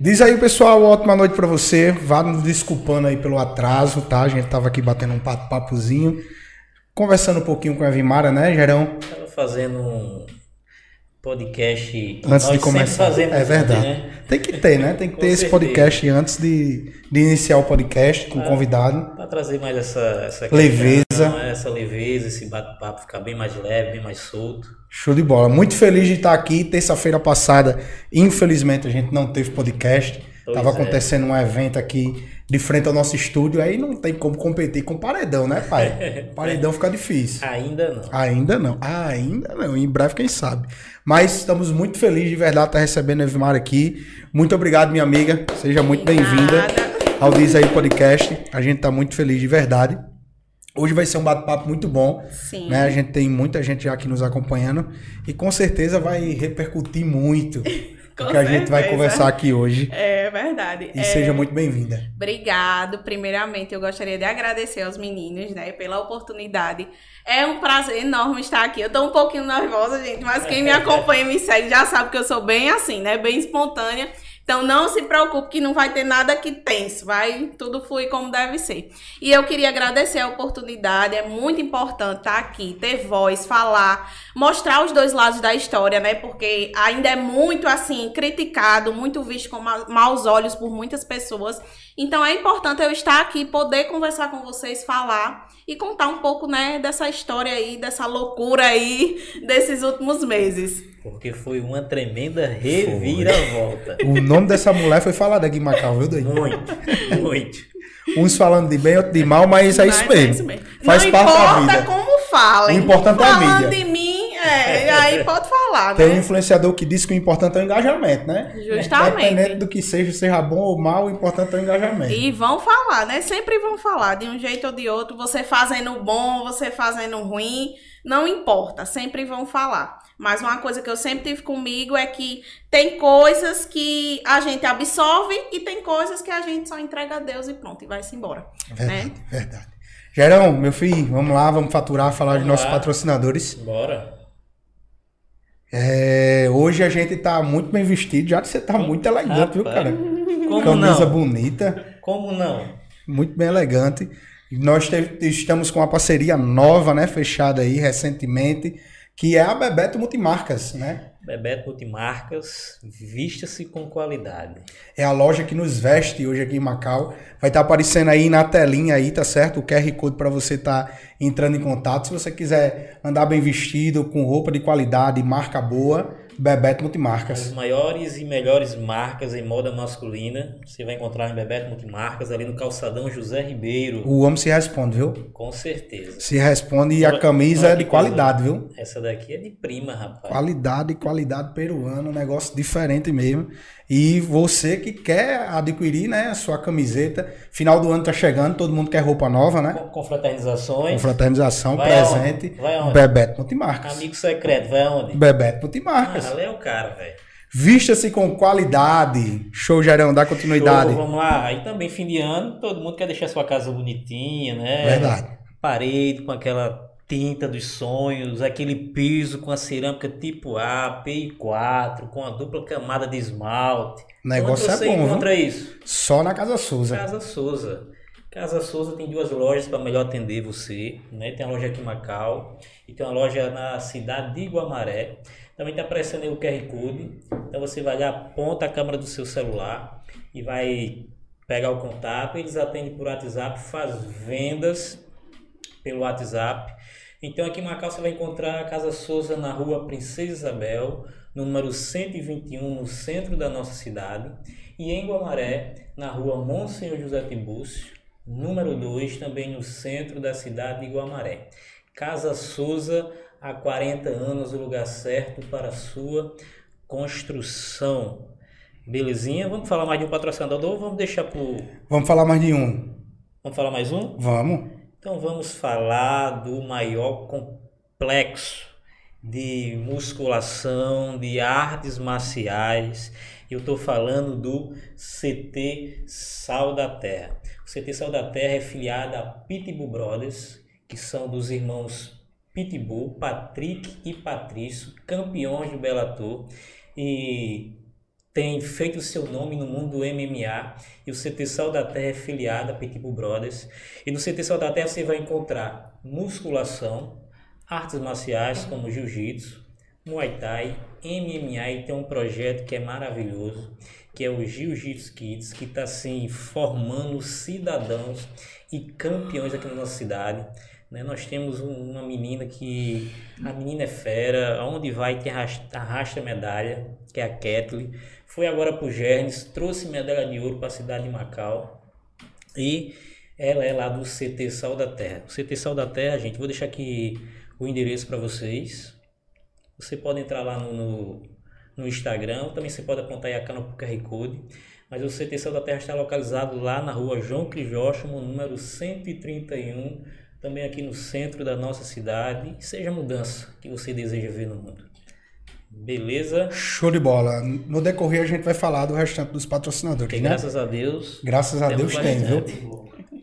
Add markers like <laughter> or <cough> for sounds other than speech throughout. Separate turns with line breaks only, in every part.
Diz aí, pessoal, ótima noite para você. Vá nos desculpando aí pelo atraso, tá? A gente tava aqui batendo um papozinho, conversando um pouquinho com a Vimara, né, Gerão?
Tava fazendo um podcast.
Antes de começar. é verdade. né? Tem que ter, né? Tem que <laughs> ter esse podcast antes de, de iniciar o podcast com o convidado.
Para trazer mais essa, essa
leveza.
Questão, essa leveza, esse bate-papo ficar bem mais leve, bem mais solto.
Show de bola. Muito feliz de estar aqui. Terça-feira passada, infelizmente, a gente não teve podcast. Pois Tava é. acontecendo um evento aqui de frente ao nosso estúdio, aí não tem como competir com paredão, né, pai? <laughs> Paredão fica difícil.
Ainda não.
Ainda não. Ainda não. Em breve, quem sabe. Mas estamos muito felizes de verdade estar recebendo a Evimar aqui. Muito obrigado, minha amiga. Seja muito bem-vinda ao Diz aí Podcast. A gente está muito feliz de verdade. Hoje vai ser um bate-papo muito bom. Sim. Né? A gente tem muita gente já aqui nos acompanhando e com certeza vai repercutir muito <laughs> o que a gente vai conversar aqui hoje.
É verdade.
E
é...
seja muito bem-vinda.
Obrigado. Primeiramente, eu gostaria de agradecer aos meninos, né, pela oportunidade. É um prazer enorme estar aqui. Eu tô um pouquinho nervosa, gente, mas quem me <laughs> acompanha e me segue já sabe que eu sou bem assim, né, bem espontânea. Então não se preocupe que não vai ter nada que tenso, vai tudo fluir como deve ser. E eu queria agradecer a oportunidade, é muito importante estar aqui, ter voz, falar, mostrar os dois lados da história, né? Porque ainda é muito assim criticado, muito visto com maus olhos por muitas pessoas. Então é importante eu estar aqui, poder conversar com vocês, falar e contar um pouco, né, dessa história aí, dessa loucura aí desses últimos meses.
Porque foi uma tremenda reviravolta.
o nome dessa mulher foi falado aqui em Macau, viu, Daí?
Muito, muito.
Uns falando de bem, outros de mal, mas é isso mesmo. É isso mesmo. Faz
Não
parte da
vida. como falem.
O importante
é
a mídia.
Falando de mim, é, aí pode falar,
Tem
né?
um influenciador que diz que o importante é o engajamento, né?
Justamente.
Independente do que seja, seja bom ou mal, o importante é o engajamento.
E vão falar, né? Sempre vão falar, de um jeito ou de outro, você fazendo bom, você fazendo ruim, não importa, sempre vão falar. Mas uma coisa que eu sempre tive comigo é que tem coisas que a gente absorve e tem coisas que a gente só entrega a Deus e pronto, e vai-se embora.
Verdade,
né?
verdade. Gerão, meu filho, vamos lá, vamos faturar, falar vamos dos nossos lá. patrocinadores.
Bora.
É, hoje a gente tá muito bem vestido, já que você tá muito elegante, Rapaz, viu, cara?
Como
Camisa
não?
bonita.
Como não?
Muito bem elegante. Nós te, estamos com uma parceria nova, né, fechada aí recentemente que é a Bebeto Multimarcas, né?
Bebeto Multimarcas, vista-se com qualidade.
É a loja que nos veste hoje aqui em Macau. Vai estar tá aparecendo aí na telinha aí, tá certo? O QR Code para você estar tá entrando em contato. Se você quiser andar bem vestido, com roupa de qualidade, marca boa, Bebeto Multimarcas.
As maiores e melhores marcas em moda masculina, você vai encontrar em Bebeto Multimarcas, ali no calçadão José Ribeiro.
O homem se responde, viu?
Com certeza.
Se responde e a camisa é de qualidade, viu?
Essa daqui é de prima, rapaz.
Qualidade, qualidade peruana, um negócio diferente mesmo. E você que quer adquirir, né, a sua camiseta, final do ano tá chegando, todo mundo quer roupa nova, né?
Com, fraternizações.
Com fraternização,
vai
presente.
Aonde? Vai aonde?
Bebeto Multimarcas.
Amigo secreto, vai aonde?
Bebeto Multimarcas.
Ah, é o cara, velho.
Vista-se com qualidade. Show, Gerão, dá continuidade.
Show, vamos lá. Aí também, fim de ano, todo mundo quer deixar sua casa bonitinha, né?
Verdade.
Parede com aquela tinta dos sonhos, aquele piso com a cerâmica tipo A, PI4, com a dupla camada de esmalte.
O negócio
Onde
é bom.
encontra isso?
Só na Casa Souza.
Casa Souza. Casa Souza tem duas lojas para melhor atender você. Né? Tem a loja aqui em Macau e tem uma loja na cidade de Iguamaré. Também está aparecendo aí o QR Code. Então você vai lá, aponta a câmera do seu celular e vai pegar o contato. Eles atendem por WhatsApp, faz vendas pelo WhatsApp. Então aqui em Macau você vai encontrar a Casa Souza na rua Princesa Isabel, número 121, no centro da nossa cidade. E em Guamaré, na rua Monsenhor José Tibúcio, número 2, também no centro da cidade de Guamaré. Casa Souza, há 40 anos, o lugar certo para a sua construção. Belezinha? Vamos falar mais de um patrocinador ou vamos deixar por.
Vamos falar mais de um.
Vamos falar mais um?
Vamos.
Então vamos falar do maior complexo de musculação, de artes marciais. Eu estou falando do CT Sal da Terra. O CT Sal da Terra é filiado a Pitbull Brothers, que são dos irmãos Pitbull, Patrick e Patrício, campeões do Bellator. E tem feito seu nome no mundo do MMA e o CT Sal da Terra é filiado a Pitbull Brothers. E no CT Sal da Terra você vai encontrar musculação, artes marciais como jiu-jitsu, muay thai, MMA e tem um projeto que é maravilhoso, que é o Jiu-Jitsu Kids, que está assim formando cidadãos e campeões aqui na nossa cidade. Né? Nós temos um, uma menina que a menina é fera, aonde vai tem arrasta, arrasta medalha, que é a Kathleen. Foi agora para o Gernes, trouxe medalha de ouro para a cidade de Macau. E ela é lá do CT Sal da Terra. O CT Sal da Terra, gente, vou deixar aqui o endereço para vocês. Você pode entrar lá no, no, no Instagram, também você pode apontar aí a cana para o QR Code. Mas o CT Sal da Terra está localizado lá na rua João Crisóstomo, número 131 também aqui no centro da nossa cidade. Seja a mudança que você deseja ver no mundo. Beleza?
Show de bola. No decorrer a gente vai falar do restante dos patrocinadores.
Porque,
né?
graças a Deus.
Graças a Deus tem, viu?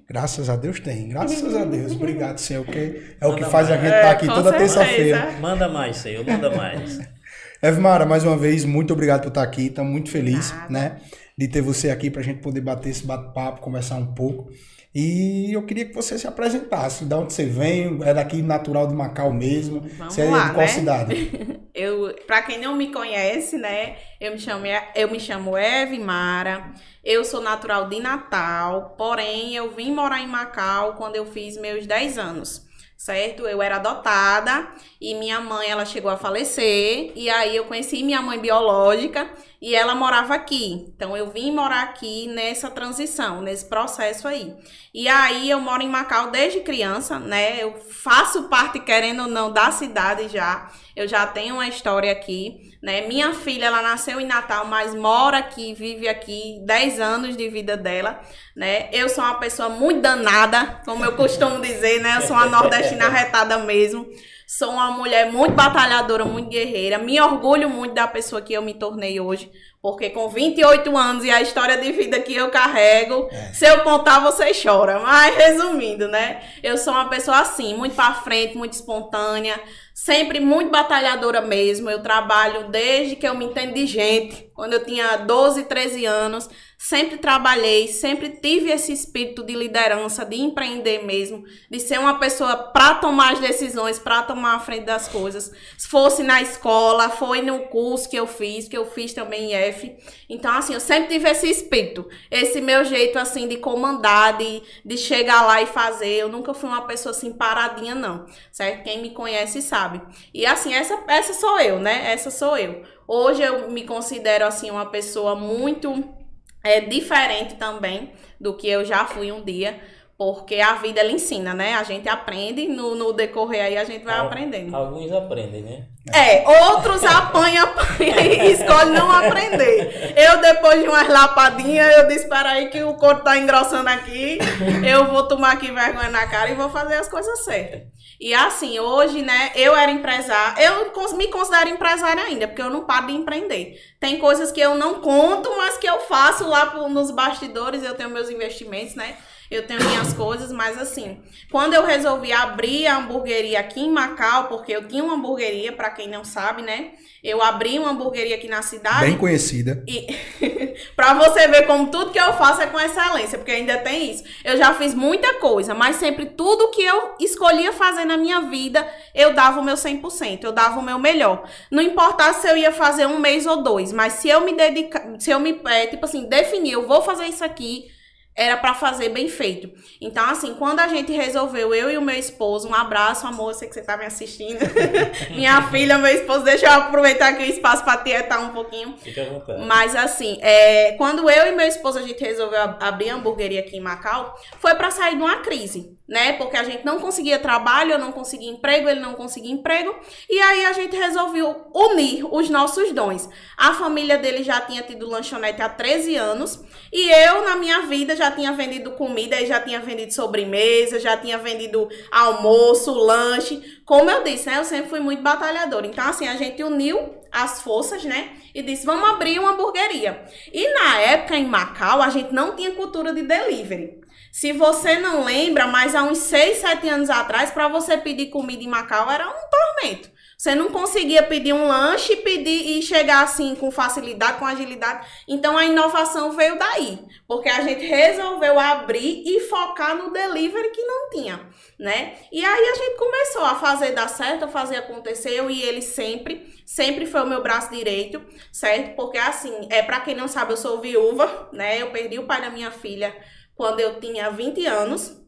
Graças a Deus tem. Graças a Deus. Obrigado, Senhor. Que é o que faz a gente estar tá aqui é, toda terça-feira.
Manda mais, Senhor. Manda mais. <laughs>
Evmara, mais uma vez, muito obrigado por estar aqui. Estamos muito felizes, né? De ter você aqui para a gente poder bater esse bate-papo, conversar um pouco. E eu queria que você se apresentasse. De onde você vem? É daqui natural de Macau mesmo?
Vamos
você é
lá,
de qual
né?
cidade? <laughs>
eu, para quem não me conhece, né? Eu me chamo, eu me chamo Eve Mara. Eu sou natural de Natal, porém eu vim morar em Macau quando eu fiz meus 10 anos certo? Eu era adotada e minha mãe, ela chegou a falecer e aí eu conheci minha mãe biológica e ela morava aqui. Então eu vim morar aqui nessa transição, nesse processo aí. E aí eu moro em Macau desde criança, né? Eu faço parte querendo ou não da cidade já. Eu já tenho uma história aqui, né? Minha filha, ela nasceu em Natal, mas mora aqui, vive aqui 10 anos de vida dela, né? Eu sou uma pessoa muito danada, como eu costumo dizer, né? Eu sou uma nordestina retada mesmo. Sou uma mulher muito batalhadora, muito guerreira. Me orgulho muito da pessoa que eu me tornei hoje. Porque com 28 anos e a história de vida que eu carrego, é. se eu contar, você chora. Mas resumindo, né? Eu sou uma pessoa assim, muito para frente, muito espontânea, sempre muito batalhadora mesmo. Eu trabalho desde que eu me entendo de gente, quando eu tinha 12, 13 anos. Sempre trabalhei, sempre tive esse espírito de liderança, de empreender mesmo, de ser uma pessoa para tomar as decisões, para tomar a frente das coisas. Se fosse na escola, foi no curso que eu fiz, que eu fiz também em F. Então, assim, eu sempre tive esse espírito, esse meu jeito, assim, de comandar, de, de chegar lá e fazer. Eu nunca fui uma pessoa, assim, paradinha, não, certo? Quem me conhece sabe. E, assim, essa, essa sou eu, né? Essa sou eu. Hoje eu me considero, assim, uma pessoa muito é diferente também do que eu já fui um dia, porque a vida ela ensina, né? A gente aprende no, no decorrer aí, a gente vai Al, aprendendo.
Alguns aprendem, né?
É, outros <laughs> apanham, apanham e escolhem não aprender. Eu, depois de umas lapadinhas, eu disse, aí que o corpo tá engrossando aqui, eu vou tomar aqui vergonha na cara e vou fazer as coisas certas. E assim, hoje, né, eu era empresária, eu me considero empresária ainda, porque eu não paro de empreender. Tem coisas que eu não conto, mas que eu faço lá nos bastidores, eu tenho meus investimentos, né? Eu tenho minhas coisas, mas assim, quando eu resolvi abrir a hamburgueria aqui em Macau, porque eu tinha uma hamburgueria, para quem não sabe, né? Eu abri uma hamburgueria aqui na cidade.
Bem conhecida.
E <laughs> para você ver como tudo que eu faço é com excelência, porque ainda tem isso. Eu já fiz muita coisa, mas sempre tudo que eu escolhia fazer na minha vida, eu dava o meu 100%, eu dava o meu melhor. Não importasse se eu ia fazer um mês ou dois, mas se eu me dedicar, se eu me, é, tipo assim, definir, eu vou fazer isso aqui, era para fazer bem feito. Então, assim, quando a gente resolveu, eu e o meu esposo, um abraço, amor, sei que você tá me assistindo. <laughs> Minha <laughs> filha, meu esposo, deixa eu aproveitar aqui o espaço para tietar um pouquinho.
Fique à vontade.
Mas, assim, é, quando eu e meu esposo, a gente resolveu abrir a hamburgueria aqui em Macau, foi para sair de uma crise né? Porque a gente não conseguia trabalho, eu não conseguia emprego, ele não conseguia emprego. E aí a gente resolveu unir os nossos dons. A família dele já tinha tido lanchonete há 13 anos. E eu, na minha vida, já tinha vendido comida, já tinha vendido sobremesa, já tinha vendido almoço, lanche. Como eu disse, né? Eu sempre fui muito batalhadora. Então, assim, a gente uniu as forças, né? E disse, vamos abrir uma hamburgueria. E na época, em Macau, a gente não tinha cultura de delivery. Se você não lembra, mas há uns 6, 7 anos atrás, para você pedir comida em Macau era um tormento. Você não conseguia pedir um lanche pedir e chegar assim com facilidade, com agilidade. Então a inovação veio daí, porque a gente resolveu abrir e focar no delivery que não tinha, né? E aí a gente começou a fazer dar certo, a fazer acontecer, eu e ele sempre, sempre foi o meu braço direito, certo? Porque assim, é para quem não sabe, eu sou viúva, né? Eu perdi o pai da minha filha quando eu tinha 20 anos.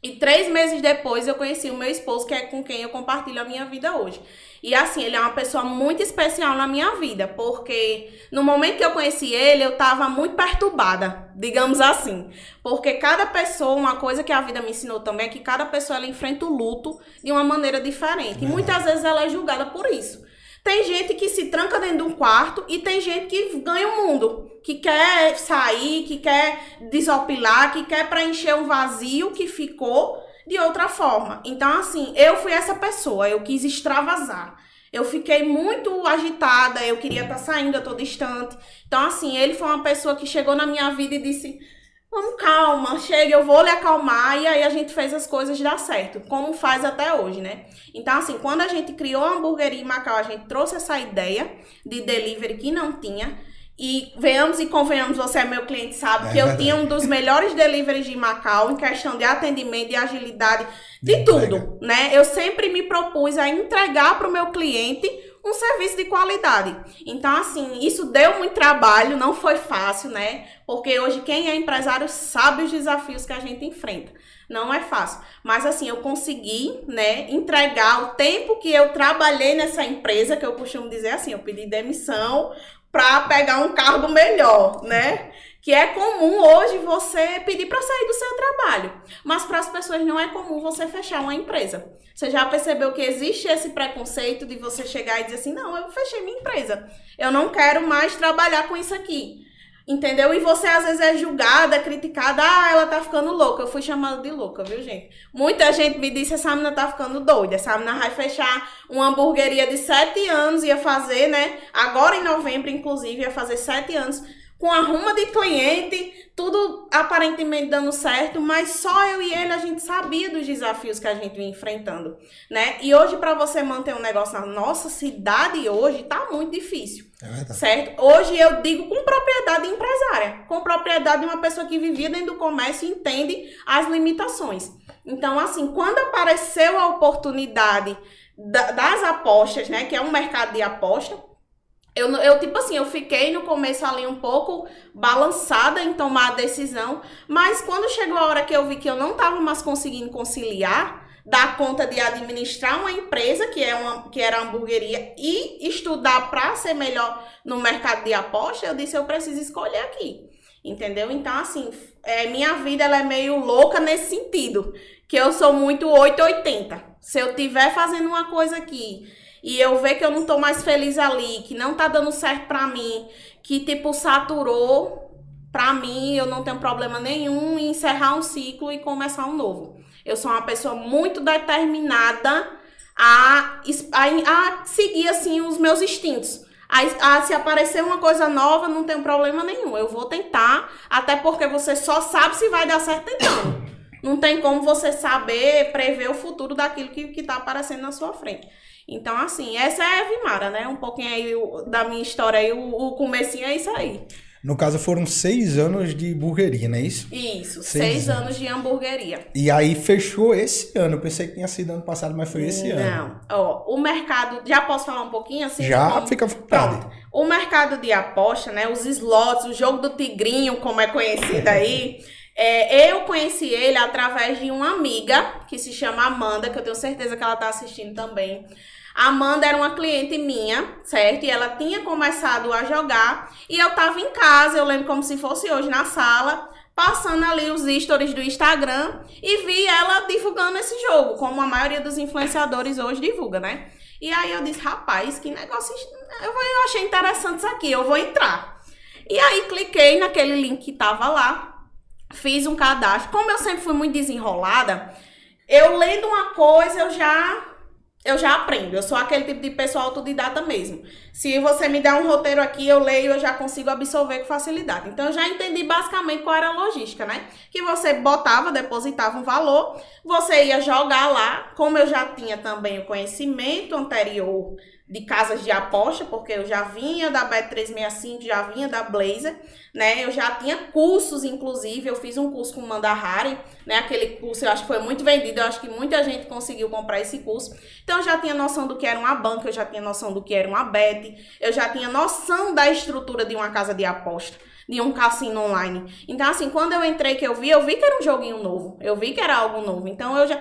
E três meses depois eu conheci o meu esposo, que é com quem eu compartilho a minha vida hoje. E assim, ele é uma pessoa muito especial na minha vida, porque no momento que eu conheci ele, eu tava muito perturbada, digamos assim. Porque cada pessoa, uma coisa que a vida me ensinou também é que cada pessoa ela enfrenta o luto de uma maneira diferente. E muitas vezes ela é julgada por isso. Tem gente que se tranca dentro de um quarto e tem gente que ganha o mundo, que quer sair, que quer desopilar, que quer preencher um vazio que ficou de outra forma. Então, assim, eu fui essa pessoa, eu quis extravasar. Eu fiquei muito agitada, eu queria estar tá saindo a todo distante. Então, assim, ele foi uma pessoa que chegou na minha vida e disse: Vamos, calma, chega, eu vou lhe acalmar. E aí a gente fez as coisas dar certo, como faz até hoje, né? Então, assim, quando a gente criou a hamburgueria em Macau, a gente trouxe essa ideia de delivery que não tinha. E venhamos e convenhamos, você é meu cliente, sabe, é que eu tinha um dos melhores deliveries de Macau em questão de atendimento, de agilidade, de, de tudo, né? Eu sempre me propus a entregar para o meu cliente um serviço de qualidade. Então, assim, isso deu muito trabalho, não foi fácil, né? Porque hoje quem é empresário sabe os desafios que a gente enfrenta. Não é fácil. Mas assim, eu consegui, né, entregar o tempo que eu trabalhei nessa empresa, que eu costumo dizer assim, eu pedi demissão para pegar um cargo melhor, né? Que é comum hoje você pedir para sair do seu trabalho, mas para as pessoas não é comum você fechar uma empresa. Você já percebeu que existe esse preconceito de você chegar e dizer assim: "Não, eu fechei minha empresa. Eu não quero mais trabalhar com isso aqui". Entendeu? E você às vezes é julgada, criticada, ah, ela tá ficando louca. Eu fui chamada de louca, viu, gente? Muita gente me disse, essa menina tá ficando doida. Essa menina vai fechar uma hamburgueria de sete anos, ia fazer, né? Agora em novembro, inclusive, ia fazer sete anos com a ruma de cliente, tudo aparentemente dando certo, mas só eu e ele a gente sabia dos desafios que a gente vinha enfrentando, né? E hoje para você manter um negócio na nossa cidade hoje tá muito difícil. É certo? Hoje eu digo com propriedade empresária, com propriedade de uma pessoa que vivia dentro do comércio e entende as limitações. Então, assim, quando apareceu a oportunidade das apostas, né, que é um mercado de aposta, eu, eu, tipo assim, eu fiquei no começo ali um pouco balançada em tomar a decisão, mas quando chegou a hora que eu vi que eu não estava mais conseguindo conciliar, dar conta de administrar uma empresa que, é uma, que era uma hamburgueria e estudar para ser melhor no mercado de aposta, eu disse, eu preciso escolher aqui. Entendeu? Então, assim, é, minha vida ela é meio louca nesse sentido, que eu sou muito 880. Se eu tiver fazendo uma coisa aqui e eu ver que eu não tô mais feliz ali, que não tá dando certo pra mim, que tipo saturou, pra mim eu não tenho problema nenhum em encerrar um ciclo e começar um novo. Eu sou uma pessoa muito determinada a, a, a seguir assim os meus instintos. A, a, se aparecer uma coisa nova, não tem problema nenhum. Eu vou tentar, até porque você só sabe se vai dar certo tentando. Não tem como você saber prever o futuro daquilo que, que tá aparecendo na sua frente. Então, assim, essa é a Vimara, né? Um pouquinho aí da minha história aí, o, o comecinho é isso aí.
No caso, foram seis anos de hamburgueria, não é isso?
Isso, seis, seis anos. anos. de hamburgueria.
E aí fechou esse ano. Eu pensei que tinha sido ano passado, mas foi esse
não.
ano.
Não. Ó, o mercado. Já posso falar um pouquinho assim?
Já, como... fica à vontade. Pronto.
O mercado de aposta, né? Os slots, o jogo do tigrinho, como é conhecido aí. <laughs> É, eu conheci ele através de uma amiga que se chama Amanda, que eu tenho certeza que ela tá assistindo também. Amanda era uma cliente minha, certo? E ela tinha começado a jogar. E eu tava em casa, eu lembro como se fosse hoje, na sala, passando ali os stories do Instagram e vi ela divulgando esse jogo, como a maioria dos influenciadores hoje divulga, né? E aí eu disse, rapaz, que negócio. Eu, eu achei interessante isso aqui, eu vou entrar. E aí cliquei naquele link que tava lá, fiz um cadastro. Como eu sempre fui muito desenrolada, eu lendo uma coisa, eu já eu já aprendo. Eu sou aquele tipo de pessoa autodidata mesmo. Se você me der um roteiro aqui, eu leio, eu já consigo absorver com facilidade. Então, eu já entendi basicamente qual era a logística, né? Que você botava, depositava um valor, você ia jogar lá. Como eu já tinha também o conhecimento anterior de casas de aposta, porque eu já vinha da Bet365, já vinha da Blazer, né? Eu já tinha cursos, inclusive, eu fiz um curso com o Mandahari, né? Aquele curso eu acho que foi muito vendido, eu acho que muita gente conseguiu comprar esse curso. Então eu já tinha noção do que era uma banca, eu já tinha noção do que era uma Bet, eu já tinha noção da estrutura de uma casa de aposta de um cassino online. Então, assim, quando eu entrei que eu vi, eu vi que era um joguinho novo. Eu vi que era algo novo. Então, eu já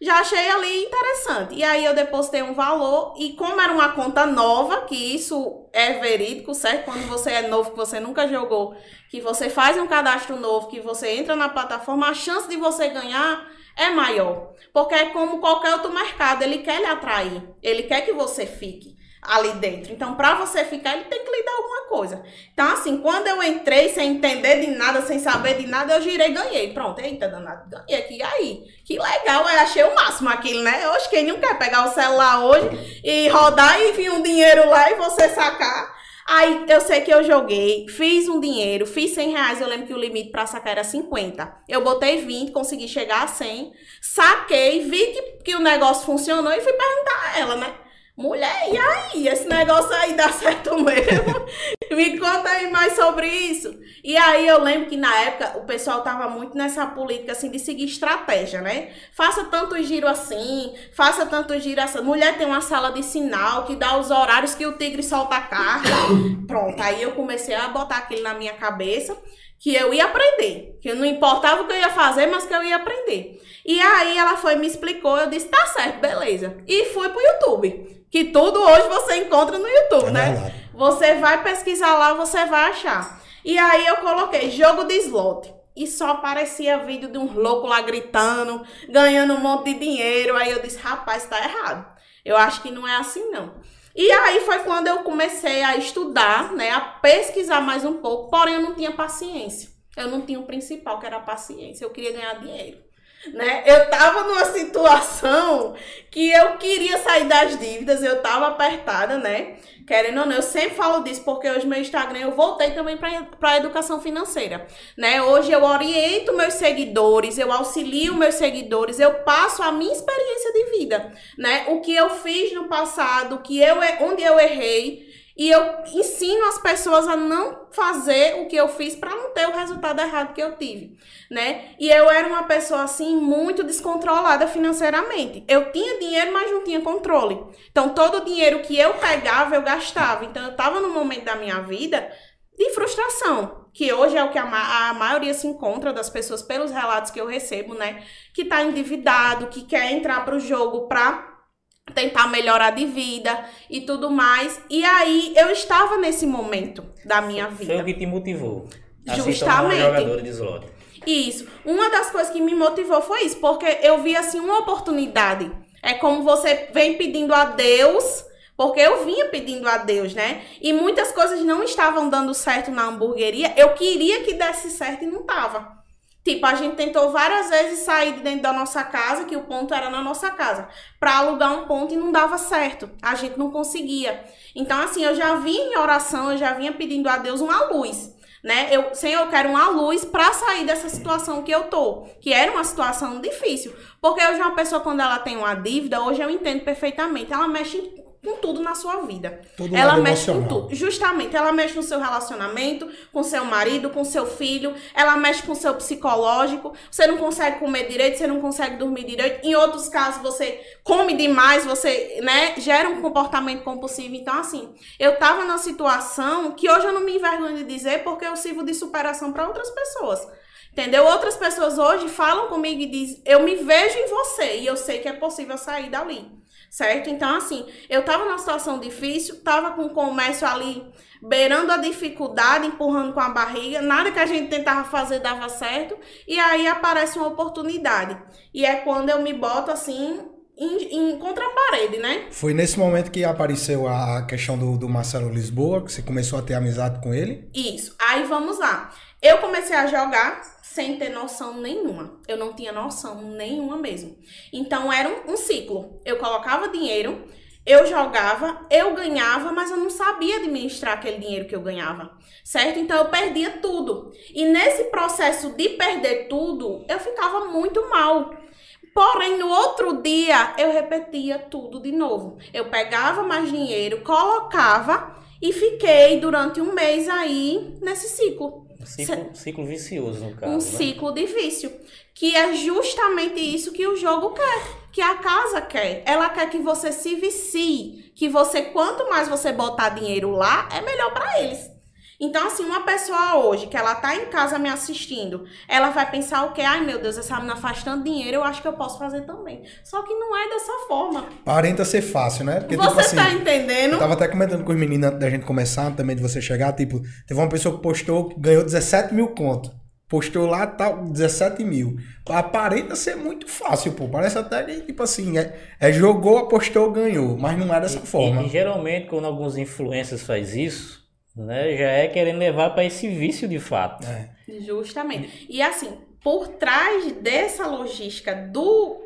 já achei ali interessante. E aí eu depositei um valor e como era uma conta nova, que isso é verídico, certo? Quando você é novo, que você nunca jogou, que você faz um cadastro novo, que você entra na plataforma, a chance de você ganhar é maior. Porque é como qualquer outro mercado, ele quer lhe atrair, ele quer que você fique ali dentro. Então, para você ficar, ele tem que lhe dar alguma coisa. Então, assim, quando eu entrei sem entender de nada, sem saber de nada, eu girei ganhei. Pronto, eita, danado, ganhei aqui. E aí? Que legal, eu achei o máximo aquilo, né? Hoje, quem não quer pegar o celular hoje e rodar e vir um dinheiro lá e você sacar. Aí eu sei que eu joguei, fiz um dinheiro, fiz 100 reais. Eu lembro que o limite para sacar era 50. Eu botei 20, consegui chegar a 100, saquei, vi que, que o negócio funcionou e fui perguntar a ela, né? Mulher, e aí? Esse negócio aí dá certo mesmo? <laughs> Me conta aí mais sobre isso. E aí eu lembro que na época o pessoal tava muito nessa política assim de seguir estratégia, né? Faça tanto giro assim, faça tanto giro assim. Mulher tem uma sala de sinal que dá os horários que o tigre solta a carga. <coughs> Pronto, aí eu comecei a botar aquilo na minha cabeça que eu ia aprender, que não importava o que eu ia fazer, mas que eu ia aprender. E aí ela foi me explicou, eu disse: "Tá certo, beleza". E fui pro YouTube que tudo hoje você encontra no YouTube, é né? Verdade. Você vai pesquisar lá, você vai achar. E aí eu coloquei jogo de slot. E só aparecia vídeo de um louco lá gritando, ganhando um monte de dinheiro. Aí eu disse, rapaz, tá errado. Eu acho que não é assim, não. E aí foi quando eu comecei a estudar, né? A pesquisar mais um pouco. Porém, eu não tinha paciência. Eu não tinha o principal, que era a paciência. Eu queria ganhar dinheiro né? Eu tava numa situação que eu queria sair das dívidas, eu tava apertada, né? Querendo ou não, eu sempre falo disso porque hoje meu Instagram eu voltei também para a educação financeira, né? Hoje eu oriento meus seguidores, eu auxilio meus seguidores, eu passo a minha experiência de vida, né? O que eu fiz no passado, que eu onde eu errei, e eu ensino as pessoas a não fazer o que eu fiz para não ter o resultado errado que eu tive, né? E eu era uma pessoa assim muito descontrolada financeiramente. Eu tinha dinheiro, mas não tinha controle. Então todo o dinheiro que eu pegava, eu gastava. Então eu estava no momento da minha vida de frustração, que hoje é o que a, ma a maioria se encontra das pessoas pelos relatos que eu recebo, né? Que tá endividado, que quer entrar para o jogo para tentar melhorar de vida e tudo mais. E aí eu estava nesse momento da minha vida.
Foi o que te motivou.
Justamente.
jogador de slot.
Isso. Uma das coisas que me motivou foi isso, porque eu vi assim uma oportunidade. É como você vem pedindo a Deus, porque eu vinha pedindo a Deus, né? E muitas coisas não estavam dando certo na hamburgueria. Eu queria que desse certo e não tava. Tipo, a gente tentou várias vezes sair de dentro da nossa casa, que o ponto era na nossa casa, para alugar um ponto e não dava certo. A gente não conseguia. Então, assim, eu já vinha em oração, eu já vinha pedindo a Deus uma luz, né? Eu, Senhor, eu quero uma luz para sair dessa situação que eu tô, que era uma situação difícil. Porque hoje uma pessoa, quando ela tem uma dívida, hoje eu entendo perfeitamente, ela mexe com tudo na sua vida.
Todo
ela mexe
emocional.
com tudo. Justamente, ela mexe no seu relacionamento, com seu marido, com seu filho, ela mexe com seu psicológico. Você não consegue comer direito, você não consegue dormir direito. Em outros casos, você come demais, você, né, gera um comportamento compulsivo. Então, assim, eu tava numa situação que hoje eu não me envergonho de dizer porque eu sirvo de superação para outras pessoas. Entendeu? Outras pessoas hoje falam comigo e dizem: Eu me vejo em você e eu sei que é possível sair dali certo? Então, assim, eu tava numa situação difícil, tava com o comércio ali beirando a dificuldade, empurrando com a barriga, nada que a gente tentava fazer dava certo, e aí aparece uma oportunidade. E é quando eu me boto assim. Em, em contra a parede, né?
Foi nesse momento que apareceu a questão do, do Marcelo Lisboa, que você começou a ter amizade com ele?
Isso. Aí vamos lá. Eu comecei a jogar sem ter noção nenhuma. Eu não tinha noção nenhuma mesmo. Então era um, um ciclo. Eu colocava dinheiro, eu jogava, eu ganhava, mas eu não sabia administrar aquele dinheiro que eu ganhava, certo? Então eu perdia tudo. E nesse processo de perder tudo, eu ficava muito mal. Porém, no outro dia, eu repetia tudo de novo. Eu pegava mais dinheiro, colocava e fiquei durante um mês aí nesse ciclo.
Um ciclo, ciclo vicioso, no caso.
Um
né?
ciclo de vício. Que é justamente isso que o jogo quer. Que a casa quer. Ela quer que você se vicie. Que você, quanto mais você botar dinheiro lá, é melhor para eles. Então, assim, uma pessoa hoje que ela tá em casa me assistindo, ela vai pensar o quê? Ai, meu Deus, essa menina faz tanto dinheiro, eu acho que eu posso fazer também. Só que não é dessa forma.
Parenta ser fácil, né? Porque,
você
tipo assim,
tá entendendo?
Eu tava até comentando com os meninos antes da gente começar, também de você chegar, tipo, teve uma pessoa que postou que ganhou 17 mil conto. Postou lá, tá, 17 mil. Aparenta ser muito fácil, pô. Parece até que, tipo assim, é, é jogou, apostou, ganhou. Mas não é dessa
E-
forma.
E, geralmente, quando alguns influencers faz isso, né, já é querendo levar para esse vício de fato.
É.
Justamente. E assim, por trás dessa logística do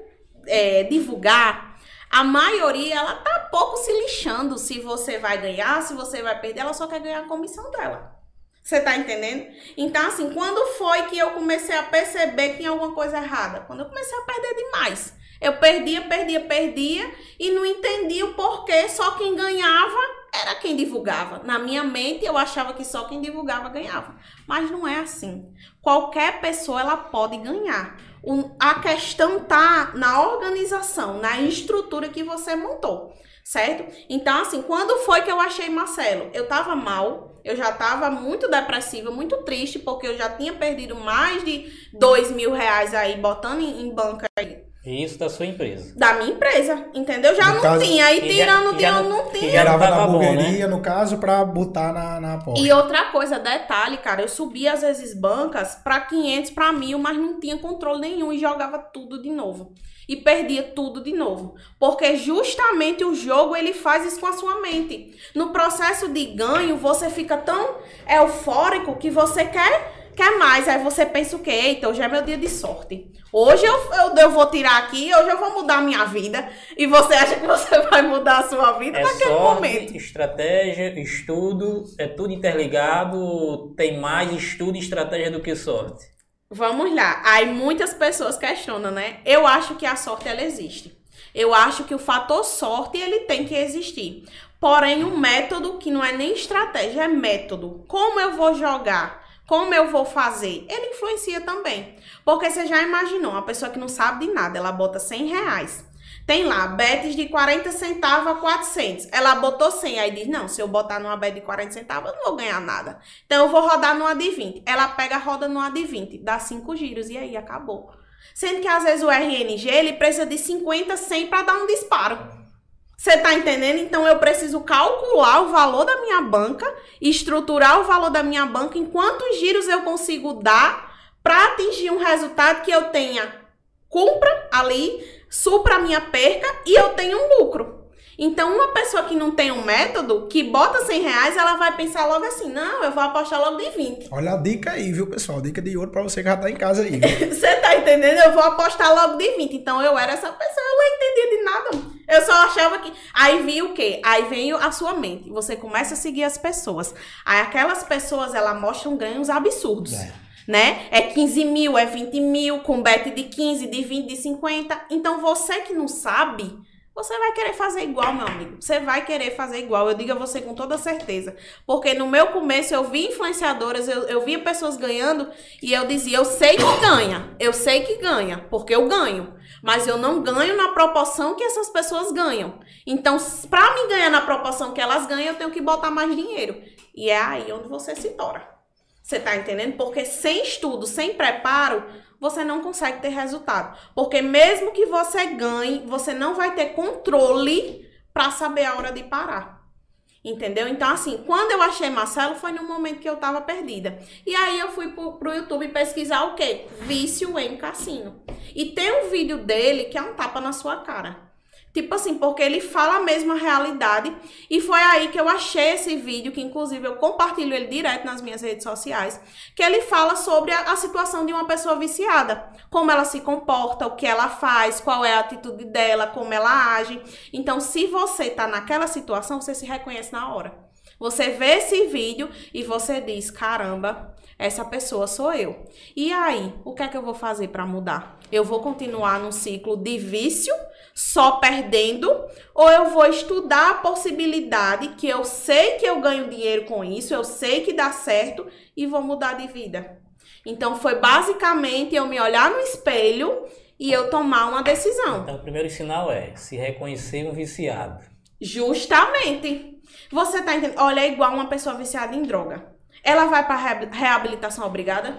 é, divulgar, a maioria ela tá pouco se lixando se você vai ganhar, se você vai perder, ela só quer ganhar a comissão dela. Você tá entendendo? Então, assim, quando foi que eu comecei a perceber que tinha alguma coisa errada? Quando eu comecei a perder demais. Eu perdia, perdia, perdia e não entendia o porquê. Só quem ganhava era quem divulgava. Na minha mente, eu achava que só quem divulgava ganhava. Mas não é assim. Qualquer pessoa ela pode ganhar. O- a questão tá na organização, na estrutura que você montou, certo? Então, assim, quando foi que eu achei Marcelo? Eu tava mal, eu já tava muito depressiva, muito triste, porque eu já tinha perdido mais de dois mil reais aí, botando em, em banca
isso da sua empresa.
da minha empresa, entendeu? Já
No
não
caso-
tinha, aí
já-
tirando
já
onde
não-
não tinha.
tava bom, né?
hamburgueria, no caso, pra botar na, na aposta.
E outra coisa, detalhe, cara, eu subia às vezes bancas pra 500, pra mil, mas não tinha controle nenhum e jogava tudo de novo. E perdia tudo de novo. Porque justamente o jogo ele faz isso com a sua mente. No processo de ganho, você fica tão eufórico que você quer, quer mais. Aí você pensa o quê? Eita, hoje é meu dia de sorte. Hoje eu, eu, eu vou tirar aqui, hoje eu vou mudar a minha vida. E você acha que você vai mudar a sua vida
É
naquele
sorte,
momento.
estratégia, estudo, é tudo interligado, tem mais estudo e estratégia do que sorte.
Vamos lá. Aí muitas pessoas questionam, né? Eu acho que a sorte ela existe. Eu acho que o fator sorte ele tem que existir. Porém, o método que não é nem estratégia, é método. Como eu vou jogar? Como eu vou fazer? Ele influencia também. Porque você já imaginou, uma pessoa que não sabe de nada, ela bota 100 reais. Tem lá, bets de 40 centavos a 400. Ela botou 100, aí diz, não, se eu botar numa bet de 40 centavos, eu não vou ganhar nada. Então, eu vou rodar numa de 20. Ela pega, roda numa de 20, dá 5 giros, e aí acabou. Sendo que, às vezes, o RNG, ele precisa de 50, 100 para dar um disparo. Você tá entendendo? Então, eu preciso calcular o valor da minha banca, estruturar o valor da minha banca, em quantos giros eu consigo dar para atingir um resultado que eu tenha compra ali, supra a minha perca e eu tenho um lucro. Então, uma pessoa que não tem um método, que bota 100 reais, ela vai pensar logo assim, não, eu vou apostar logo de 20.
Olha a dica aí, viu, pessoal? Dica de ouro pra você que já tá em casa aí. <laughs>
Você tá entendendo? Eu vou apostar logo de 20. Então, eu era essa pessoa, eu não entendia de nada. Eu só achava que... Aí vem o quê? Aí vem a sua mente. Você começa a seguir as pessoas. Aí aquelas pessoas, elas mostram ganhos absurdos.
É.
né? É 15 mil, é 20 mil, com bet de 15, de 20, de 50. Então, você que não sabe, você vai querer fazer igual, meu amigo. Você vai querer fazer igual. Eu digo a você com toda certeza. Porque no meu começo, eu vi influenciadoras, eu, eu via pessoas ganhando e eu dizia, eu sei que ganha. Eu sei que ganha, porque eu ganho. Mas eu não ganho na proporção que essas pessoas ganham. Então, pra mim ganhar na proporção que elas ganham, eu tenho que botar mais dinheiro. E é aí onde você se tora. Você tá entendendo? Porque sem estudo, sem preparo, você não consegue ter resultado. Porque mesmo que você ganhe, você não vai ter controle para saber a hora de parar. Entendeu? Então, assim, quando eu achei Marcelo, foi no momento que eu tava perdida. E aí eu fui pro, pro YouTube pesquisar o quê? Vício em cassino. E tem um vídeo dele que é um tapa na sua cara. Tipo assim, porque ele fala a mesma realidade. E foi aí que eu achei esse vídeo, que inclusive eu compartilho ele direto nas minhas redes sociais, que ele fala sobre a, a, situação de uma pessoa viciada. Como ela se comporta, o que ela faz, qual é a atitude dela, como ela age. Então, se você tá naquela situação, você se reconhece na hora. Você vê esse vídeo e você diz: caramba, essa pessoa sou eu. E aí, o que é que eu vou fazer para mudar? Eu vou continuar num ciclo de vício só perdendo, ou eu vou estudar a possibilidade que eu sei que eu ganho dinheiro com isso, eu sei que dá certo e vou mudar de vida. Então foi basicamente eu me olhar no espelho e eu tomar uma decisão.
Então o primeiro sinal é se reconhecer um viciado.
Justamente. Você tá entendendo? Olha, é igual uma pessoa viciada em droga. Ela vai para reabilitação obrigada?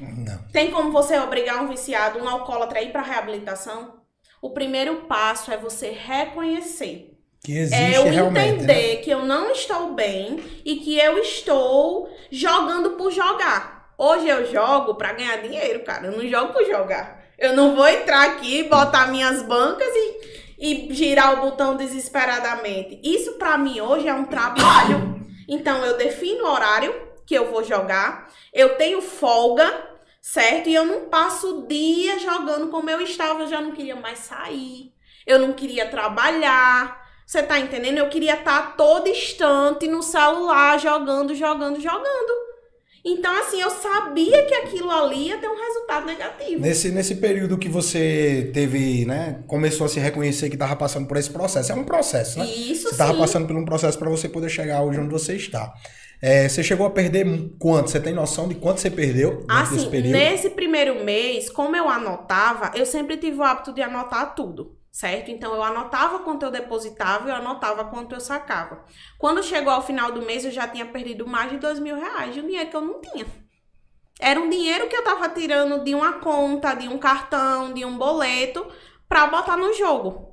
Não.
Tem como você obrigar um viciado, um alcoólatra a ir para reabilitação? O primeiro passo é você reconhecer.
Que existe é eu
entender
né?
que eu não estou bem e que eu estou jogando por jogar. Hoje eu jogo para ganhar dinheiro, cara. Eu não jogo por jogar. Eu não vou entrar aqui, botar minhas bancas e, e girar o botão desesperadamente. Isso para mim hoje é um trabalho. Então eu defino o horário que eu vou jogar. Eu tenho folga certo? E eu não passo o dia jogando como eu estava, eu já não queria mais sair, eu não queria trabalhar. Você tá entendendo? Eu queria estar tá todo instante no celular, jogando, jogando, jogando. Então, assim, eu sabia que aquilo ali ia ter um resultado negativo.
Nesse, nesse período que você teve, né? Começou a se reconhecer que estava passando por esse processo. É um processo, né?
Isso,
Você estava passando por um processo para você poder chegar hoje onde você está. É, você chegou a perder quanto? Você tem noção de quanto você perdeu
assim, Nesse primeiro mês, como eu anotava, eu sempre tive o hábito de anotar tudo, certo? Então eu anotava quanto eu depositava e eu anotava quanto eu sacava. Quando chegou ao final do mês, eu já tinha perdido mais de dois mil reais de um dinheiro que eu não tinha. Era um dinheiro que eu tava tirando de uma conta, de um cartão, de um boleto, para botar no jogo.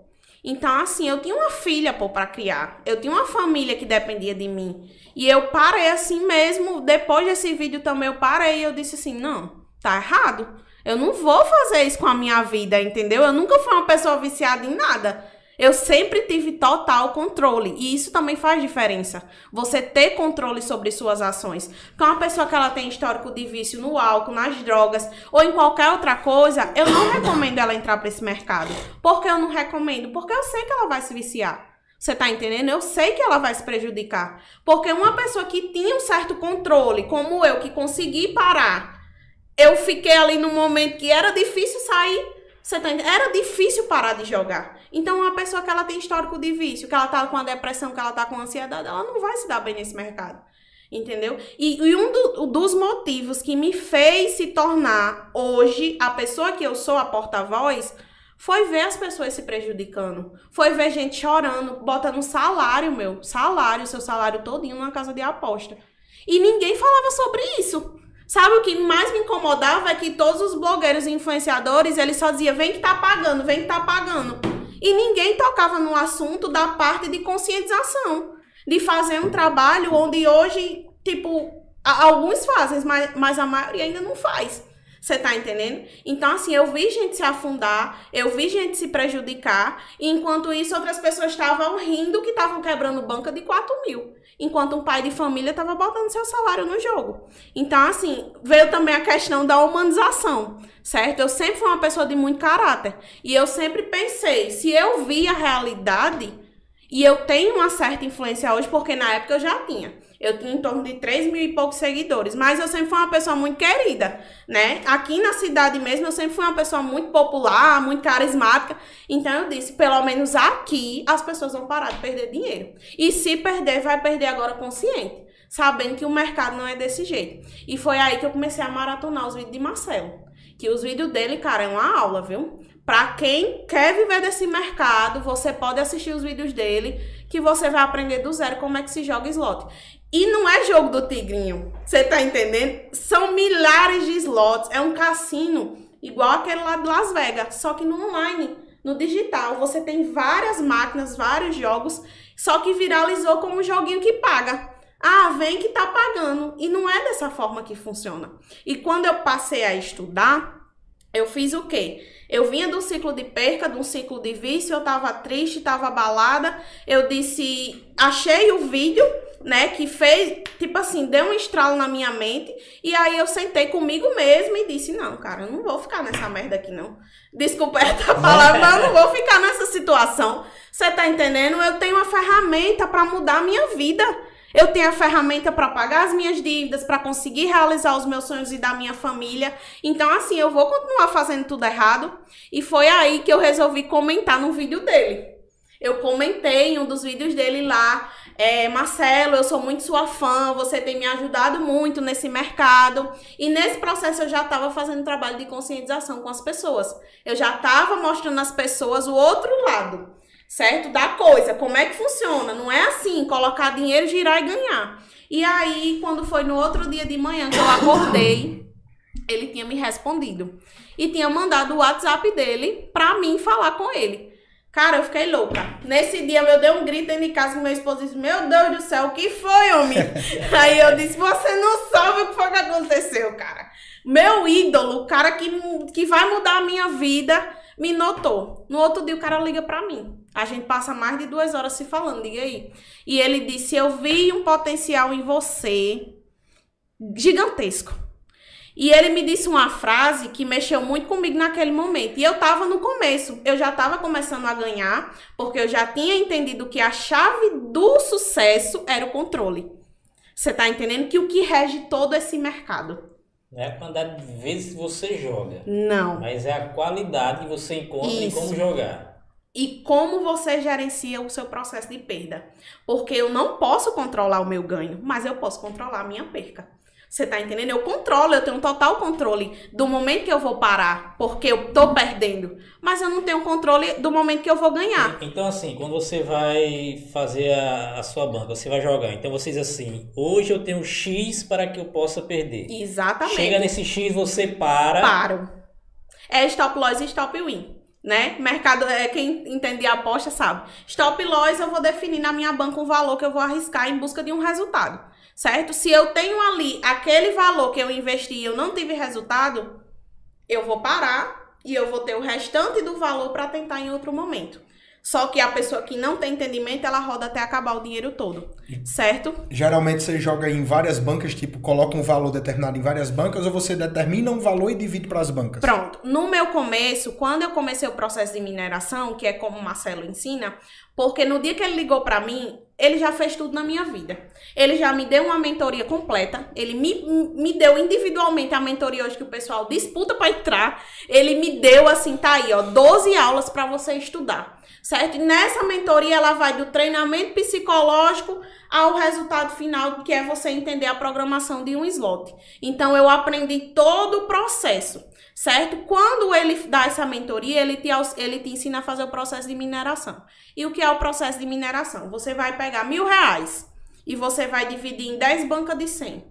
Então, assim, eu tinha uma filha, pô, pra criar. Eu tinha uma família que dependia de mim. E eu parei assim mesmo. Depois desse vídeo também eu parei e eu disse assim: não, tá errado. Eu não vou fazer isso com a minha vida, entendeu? Eu nunca fui uma pessoa viciada em nada. Eu sempre tive total controle. E isso também faz diferença. Você ter controle sobre suas ações. Porque uma pessoa que ela tem histórico de vício no álcool, nas drogas ou em qualquer outra coisa, eu não recomendo ela entrar para esse mercado. Por que eu não recomendo? Porque eu sei que ela vai se viciar. Você tá entendendo? Eu sei que ela vai se prejudicar. Porque uma pessoa que tinha um certo controle, como eu, que consegui parar, eu fiquei ali num momento que era difícil sair. Você tá entendendo? Era difícil parar de jogar. Então, uma pessoa que ela tem histórico de vício, que ela tá com a depressão, que ela tá com ansiedade, ela não vai se dar bem nesse mercado. Entendeu? E, e um do, dos motivos que me fez se tornar hoje a pessoa que eu sou, a porta-voz, foi ver as pessoas se prejudicando. Foi ver gente chorando, botando salário, meu, salário, seu salário todinho numa casa de aposta. E ninguém falava sobre isso. Sabe o que mais me incomodava é que todos os blogueiros e influenciadores, eles só diziam, vem que tá pagando, vem que tá pagando. E ninguém tocava no assunto da parte de conscientização. De fazer um trabalho onde hoje, tipo, alguns fazem, mas, mas a maioria ainda não faz. Você tá entendendo? Então, assim, eu vi gente se afundar, eu vi gente se prejudicar, e enquanto isso, outras pessoas estavam rindo que estavam quebrando banca de 4 mil. Enquanto um pai de família estava botando seu salário no jogo. Então, assim, veio também a questão da humanização, certo? Eu sempre fui uma pessoa de muito caráter. E eu sempre pensei, se eu vi a realidade, e eu tenho uma certa influência hoje, porque na época eu já tinha. Eu tinha em torno de 3 mil e poucos seguidores, mas eu sempre fui uma pessoa muito querida, né? Aqui na cidade mesmo, eu sempre fui uma pessoa muito popular, muito carismática. Então eu disse, pelo menos aqui, as pessoas vão parar de perder dinheiro. E se perder, vai perder agora consciente, sabendo que o mercado não é desse jeito. E foi aí que eu comecei a maratonar os vídeos de Marcelo. Que os vídeos dele, cara, é uma aula, viu? Pra quem quer viver desse mercado, você pode assistir os vídeos dele, que você vai aprender do zero como é que se joga slot. E não é jogo do tigrinho. Você tá entendendo? São milhares de slots. É um cassino igual aquele lá de Las Vegas, só que no online, no digital. Você tem várias máquinas, vários jogos, só que viralizou como um joguinho que paga. Ah, vem que tá pagando. E não é dessa forma que funciona. E quando eu passei a estudar, eu fiz o quê? Eu vinha do ciclo de perca, de um ciclo de vício, eu tava triste, tava abalada. Eu disse, achei o vídeo, né, que fez, tipo assim, deu um estralo na minha mente. E aí eu sentei comigo mesma e disse, não, cara, eu não vou ficar nessa merda aqui, não. Desculpa <laughs> essa palavra, mas eu não vou ficar nessa situação. Você tá entendendo? Eu tenho uma ferramenta para mudar a minha vida. Eu tenho a ferramenta para pagar as minhas dívidas, para conseguir realizar os meus sonhos e da minha família. Então, assim, eu vou continuar fazendo tudo errado. E foi aí que eu resolvi comentar no vídeo dele. Eu comentei em um dos vídeos dele lá. É, Marcelo, eu sou muito sua fã, você tem me ajudado muito nesse mercado. E nesse processo eu já estava fazendo trabalho de conscientização com as pessoas. Eu já estava mostrando às pessoas o outro lado certo? Da coisa, como é que funciona? Não é assim, colocar dinheiro, girar e ganhar. E aí, quando foi no outro dia de manhã que eu acordei, ele tinha me respondido. E tinha mandado o WhatsApp dele pra mim falar com ele. Cara, eu fiquei louca. Nesse dia eu dei um grito dentro de casa com meu esposo disse: Meu Deus do céu, o que foi, homem? <laughs> aí eu disse: Você não sabe o que foi que aconteceu, cara. Meu ídolo, o cara que, que vai mudar a minha vida, me notou. No outro dia o cara liga pra mim. A gente passa mais de duas horas se falando, diga aí. E ele disse: Eu vi um potencial em você gigantesco. E ele me disse uma frase que mexeu muito comigo naquele momento. E eu tava no começo, eu já tava começando a ganhar, porque eu já tinha entendido que a chave do sucesso era o controle. Você tá entendendo que o que rege todo esse mercado
não é a quantidade de vezes que você joga.
Não.
Mas é a qualidade que você encontra Isso. em como jogar.
E como você gerencia o seu processo de perda. Porque eu não posso controlar o meu ganho, mas eu posso controlar a minha perca. Você tá entendendo? Eu controlo, eu tenho total controle do momento que eu vou parar, porque eu tô perdendo. Mas eu não tenho controle do momento que eu vou ganhar.
Então, assim, quando você vai fazer a, a sua banca, você vai jogar. Então você diz assim: hoje eu tenho X para que eu possa perder.
Exatamente.
Chega nesse X, você para.
Paro. É stop loss e stop win né? Mercado, é, quem entende a aposta sabe. Stop loss, eu vou definir na minha banca um valor que eu vou arriscar em busca de um resultado certo? Se eu tenho ali aquele valor que eu investi e eu não tive resultado, eu vou parar e eu vou ter o restante do valor para tentar em outro momento. Só que a pessoa que não tem entendimento, ela roda até acabar o dinheiro todo, certo?
Geralmente você joga em várias bancas, tipo, coloca um valor determinado em várias bancas ou você determina um valor e divide para as bancas?
Pronto. No meu começo, quando eu comecei o processo de mineração, que é como o Marcelo ensina, porque no dia que ele ligou para mim, ele já fez tudo na minha vida. Ele já me deu uma mentoria completa. Ele me, me deu individualmente a mentoria hoje que o pessoal disputa para entrar. Ele me deu assim, tá aí, ó, 12 aulas para você estudar. Certo? E nessa mentoria ela vai do treinamento psicológico ao resultado final, que é você entender a programação de um slot. Então eu aprendi todo o processo certo? Quando ele dá essa mentoria, ele te, ele te ensina a fazer o processo de mineração. E o que é o processo de mineração? Você vai pegar mil reais e você vai dividir em 10 bancas de 100.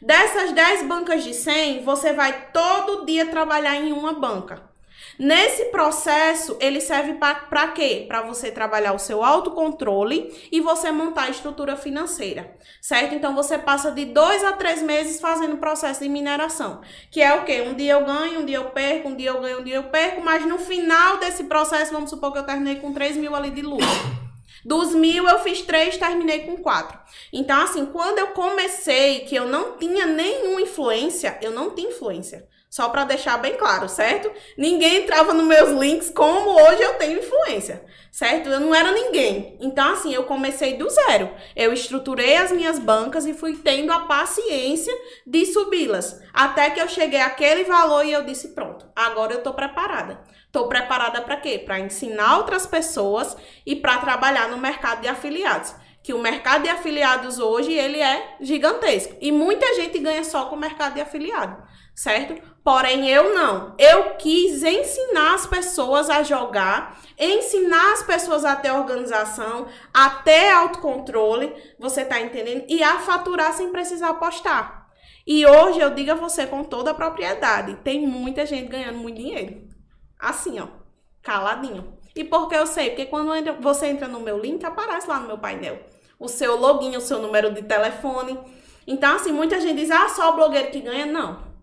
Dessas 10 bancas de 100, você vai todo dia trabalhar em uma banca. Nesse processo, ele serve para quê? Para você trabalhar o seu autocontrole e você montar a estrutura financeira, certo? Então você passa de dois a três meses fazendo o processo de mineração, que é o quê? Um dia eu ganho, um dia eu perco, um dia eu ganho, um dia eu perco, mas no final desse processo, vamos supor que eu terminei com 3 mil ali de lucro. Dos mil, eu fiz três, terminei com quatro. Então, assim, quando eu comecei, que eu não tinha nenhuma influência, eu não tinha influência. Só para deixar bem claro, certo? Ninguém entrava nos meus links como hoje eu tenho influência, certo? Eu não era ninguém. Então, assim, eu comecei do zero. Eu estruturei as minhas bancas e fui tendo a paciência de subi-las. Até que eu cheguei àquele valor e eu disse: pronto, agora eu tô preparada. Tô preparada para quê? Para ensinar outras pessoas e para trabalhar no mercado de afiliados que o mercado de afiliados hoje ele é gigantesco e muita gente ganha só com o mercado de afiliado, certo? Porém, eu não. Eu quis ensinar as pessoas a jogar, ensinar as pessoas a ter organização, a ter autocontrole, você tá entendendo? E a faturar sem precisar apostar. E hoje eu digo a você com toda a propriedade: tem muita gente ganhando muito dinheiro. Assim, ó, caladinho. E por que eu sei? Porque quando você entra no meu link, aparece lá no meu painel o seu login, o seu número de telefone. Então, assim, muita gente diz: ah, só o blogueiro que ganha. Não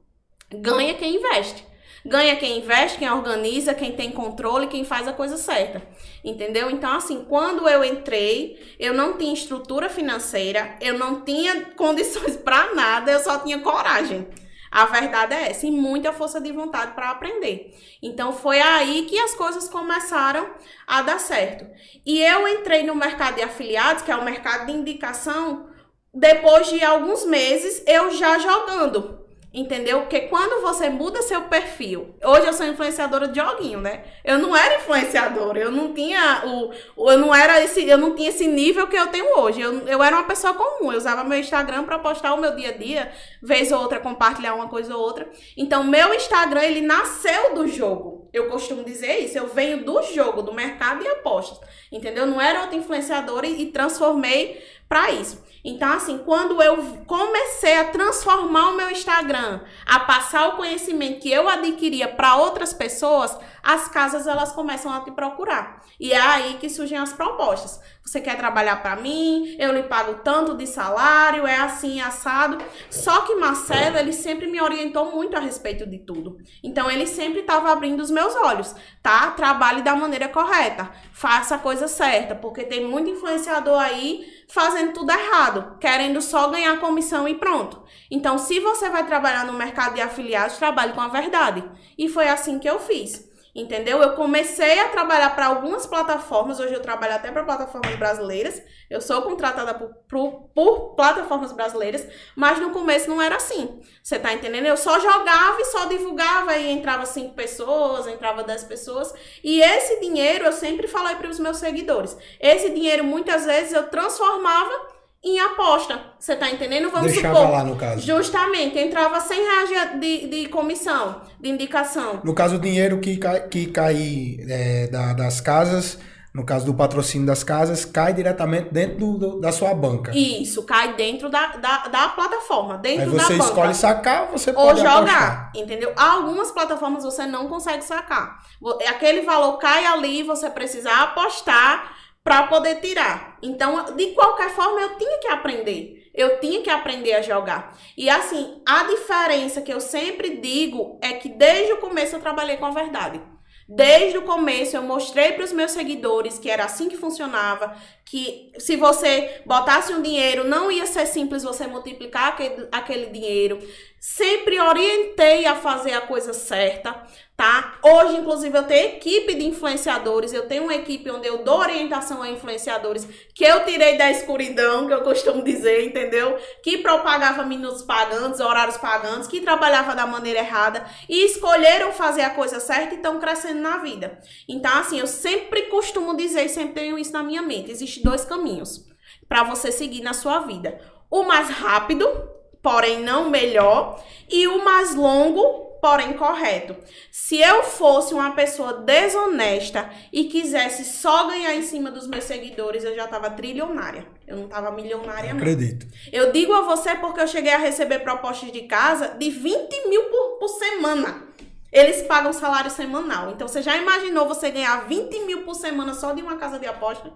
ganha quem investe. Ganha quem investe, quem organiza, quem tem controle, quem faz a coisa certa. Entendeu? Então, assim, quando eu entrei, eu não tinha estrutura financeira, eu não tinha <laughs> condições para nada, eu só tinha coragem. A verdade é essa, e muita força de vontade para aprender. Então foi aí que as coisas começaram a dar certo. E eu entrei no mercado de afiliados, que é o mercado de indicação, depois de alguns meses eu já jogando. Entendeu? Porque quando você muda seu perfil, hoje eu sou influenciadora de joguinho, né? Eu não era influenciadora, eu não tinha o, eu não era esse, eu não tinha esse nível que eu tenho hoje. Eu, eu era uma pessoa comum, eu usava meu Instagram para postar o meu dia a dia, vez ou outra compartilhar uma coisa ou outra. Então, meu Instagram ele nasceu do jogo. Eu costumo dizer isso, eu venho do jogo, do mercado e apostas. Entendeu? Não era outra influenciadora e, e transformei para isso. Então, assim, quando eu comecei a transformar o meu Instagram, a passar o conhecimento que eu adquiria para outras pessoas, as casas elas começam a te procurar. E é aí que surgem as propostas. Você quer trabalhar para mim? Eu lhe pago tanto de salário, é assim assado. Só que Marcelo, ele sempre me orientou muito a respeito de tudo. Então ele sempre estava abrindo os meus olhos, tá? Trabalhe da maneira correta, faça a coisa certa, porque tem muito influenciador aí fazendo tudo errado, querendo só ganhar comissão e pronto. Então, se você vai trabalhar no mercado de afiliados, trabalhe com a verdade. E foi assim que eu fiz. Entendeu? Eu comecei a trabalhar para algumas plataformas, hoje eu trabalho até para plataformas brasileiras. Eu sou contratada por, por, por, plataformas brasileiras, mas no começo não era assim. Você tá entendendo? Eu só jogava e só divulgava e entrava cinco pessoas, entrava dez pessoas. E esse dinheiro eu sempre falei para os meus seguidores. Esse dinheiro muitas vezes eu transformava em aposta. Você tá entendendo?
Vamos Deixava supor. lá, no caso.
Justamente, entrava 100 reais de, de comissão, de indicação.
No caso, o dinheiro que cai, que cai é, da, das casas, no caso do patrocínio das casas, cai diretamente dentro do, do, da sua banca.
Isso, cai dentro da, da, da plataforma, dentro
Aí você
da
escolhe sacar, você
ou
pode
jogar,
apostar.
entendeu? Algumas plataformas você não consegue sacar. Aquele valor cai ali, você precisa apostar para poder tirar. Então, de qualquer forma, eu tinha que aprender. Eu tinha que aprender a jogar. E assim, a diferença que eu sempre digo é que desde o começo eu trabalhei com a verdade. Desde o começo eu mostrei para os meus seguidores que era assim que funcionava, que se você botasse um dinheiro, não ia ser simples você multiplicar aquele, aquele dinheiro. Sempre orientei a fazer a coisa certa tá? Hoje, inclusive, eu tenho equipe de influenciadores, eu tenho uma equipe onde eu dou orientação a influenciadores que eu tirei da escuridão, que eu costumo dizer, entendeu? Que propagava minutos pagantes, horários pagantes, que trabalhava da maneira errada e escolheram fazer a coisa certa e estão crescendo na vida. Então, assim, eu sempre costumo dizer, e sempre tenho isso na minha mente, existem dois caminhos para você seguir na sua vida. O mais rápido, porém não melhor, e o mais longo, porém correto. Se eu fosse uma pessoa desonesta e quisesse só ganhar em cima dos meus seguidores, eu já estava trilionária. Eu não estava milionária, não.
Acredito.
Eu digo a você porque eu cheguei a receber propostas de casa de 20 mil por, por semana. Eles pagam salário semanal. Então, você já imaginou você ganhar 20 mil por semana só de uma casa de aposta?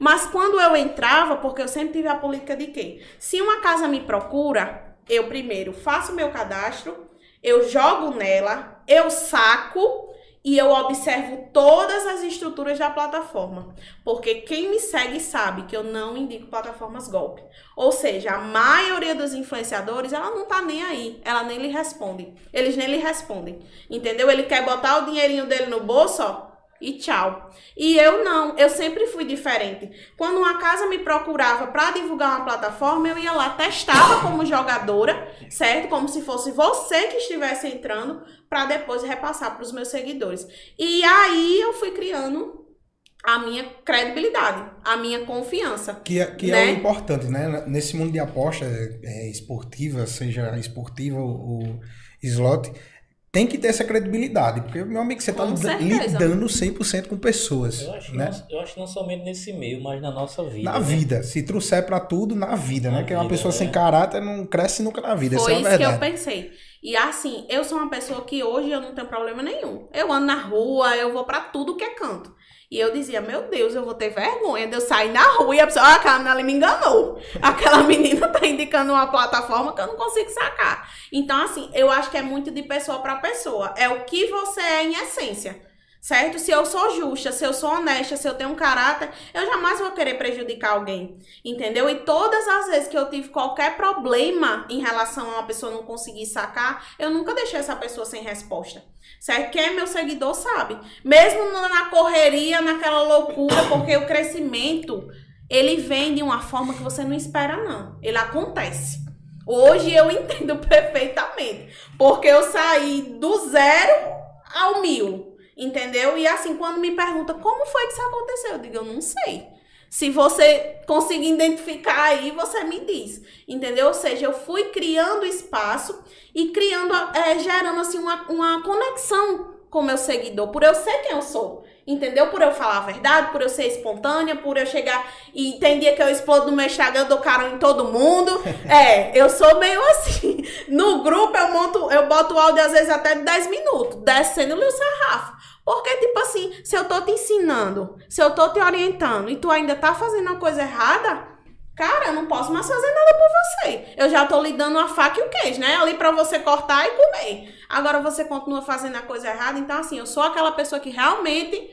Mas quando eu entrava, porque eu sempre tive a política de quê? Se uma casa me procura, eu primeiro faço meu cadastro, eu jogo nela, eu saco e eu observo todas as estruturas da plataforma. Porque quem me segue sabe que eu não indico plataformas golpe. Ou seja, a maioria dos influenciadores, ela não tá nem aí. Ela nem lhe responde. Eles nem lhe respondem. Entendeu? Ele quer botar o dinheirinho dele no bolso, ó e tchau. E eu não, eu sempre fui diferente. Quando uma casa me procurava para divulgar uma plataforma, eu ia lá, testava como jogadora, certo? Como se fosse você que estivesse entrando, para depois repassar para os meus seguidores. E aí eu fui criando a minha credibilidade, a minha confiança.
Que, é, que né? é o importante, né? Nesse mundo de aposta é, esportiva, seja esportiva ou slot, tem que ter essa credibilidade, porque, meu amigo, você está lidando 100% com pessoas.
Eu acho,
né?
não, eu acho não somente nesse meio, mas na nossa vida.
Na
né?
vida. Se trouxer para tudo, na vida,
na
né? Porque uma pessoa
é.
sem caráter não cresce nunca na vida.
Foi
é
isso
que
eu pensei. E assim, eu sou uma pessoa que hoje eu não tenho problema nenhum. Eu ando na rua, eu vou para tudo que é canto. E eu dizia, meu Deus, eu vou ter vergonha de eu sair na rua e a pessoa, ah, aquela menina ali me enganou. Aquela <laughs> menina tá indicando uma plataforma que eu não consigo sacar. Então, assim, eu acho que é muito de pessoa para pessoa. É o que você é em essência certo? Se eu sou justa, se eu sou honesta, se eu tenho um caráter, eu jamais vou querer prejudicar alguém, entendeu? E todas as vezes que eu tive qualquer problema em relação a uma pessoa não conseguir sacar, eu nunca deixei essa pessoa sem resposta. Certo? Quem é meu seguidor sabe. Mesmo na correria, naquela loucura, porque o crescimento, ele vem de uma forma que você não espera, não. Ele acontece. Hoje eu <laughs> entendo perfeitamente. Porque eu saí do zero ao mil Entendeu? E assim, quando me pergunta como foi que isso aconteceu, eu digo, eu não sei. Se você conseguir identificar aí, você me diz. Entendeu? Ou seja, eu fui criando espaço e criando, é, gerando assim uma, uma conexão com meu seguidor, por eu ser quem eu sou. Entendeu? Por eu falar a verdade, por eu ser espontânea, por eu chegar e tem dia que eu explodo no meu Instagram, dou carão em todo mundo. <laughs> É, eu sou meio assim. No grupo eu monto, eu boto o áudio às vezes até de 10 minutos, descendo-lhe o sarrafo. Porque, tipo assim, se eu tô te ensinando, se eu tô te orientando e tu ainda tá fazendo a coisa errada, cara, eu não posso mais fazer nada por você. Eu já tô lhe dando a faca e o queijo, né? Ali para você cortar e comer. Agora você continua fazendo a coisa errada, então assim, eu sou aquela pessoa que realmente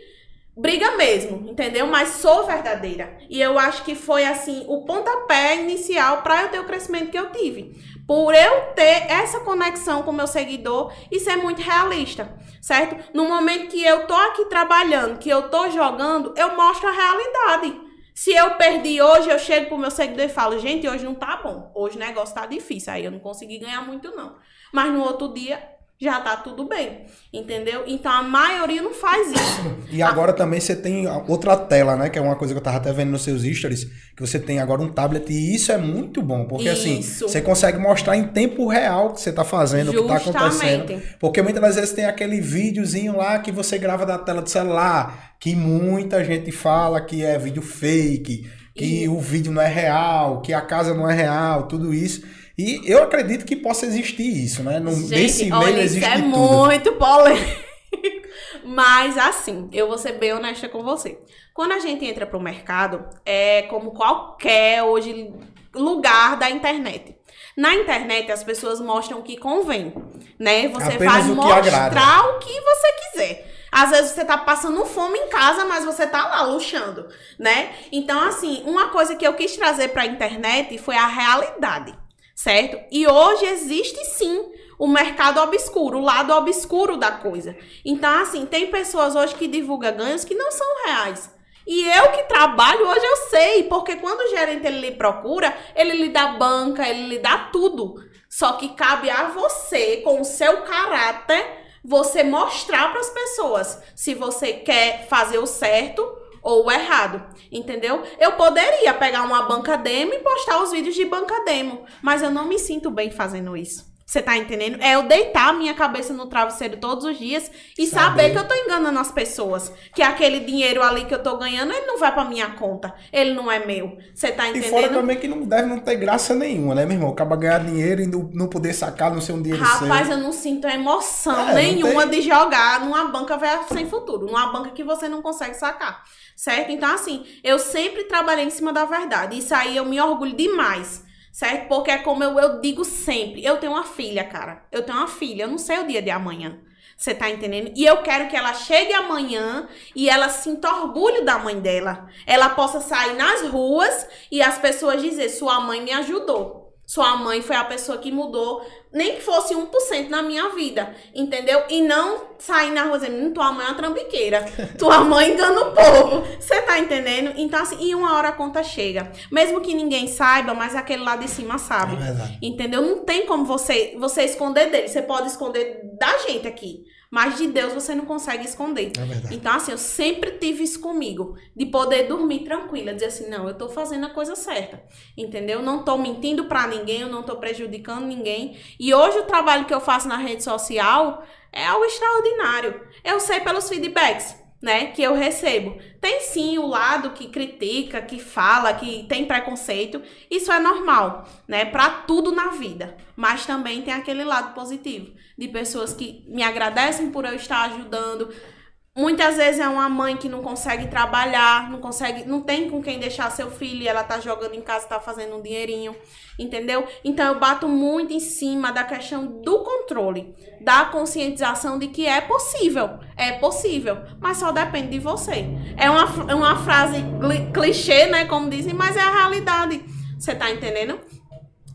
briga mesmo, entendeu? Mas sou verdadeira. E eu acho que foi assim o pontapé inicial para eu ter o crescimento que eu tive por eu ter essa conexão com meu seguidor e ser muito realista, certo? No momento que eu tô aqui trabalhando, que eu tô jogando, eu mostro a realidade. Se eu perdi hoje, eu chego pro meu seguidor e falo, gente, hoje não tá bom. Hoje o negócio tá difícil. Aí eu não consegui ganhar muito, não. Mas no outro dia, já tá tudo bem, entendeu? Então a maioria não faz isso. <coughs>
E agora a... também você tem outra tela, né? Que é uma coisa que eu tava até vendo nos seus stories, que você tem agora um tablet e isso é muito bom, porque assim, isso. assim, você consegue mostrar em tempo real o que você tá fazendo, Justamente. o que tá acontecendo. Porque muitas das vezes tem aquele videozinho lá que você grava da tela do celular, que muita gente fala que é vídeo fake, que e... o vídeo não é real, que a casa não é real, tudo isso. E eu acredito que possa existir isso, né? No,
Gente, nesse olha, meio existe isso é tudo. muito polêmico. <laughs> Mas assim, eu vou ser bem honesta com você. Quando a gente entra pro mercado, é como qualquer hoje lugar da internet. Na internet as pessoas mostram o que convém, né? Você Apenas vai mostrar o que você quiser. Às vezes você tá passando fome em casa, mas você tá lá luxando, né? Então assim, uma coisa que eu quis trazer para a internet foi a realidade certo? E hoje existe sim o mercado obscuro, o lado obscuro da coisa. Então, assim, tem pessoas hoje que divulgam ganhos que não são reais. E eu que trabalho hoje eu sei, porque quando o gerente ele procura, ele lhe dá banca, ele lhe dá tudo. Só que cabe a você, com o seu caráter, você mostrar para as pessoas se você quer fazer o certo ou errado, entendeu? Eu poderia pegar uma banca demo e postar os vídeos de banca demo, mas eu não me sinto bem fazendo isso. Você tá entendendo? É eu deitar a minha cabeça no travesseiro todos os dias e saber, saber que eu tô enganando as pessoas. Que aquele dinheiro ali que eu tô ganhando, ele não vai pra minha conta. Ele não é meu. Você tá entendendo? E
fora também que não deve não ter graça nenhuma, né, meu irmão? Acaba ganhar dinheiro e não, não poder sacar no seu dinheiro
Rapaz, seu. eu não sinto emoção é, nenhuma tem... de jogar numa banca sem futuro. Numa banca que você não consegue sacar. Certo? Então, assim, eu sempre trabalhei em cima da verdade. Isso aí eu me orgulho demais certo? Porque é como eu, eu digo sempre, eu tenho uma filha, cara. Eu tenho uma filha, eu não sei o dia de amanhã. Você tá entendendo? E eu quero que ela chegue amanhã e ela sinta orgulho da mãe dela. Ela possa sair nas ruas e as pessoas dizer: sua mãe me ajudou. Sua mãe foi a pessoa que mudou, nem que fosse 1% na minha vida, entendeu? E não sair na rua dizendo, hum, tua mãe é uma trambiqueira, <laughs> tua mãe engana o povo. Você tá entendendo? Então, assim, e uma hora a conta chega. Mesmo que ninguém saiba, mas aquele lá de cima sabe. É entendeu? Não tem como você, você esconder dele. Você pode esconder da gente aqui. Mas de Deus você não consegue esconder. É então, assim, eu sempre tive isso comigo. De poder dormir tranquila. Dizer assim, não, eu tô fazendo a coisa certa. Entendeu? Não tô mentindo para ninguém, eu não tô prejudicando ninguém. E hoje o trabalho que eu faço na rede social é algo extraordinário. Eu sei pelos feedbacks né, que eu recebo. Tem sim o lado que critica, que fala, que tem preconceito. Isso é normal, né, para tudo na vida. Mas também tem aquele lado positivo de pessoas que me agradecem por eu estar ajudando. Muitas vezes é uma mãe que não consegue trabalhar, não consegue, não tem com quem deixar seu filho, e ela tá jogando em casa, tá fazendo um dinheirinho, entendeu? Então eu bato muito em cima da questão do controle, da conscientização de que é possível, é possível, mas só depende de você. É uma, é uma frase clichê, né, como dizem, mas é a realidade. Você tá entendendo?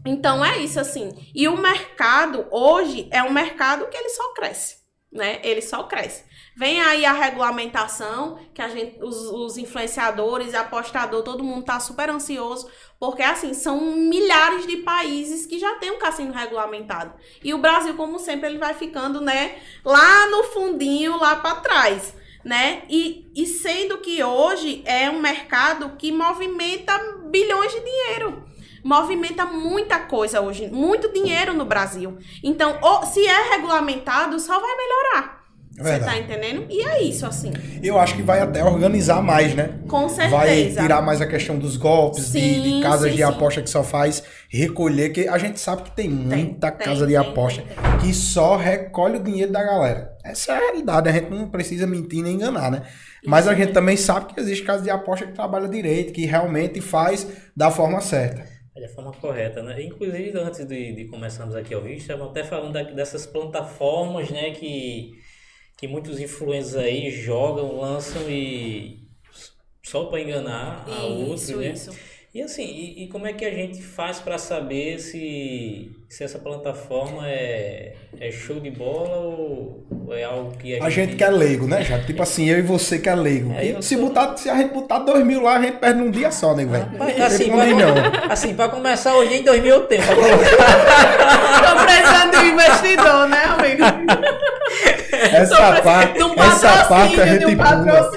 Então é isso assim. E o mercado hoje é um mercado que ele só cresce, né? Ele só cresce. Vem aí a regulamentação, que a gente, os, os influenciadores, apostador, todo mundo tá super ansioso, porque assim, são milhares de países que já tem um cassino regulamentado. E o Brasil, como sempre, ele vai ficando, né, lá no fundinho, lá para trás, né? E, e sendo que hoje é um mercado que movimenta bilhões de dinheiro movimenta muita coisa hoje, muito dinheiro no Brasil. Então, se é regulamentado, só vai melhorar. Você tá entendendo? E é isso, assim.
Eu acho que vai até organizar mais, né?
Com certeza.
Vai tirar mais a questão dos golpes, sim, de, de, casas sim, de aposta sim. que só faz recolher, que a gente sabe que tem, tem muita tem, casa tem, de aposta que só recolhe o dinheiro da galera. Essa é a realidade, a gente não precisa mentir nem enganar, né? Mas a gente também sabe que existe casa de aposta que trabalha direito, que realmente faz da forma certa.
É da forma correta, né? Inclusive, antes de, de começarmos aqui ao vídeo, estavam até falando da, dessas plataformas, né, que que muitos influencers aí jogam, lançam e só para enganar a outro, né? Isso. E assim, e, e, como é que a gente faz para saber se, se essa plataforma é, é show de bola ou, ou é algo que
a, a gente... gente quer leigo, né? Já tipo assim, eu e você que é leigo. É, e se, sou... botar, se a gente botar dois mil lá, a gente perde num dia só, né, velho?
Assim, pra, não. assim, para começar hoje em dois mil eu tenho. <laughs>
Tô precisando de um investidor, né, amigo?
Essa parte, essa parte a gente pula.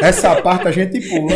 Essa parte a gente pula.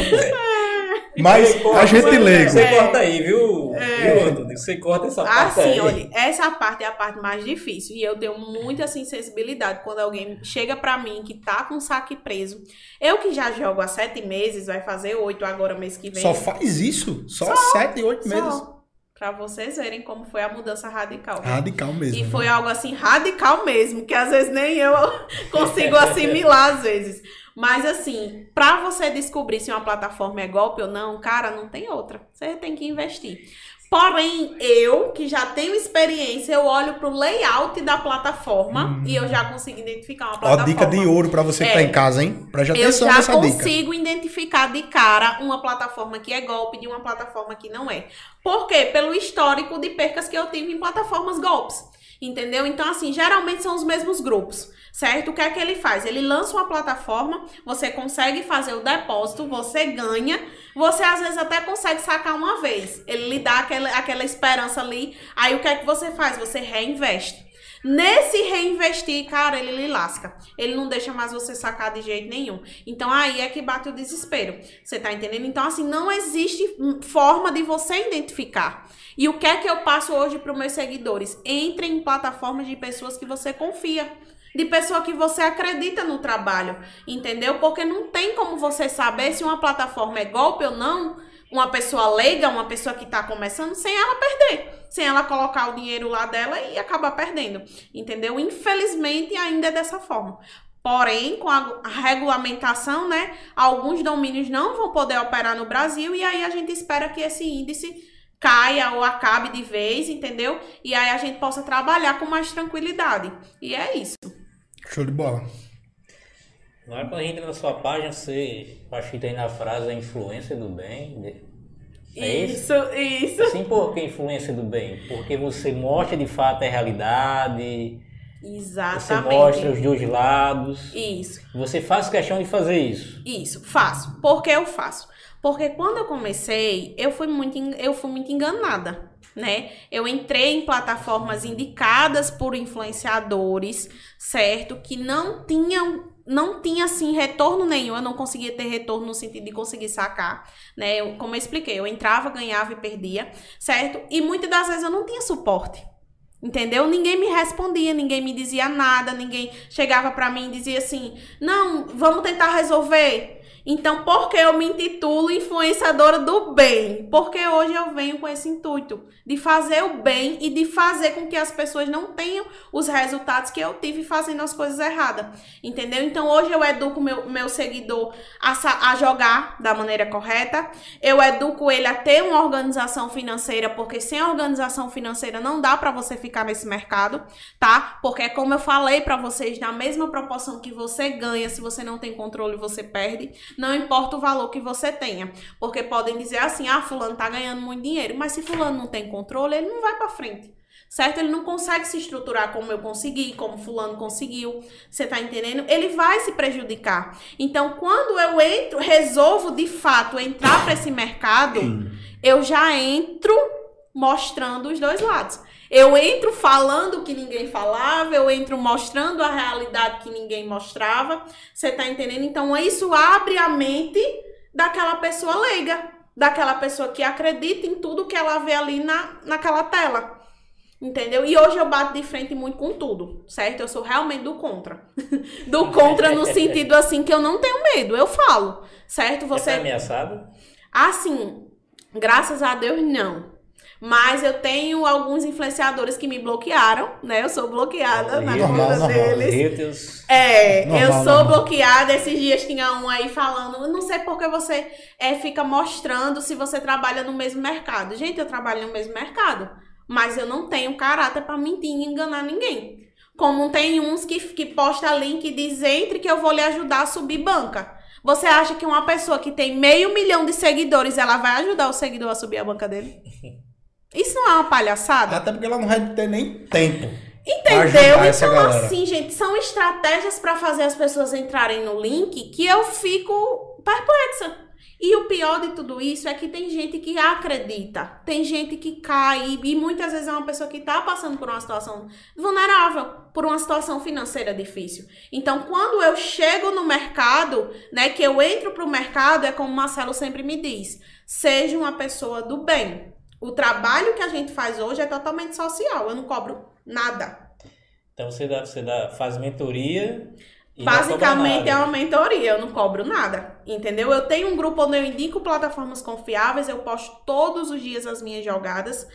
Mas corta, a gente lê.
Você corta aí, viu? É. Viu, Você corta essa parte
assim,
aí.
olha, essa parte é a parte mais difícil. E eu tenho muita assim, sensibilidade quando alguém chega pra mim que tá com o saque preso. Eu que já jogo há sete meses, vai fazer oito agora mês que vem.
Só faz isso? Só, só sete, oito só. meses?
Pra vocês verem como foi a mudança radical.
Radical mesmo.
E foi algo assim, radical mesmo, que às vezes nem eu <laughs> consigo assimilar às vezes. Mas assim, para você descobrir se uma plataforma é golpe ou não, cara, não tem outra. Você tem que investir. Porém, eu, que já tenho experiência, eu olho pro layout da plataforma hum. e eu já consigo identificar uma plataforma.
Ó, dica de ouro para você que tá é, tá em casa, hein? Preste atenção
nessa
dica.
Eu já consigo identificar de cara uma plataforma que é golpe de uma plataforma que não é. Por quê? Pelo histórico de percas que eu tive em plataformas golpes. Entendeu? Então, assim, geralmente são os mesmos grupos certo? O que é que ele faz? Ele lança uma plataforma, você consegue fazer o depósito, você ganha, você às vezes até consegue sacar uma vez. Ele lhe dá aquela, aquela esperança ali. Aí o que é que você faz? Você reinveste. Nesse reinvestir, cara, ele lhe lasca. Ele não deixa mais você sacar de jeito nenhum. Então aí é que bate o desespero. Você tá entendendo? Então, assim, não existe forma de você identificar. E o que é que eu passo hoje para os meus seguidores? Entre em plataformas de pessoas que você confia de pessoa que você acredita no trabalho, entendeu? Porque não tem como você saber se uma plataforma é golpe ou não, uma pessoa leiga, uma pessoa que está começando, sem ela perder, sem ela colocar o dinheiro lá dela e acabar perdendo, entendeu? Infelizmente ainda é dessa forma. Porém, com a regulamentação, né, alguns domínios não vão poder operar no Brasil e aí a gente espera que esse índice caia ou acabe de vez, entendeu? E aí a gente possa trabalhar com mais tranquilidade. E é isso.
Show de bola.
Agora quando a gente entra na sua página, você acho que tem na frase a influência do bem.
É isso, isso. isso.
Assim, por que influência do bem? Porque você mostra de fato a realidade.
Exatamente.
Você mostra os dois lados.
Isso.
Você faz questão de fazer isso.
Isso, faço. Por que eu faço? Porque quando eu comecei, eu fui muito, eu fui muito enganada né? Eu entrei em plataformas indicadas por influenciadores, certo? Que não tinham não tinha assim retorno nenhum, eu não conseguia ter retorno no sentido de conseguir sacar, né? Eu, como eu expliquei, eu entrava, ganhava e perdia, certo? E muitas das vezes eu não tinha suporte. Entendeu? Ninguém me respondia, ninguém me dizia nada, ninguém chegava para mim e dizia assim: "Não, vamos tentar resolver". Então, por que eu me intitulo influenciadora do bem? Porque hoje eu venho com esse intuito de fazer o bem e de fazer com que as pessoas não tenham os resultados que eu tive fazendo as coisas erradas. Entendeu? Então, hoje eu educo meu, meu seguidor a, a jogar da maneira correta. Eu educo ele a ter uma organização financeira, porque sem organização financeira não dá para você ficar nesse mercado, tá? Porque como eu falei para vocês, na mesma proporção que você ganha, se você não tem controle, você perde não importa o valor que você tenha. Porque podem dizer assim: ah, Fulano tá ganhando muito dinheiro. Mas se Fulano não tem controle, ele não vai para frente. Certo? Ele não consegue se estruturar como eu consegui, como Fulano conseguiu. Você tá entendendo? Ele vai se prejudicar. Então, quando eu entro, resolvo de fato entrar para esse mercado, eu já entro mostrando os dois lados. Eu entro falando que ninguém falava, eu entro mostrando a realidade que ninguém mostrava. Você tá entendendo? Então isso abre a mente daquela pessoa leiga, daquela pessoa que acredita em tudo que ela vê ali na, naquela tela. Entendeu? E hoje eu bato de frente muito com tudo, certo? Eu sou realmente do contra. <laughs> do contra no sentido assim que eu não tenho medo, eu falo, certo?
Você é ameaçado?
Assim, graças a Deus não. Mas eu tenho alguns influenciadores que me bloquearam, né? Eu sou bloqueada na conta deles. É, normal, eu sou normal. bloqueada. Esses dias tinha um aí falando, não sei porque você é, fica mostrando se você trabalha no mesmo mercado. Gente, eu trabalho no mesmo mercado, mas eu não tenho caráter para mentir e enganar ninguém. Como tem uns que, que posta link e diz entre que eu vou lhe ajudar a subir banca. Você acha que uma pessoa que tem meio milhão de seguidores, ela vai ajudar o seguidor a subir a banca dele? <laughs> Isso não é uma palhaçada?
Até porque ela não vai ter nem tempo.
Entendeu? Então, assim, gente, são estratégias para fazer as pessoas entrarem no link que eu fico perplexa. E o pior de tudo isso é que tem gente que acredita, tem gente que cai, e muitas vezes é uma pessoa que está passando por uma situação vulnerável, por uma situação financeira difícil. Então, quando eu chego no mercado, né, que eu entro para o mercado, é como o Marcelo sempre me diz: seja uma pessoa do bem. O trabalho que a gente faz hoje é totalmente social. Eu não cobro nada.
Então você dá, você dá, faz mentoria.
Basicamente é uma mentoria, eu não cobro nada, entendeu? Eu tenho um grupo onde eu indico plataformas confiáveis, eu posto todos os dias as minhas jogadas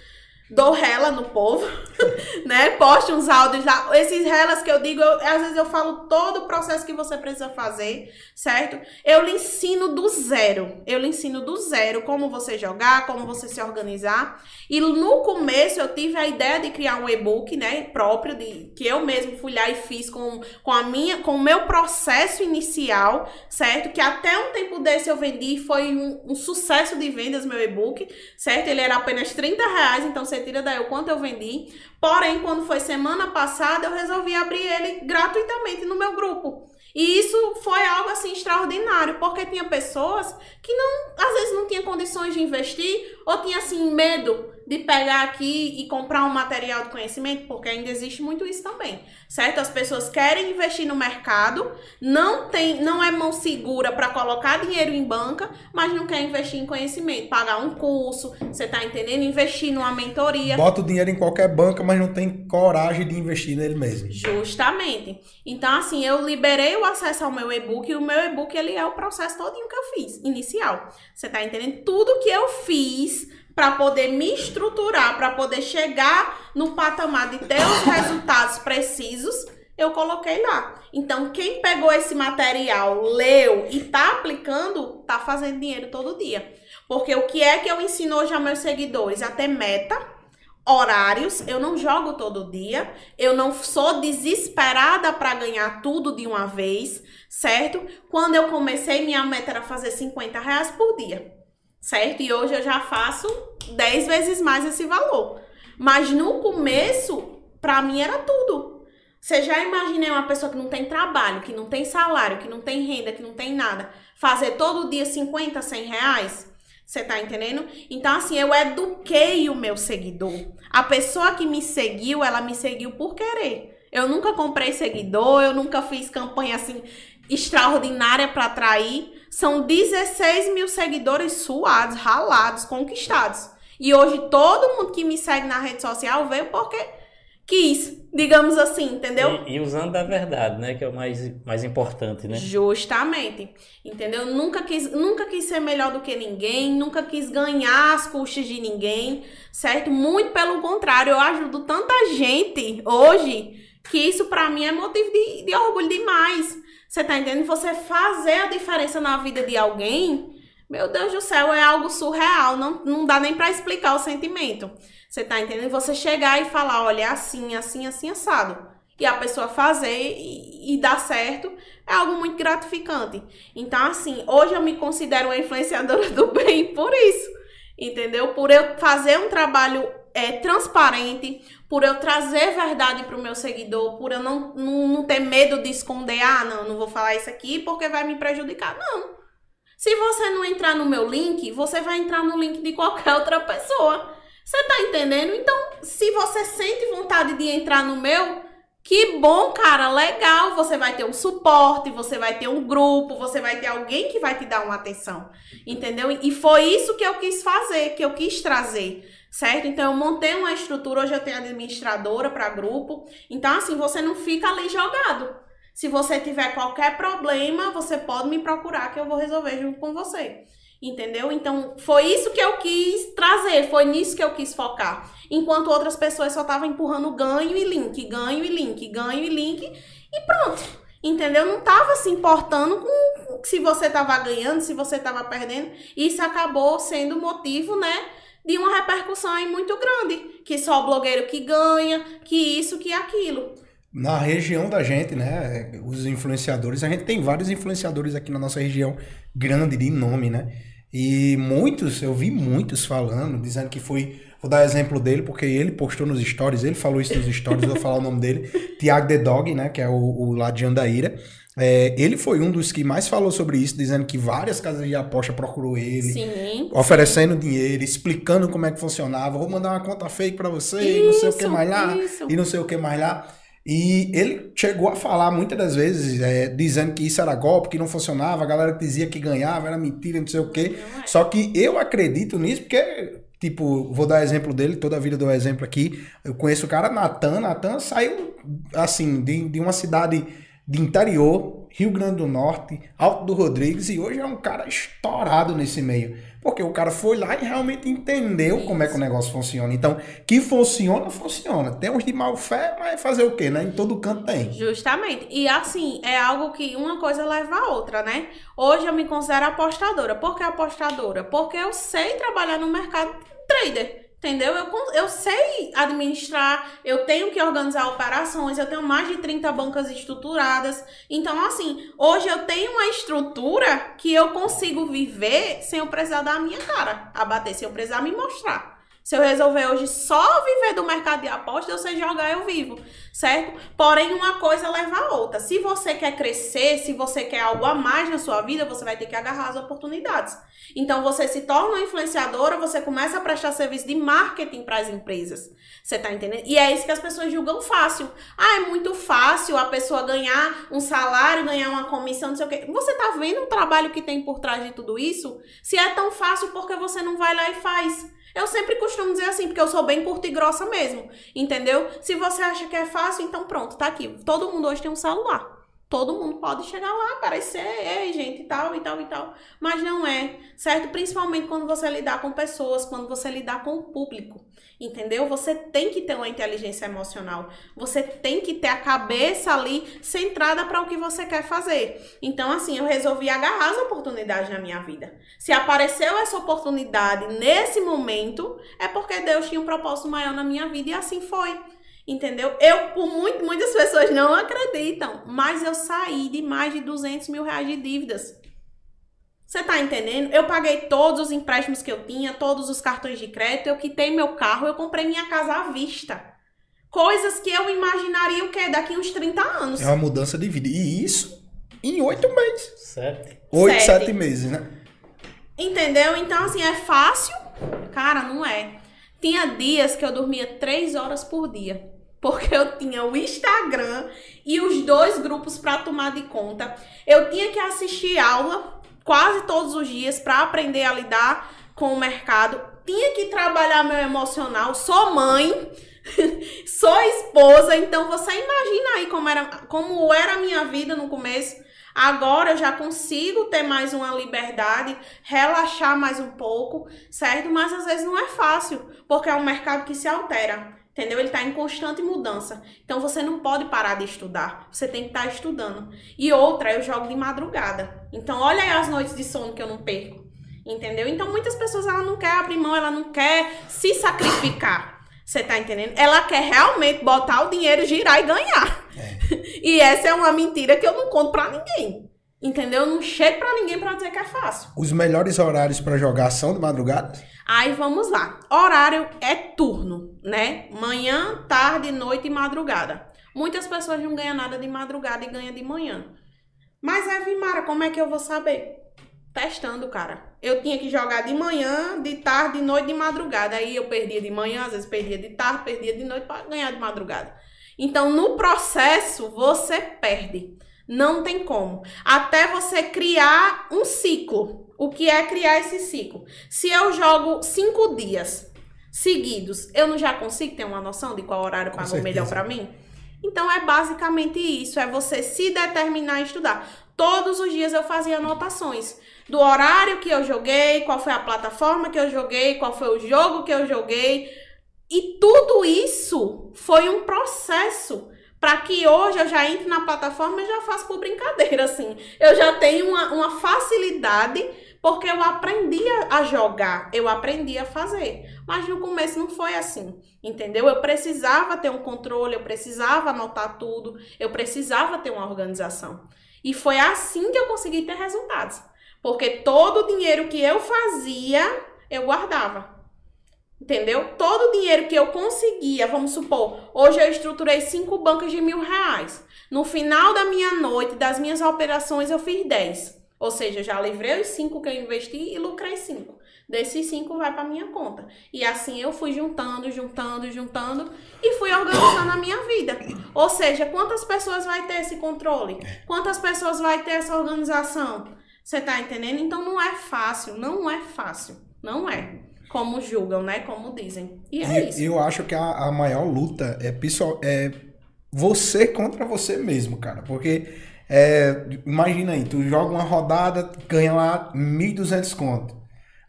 dou rela no povo, <laughs> né? Poste uns áudios lá. Esses relas que eu digo, eu, às vezes eu falo todo o processo que você precisa fazer, certo? Eu lhe ensino do zero. Eu lhe ensino do zero como você jogar, como você se organizar. E no começo eu tive a ideia de criar um e-book, né, próprio de que eu mesmo fui lá e fiz com, com a minha, com o meu processo inicial, certo? Que até um tempo desse eu vendi, foi um, um sucesso de vendas meu e-book, certo? Ele era apenas 30 reais, então você tira daí o quanto eu vendi. Porém, quando foi semana passada, eu resolvi abrir ele gratuitamente no meu grupo. E isso foi algo assim extraordinário, porque tinha pessoas que não, às vezes não tinha condições de investir ou tinha assim medo de pegar aqui e comprar um material de conhecimento, porque ainda existe muito isso também, certo? As pessoas querem investir no mercado, não tem, não é mão segura para colocar dinheiro em banca, mas não quer investir em conhecimento, pagar um curso, você tá entendendo? Investir numa mentoria.
Bota o dinheiro em qualquer banca, mas não tem coragem de investir nele mesmo.
Justamente. Então assim, eu liberei o acesso ao meu e-book e o meu e-book ele é o processo todinho que eu fiz, inicial. Você tá entendendo? Tudo que eu fiz para poder me estruturar, para poder chegar no patamar de ter os resultados precisos, eu coloquei lá. Então, quem pegou esse material, leu e tá aplicando, tá fazendo dinheiro todo dia. Porque o que é que eu ensino hoje aos meus seguidores? A ter meta, horários, eu não jogo todo dia, eu não sou desesperada para ganhar tudo de uma vez, certo? Quando eu comecei, minha meta era fazer 50 reais por dia certo? E hoje eu já faço 10 vezes mais esse valor. Mas no começo, para mim era tudo. Você já imaginei uma pessoa que não tem trabalho, que não tem salário, que não tem renda, que não tem nada, fazer todo dia 50, 100 reais? Você tá entendendo? Então, assim, eu eduquei o meu seguidor. A pessoa que me seguiu, ela me seguiu por querer. Eu nunca comprei seguidor, eu nunca fiz campanha assim extraordinária para atrair. São 16 mil seguidores suados, ralados, conquistados. E hoje todo mundo que me segue na rede social veio porque quis. digamos assim, entendeu?
E, e, usando a verdade, né? Que é o mais, mais importante, né?
Justamente. Entendeu? Nunca quis, nunca quis ser melhor do que ninguém, nunca quis ganhar as custas de ninguém, certo? Muito pelo contrário, eu ajudo tanta gente hoje que isso para mim é motivo de, de orgulho demais. Você tá entendendo? Você fazer a diferença na vida de alguém, meu Deus do céu, é algo surreal. Não, não dá nem para explicar o sentimento. Você tá entendendo? Você chegar e falar, olha, é assim, assim, assim, assado. E a pessoa fazer e, e dar certo é algo muito gratificante. Então, assim, hoje eu me considero uma influenciadora <laughs> do bem por isso. Entendeu? Por eu fazer um trabalho é, transparente, por eu trazer verdade para o meu seguidor, por eu não, não, não ter medo de esconder, ah, não, não vou falar isso aqui porque vai me prejudicar. Não. Se você não entrar no meu link, você vai entrar no link de qualquer outra pessoa. Você tá entendendo? Então, se você sente vontade de entrar no meu, que bom, cara, legal. Você vai ter um suporte, você vai ter um grupo, você vai ter alguém que vai te dar uma atenção. Entendeu? E foi isso que eu quis fazer, que eu quis trazer. Certo? Então, eu montei uma estrutura. Hoje eu tenho administradora para grupo. Então, assim, você não fica ali jogado. Se você tiver qualquer problema, você pode me procurar que eu vou resolver junto com você. Entendeu? Então, foi isso que eu quis trazer, foi nisso que eu quis focar. Enquanto outras pessoas só estavam empurrando ganho e link, ganho e link, ganho e link, e pronto. Entendeu? Não tava se importando com se você tava ganhando, se você tava perdendo. Isso acabou sendo motivo, né? De uma repercussão aí muito grande. Que só o blogueiro que ganha, que isso, que aquilo.
Na região da gente, né? Os influenciadores, a gente tem vários influenciadores aqui na nossa região, grande de nome, né? E muitos, eu vi muitos falando, dizendo que foi. Vou dar exemplo dele, porque ele postou nos stories, ele falou isso nos stories, eu vou falar o nome dele. Tiago The Dog, né? Que é o, o lá de Andaíra. É, ele foi um dos que mais falou sobre isso, dizendo que várias casas de aposta procurou ele,
sim,
oferecendo sim. dinheiro, explicando como é que funcionava. Vou mandar uma conta fake para você, isso, e não sei o que mais lá, isso. e não sei o que mais lá. E ele chegou a falar muitas das vezes, é, dizendo que isso era golpe, que não funcionava, a galera dizia que ganhava, era mentira, não sei o quê. É. Só que eu acredito nisso, porque, tipo, vou dar exemplo dele, toda a vida dou exemplo aqui. Eu conheço o cara, Natan. Natan saiu, assim, de, de uma cidade de interior, Rio Grande do Norte, Alto do Rodrigues, e hoje é um cara estourado nesse meio. Porque o cara foi lá e realmente entendeu como é que o negócio funciona. Então, que funciona, funciona. Tem uns de mal fé, mas fazer o quê, né? Em todo canto tem.
Justamente. E assim, é algo que uma coisa leva a outra, né? Hoje eu me considero apostadora. Por que apostadora? Porque eu sei trabalhar no mercado trader. Entendeu? Eu, eu sei administrar, eu tenho que organizar operações, eu tenho mais de 30 bancas estruturadas. Então, assim, hoje eu tenho uma estrutura que eu consigo viver sem eu precisar dar a minha cara, abater, sem eu precisar me mostrar. Se eu resolver hoje só viver do mercado de apostas, eu sei jogar, eu vivo, certo? Porém, uma coisa leva a outra. Se você quer crescer, se você quer algo a mais na sua vida, você vai ter que agarrar as oportunidades. Então, você se torna uma influenciadora, você começa a prestar serviço de marketing para as empresas. Você tá entendendo? E é isso que as pessoas julgam fácil. Ah, é muito fácil a pessoa ganhar um salário, ganhar uma comissão, não sei o quê. Você tá vendo o trabalho que tem por trás de tudo isso? Se é tão fácil, por que você não vai lá e faz? Eu sempre costumo dizer assim, porque eu sou bem curta e grossa mesmo, entendeu? Se você acha que é fácil, então pronto, tá aqui. Todo mundo hoje tem um celular. Todo mundo pode chegar lá, aparecer, ei, gente, tal, e tal, e tal. Mas não é, certo? Principalmente quando você lidar com pessoas, quando você lidar com o público, entendeu? Você tem que ter uma inteligência emocional. Você tem que ter a cabeça ali centrada para o que você quer fazer. Então, assim, eu resolvi agarrar as oportunidades na minha vida. Se apareceu essa oportunidade nesse momento, é porque Deus tinha um propósito maior na minha vida e assim foi. Entendeu? Eu, por muito, muitas pessoas não acreditam, mas eu saí de mais de 200 mil reais de dívidas. Você tá entendendo? Eu paguei todos os empréstimos que eu tinha, todos os cartões de crédito, eu quitei meu carro, eu comprei minha casa à vista. Coisas que eu imaginaria o quê? Daqui uns 30 anos.
É uma mudança de vida. E isso em oito meses.
Sete.
Oito, sete. sete meses, né?
Entendeu? Então, assim, é fácil? Cara, não é. Tinha dias que eu dormia três horas por dia porque eu tinha o Instagram e os dois grupos para tomar de conta. Eu tinha que assistir aula quase todos os dias para aprender a lidar com o mercado. Tinha que trabalhar meu emocional. Sou mãe, <laughs> Sou esposa, então você imagina aí como era, como era a minha vida no começo. Agora eu já consigo ter mais uma liberdade, relaxar mais um pouco, certo? Mas às vezes não é fácil, porque é um mercado que se altera. Entendeu? Ele está em constante mudança. Então você não pode parar de estudar. Você tem que estar tá estudando. E outra, eu jogo de madrugada. Então olha aí as noites de sono que eu não perco. Entendeu? Então muitas pessoas ela não quer abrir mão, ela não quer se sacrificar. Você tá entendendo? Ela quer realmente botar o dinheiro, girar e ganhar. É. <laughs> E essa é uma mentira que eu não conto pra ninguém. Entendeu? Eu não chego pra ninguém pra dizer que é fácil.
Os melhores horários para jogar são de madrugada?
Aí vamos lá. Horário é turno, né? Manhã, tarde, noite e madrugada. Muitas pessoas não ganham nada de madrugada e ganham de manhã. Mas, Evimara, como é que eu vou saber? testando, cara. Eu tinha que jogar de manhã, de tarde, de noite, de madrugada. Aí eu perdia de manhã, às vezes perdia de tarde, perdia de noite para ganhar de madrugada. Então, no processo, você perde. Não tem como. Até você criar um ciclo. O que é criar esse ciclo? Se eu jogo cinco dias seguidos, eu não já consigo ter uma noção de qual horário pagou melhor para mim? Então é basicamente isso, é você se determinar a estudar. Todos os dias eu fazia anotações do horário que eu joguei, qual foi a plataforma que eu joguei, qual foi o jogo que eu joguei. E tudo isso foi um processo para que hoje eu já entre na plataforma e já faço por brincadeira, assim. Eu já tenho uma, uma facilidade porque eu aprendi a jogar, eu aprendi a fazer. Mas no começo não foi assim, entendeu? Eu precisava ter um controle, eu precisava anotar tudo, eu precisava ter uma organização. E foi assim que eu consegui ter resultados. Porque todo o dinheiro que eu fazia, eu guardava. Entendeu? Todo o dinheiro que eu conseguia, vamos supor, hoje eu estruturei cinco bancos de mil reais. No final da minha noite, das minhas operações, eu fiz 10. Ou seja, já livrei os cinco que eu investi e lucrei cinco. Desses cinco vai para minha conta. E assim eu fui juntando, juntando, juntando e fui organizando a minha vida. Ou seja, quantas pessoas vai ter esse controle? Quantas pessoas vai ter essa organização? Você tá entendendo? Então não é fácil, não é fácil, não é. Como julgam, né? Como dizem. E é
eu,
isso.
Eu acho que a, a maior luta é, pessoal, é você contra você mesmo, cara. Porque é, imagina aí, tu joga uma rodada, ganha lá 1.200 conto.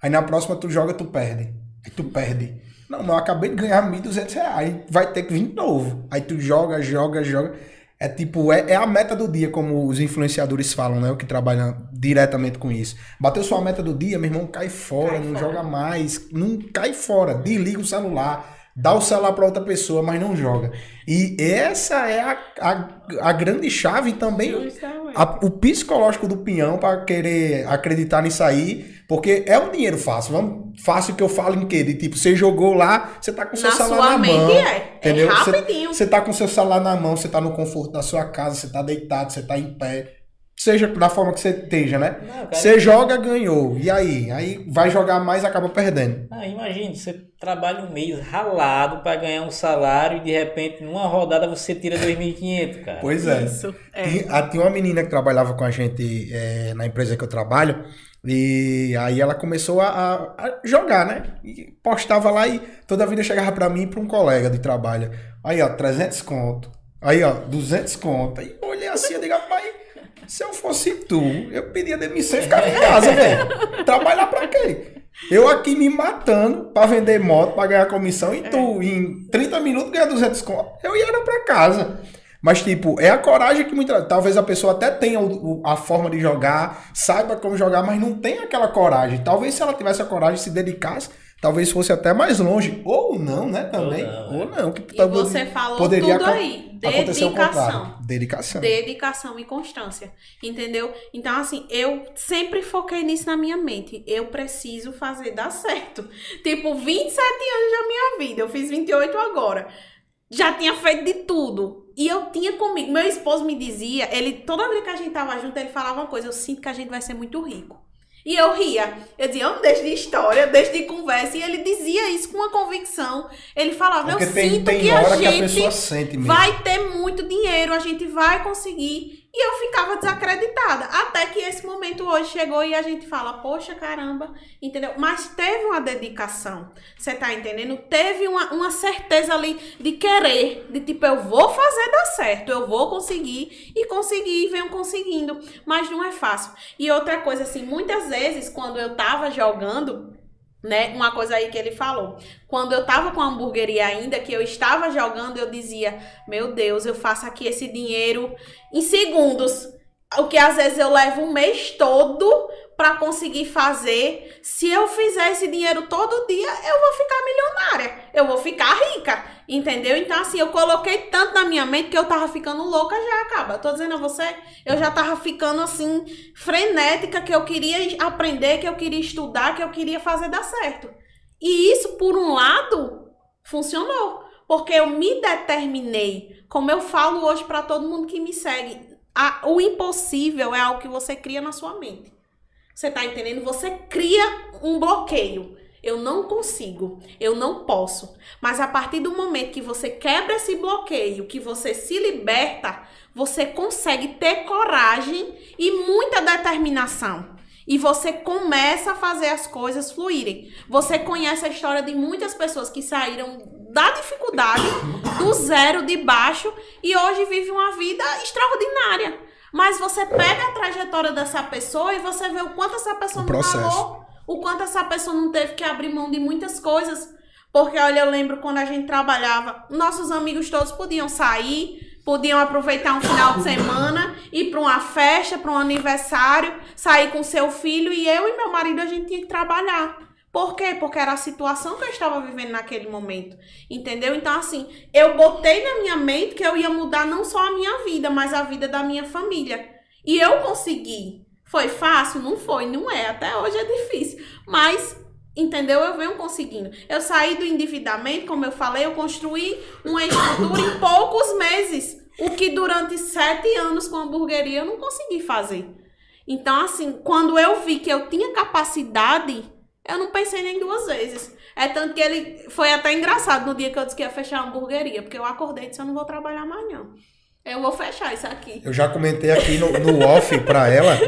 Aí na próxima tu joga, tu perde. E tu perde. Não, não, eu acabei de ganhar 1.200 reais. Vai ter que vir de novo. Aí tu joga, joga, joga. É tipo, é, é a meta do dia, como os influenciadores falam, né? O que trabalham diretamente com isso. Bateu sua meta do dia, meu irmão, cai fora, cai não fora. joga mais. Não cai fora. Desliga o celular. Dá o celular para outra pessoa, mas não joga. E essa é a, a, a grande chave também. A, o psicológico do peão para querer acreditar nisso aí. Porque é um dinheiro fácil. Vamos, fácil que eu falo em quê? De tipo, você jogou lá, você tá com seu na celular na mão. É. é entendeu? É rapidinho. Você, você tá com seu celular na mão, você tá no conforto da sua casa, você tá deitado, você tá em pé. Seja da forma que você esteja, né? você joga, ganhou. E aí? Aí vai jogar mais acaba perdendo.
Ah, imagina, você trabalha um mês ralado para ganhar um salário e de repente numa rodada você tira 2.500, cara.
Pois é. Isso. É. Tinha, tinha uma menina que trabalhava com a gente é, na empresa que eu trabalho. E aí ela começou a, a, jogar, né? E postava lá e toda a vida chegava para mim e pra um colega de trabalho. Aí, ó, 300 conto. Aí, ó, 200 conto. Aí eu olhei assim, eu digo, pai, se eu fosse tu, eu pedia demissão e ficava em casa, velho. Trabalhar pra quê? Eu aqui me matando pra vender moto, pra ganhar comissão, e tu, em 30 minutos, ganha 200 conto. Eu ia pra casa. Mas, tipo, é a coragem que muitas. Talvez a pessoa até tenha o, o, a forma de jogar, saiba como jogar, mas não tem aquela coragem. Talvez se ela tivesse a coragem se dedicasse, talvez fosse até mais longe. Ou não, né? Também. Ou não. Ou
é. não que e você falou poderia tudo aí. Dedicação.
Dedicação.
Dedicação e constância. Entendeu? Então, assim, eu sempre foquei nisso na minha mente. Eu preciso fazer dar certo. <laughs> Tipo, 27 anos da minha vida. Eu fiz 28 agora. Já tinha feito de tudo e eu tinha comigo, meu esposo me dizia, ele toda vez que a gente tava junto, ele falava uma coisa, eu sinto que a gente vai ser muito rico. E eu ria. Eu dizia, eu não deixo de história, deixo de conversa. E ele dizia isso com uma convicção. Ele falava, Porque eu tem, sinto tem que a gente que a vai ter muito dinheiro, a gente vai conseguir. E eu ficava desacreditada. Até que esse momento hoje chegou e a gente fala, poxa, caramba, entendeu? Mas teve uma dedicação. Você tá entendendo? Teve uma, uma certeza ali de querer, de tipo, eu vou fazer dar certo, eu vou conseguir e conseguir e venho conseguindo. Mas não é fácil. E outra coisa, assim, muitas vezes quando eu tava jogando, né? Uma coisa aí que ele falou. Quando eu tava com a hamburgueria ainda, que eu estava jogando, eu dizia: Meu Deus, eu faço aqui esse dinheiro em segundos. O que às vezes eu levo um mês todo para conseguir fazer. Se eu fizer esse dinheiro todo dia, eu vou ficar milionária. Eu vou ficar rica. Entendeu? Então, assim, eu coloquei tanto na minha mente que eu tava ficando louca já, acaba. Tô dizendo a você, eu já tava ficando assim, frenética, que eu queria aprender, que eu queria estudar, que eu queria fazer dar certo. E isso, por um lado, funcionou. Porque eu me determinei. Como eu falo hoje para todo mundo que me segue, a, o impossível é algo que você cria na sua mente. Você tá entendendo? Você cria um bloqueio. Eu não consigo, eu não posso. Mas a partir do momento que você quebra esse bloqueio, que você se liberta, você consegue ter coragem e muita determinação. E você começa a fazer as coisas fluírem. Você conhece a história de muitas pessoas que saíram da dificuldade, do zero, de baixo, e hoje vivem uma vida extraordinária. Mas você pega a trajetória dessa pessoa e você vê o quanto essa pessoa não falou o quanto essa pessoa não teve que abrir mão de muitas coisas. Porque, olha, eu lembro quando a gente trabalhava, nossos amigos todos podiam sair, podiam aproveitar um final de semana, ir para uma festa, para um aniversário, sair com seu filho e eu e meu marido a gente tinha que trabalhar. Por quê? Porque era a situação que eu estava vivendo naquele momento. Entendeu? Então, assim, eu botei na minha mente que eu ia mudar não só a minha vida, mas a vida da minha família. E eu consegui. Foi fácil? Não foi, não é. Até hoje é difícil. Mas, entendeu? Eu venho conseguindo. Eu saí do endividamento, como eu falei, eu construí uma estrutura em poucos meses. O que durante sete anos com a hamburgueria eu não consegui fazer. Então, assim, quando eu vi que eu tinha capacidade, eu não pensei nem duas vezes. É tanto que ele foi até engraçado no dia que eu disse que ia fechar a hamburgueria, porque eu acordei e disse: eu não vou trabalhar mais não. Eu vou fechar isso aqui.
Eu já comentei aqui no, no off pra ela.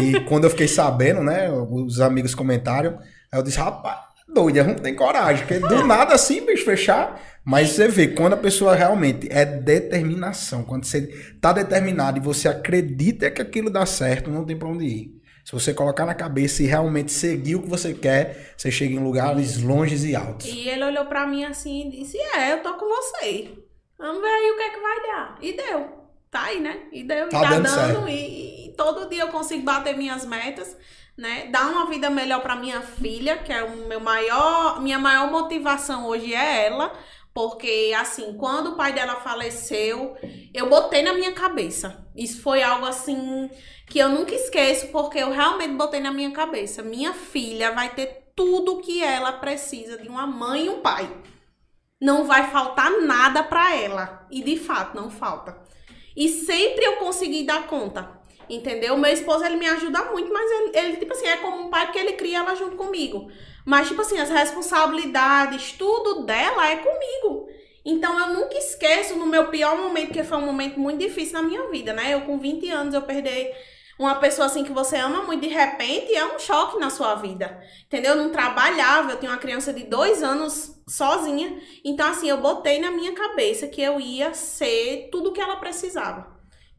E quando eu fiquei sabendo, né? Os amigos comentaram. Aí eu disse, rapaz, doida, não tem coragem. Porque do nada assim, bicho, fechar. Mas você vê, quando a pessoa realmente é determinação, quando você tá determinado e você acredita que aquilo dá certo, não tem pra onde ir. Se você colocar na cabeça e realmente seguir o que você quer, você chega em lugares longes e altos.
E ele olhou para mim assim e disse: É, eu tô com você. Vamos ver aí o que é que vai dar. E deu. Tá aí, né? E deu. Tá, tá dando. E, e, todo dia eu consigo bater minhas metas, né? Dar uma vida melhor para minha filha, que é o meu maior. Minha maior motivação hoje é ela. Porque, assim, quando o pai dela faleceu, eu botei na minha cabeça. Isso foi algo assim que eu nunca esqueço, porque eu realmente botei na minha cabeça. Minha filha vai ter tudo que ela precisa de uma mãe e um pai não vai faltar nada para ela. E de fato, não falta. E sempre eu consegui dar conta. Entendeu? Meu esposo, ele me ajuda muito, mas ele, ele, tipo assim, é como um pai que ele cria ela junto comigo. Mas, tipo assim, as responsabilidades, tudo dela é comigo. Então, eu nunca esqueço no meu pior momento, que foi um momento muito difícil na minha vida, né? Eu, com 20 anos, eu perdi uma pessoa assim que você ama muito, de repente, é um choque na sua vida. Entendeu? Eu não trabalhava, eu tinha uma criança de dois anos sozinha. Então, assim, eu botei na minha cabeça que eu ia ser tudo o que ela precisava.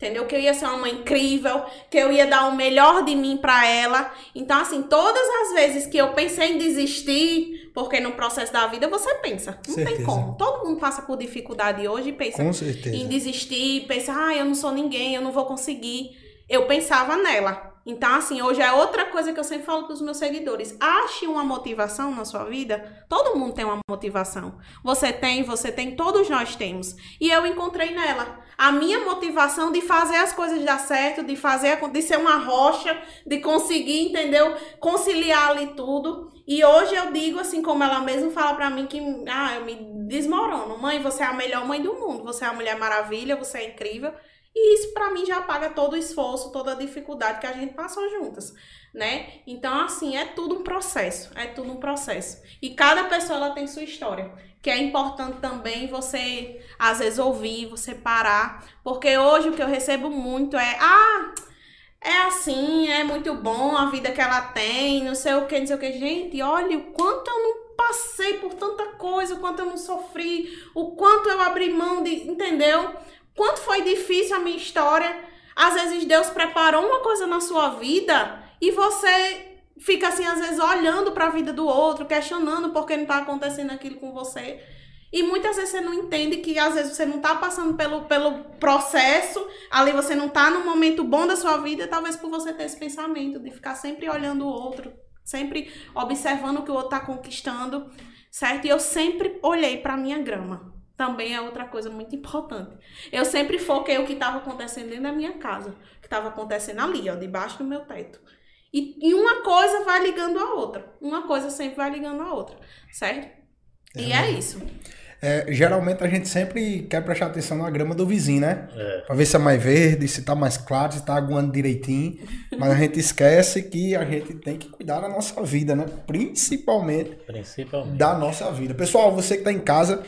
Entendeu? Que eu ia ser uma mãe incrível, que eu ia dar o melhor de mim para ela. Então, assim, todas as vezes que eu pensei em desistir, porque no processo da vida você pensa, não certeza. tem como. Todo mundo passa por dificuldade hoje e pensa em desistir, pensa, ah, eu não sou ninguém, eu não vou conseguir eu pensava nela. Então, assim, hoje é outra coisa que eu sempre falo para os meus seguidores. Ache uma motivação na sua vida. Todo mundo tem uma motivação. Você tem, você tem, todos nós temos. E eu encontrei nela a minha motivação de fazer as coisas dar certo, de fazer, de ser uma rocha, de conseguir, entendeu? Conciliar ali tudo. E hoje eu digo assim, como ela mesma fala para mim que, ah, eu me desmorono. Mãe, você é a melhor mãe do mundo. Você é a mulher maravilha, você é incrível. E isso para mim já paga todo o esforço, toda a dificuldade que a gente passou juntas, né? Então assim, é tudo um processo, é tudo um processo. E cada pessoa ela tem sua história, que é importante também você às vezes ouvir, você parar, porque hoje o que eu recebo muito é: "Ah, é assim, é muito bom a vida que ela tem, não sei o que, não sei o que. Gente, olha o quanto eu não passei por tanta coisa, o quanto eu não sofri, o quanto eu abri mão de. Entendeu? Quanto foi difícil a minha história. Às vezes Deus preparou uma coisa na sua vida e você fica assim, às vezes, olhando para a vida do outro, questionando por que não está acontecendo aquilo com você. E muitas vezes você não entende que às vezes você não está passando pelo, pelo processo, ali você não está no momento bom da sua vida, talvez por você ter esse pensamento de ficar sempre olhando o outro, sempre observando o que o outro está conquistando, certo? E eu sempre olhei para minha grama. Também é outra coisa muito importante. Eu sempre foquei o que estava acontecendo dentro da minha casa, o que estava acontecendo ali, ó, debaixo do meu teto. E, e uma coisa vai ligando a outra. Uma coisa sempre vai ligando a outra, certo? É. E é isso.
É, geralmente a gente sempre quer prestar atenção na grama do vizinho, né? É. Pra ver se é mais verde, se tá mais claro, se tá aguando direitinho. Mas a gente esquece que a gente tem que cuidar da nossa vida, né? Principalmente,
Principalmente.
da nossa vida. Pessoal, você que tá em casa,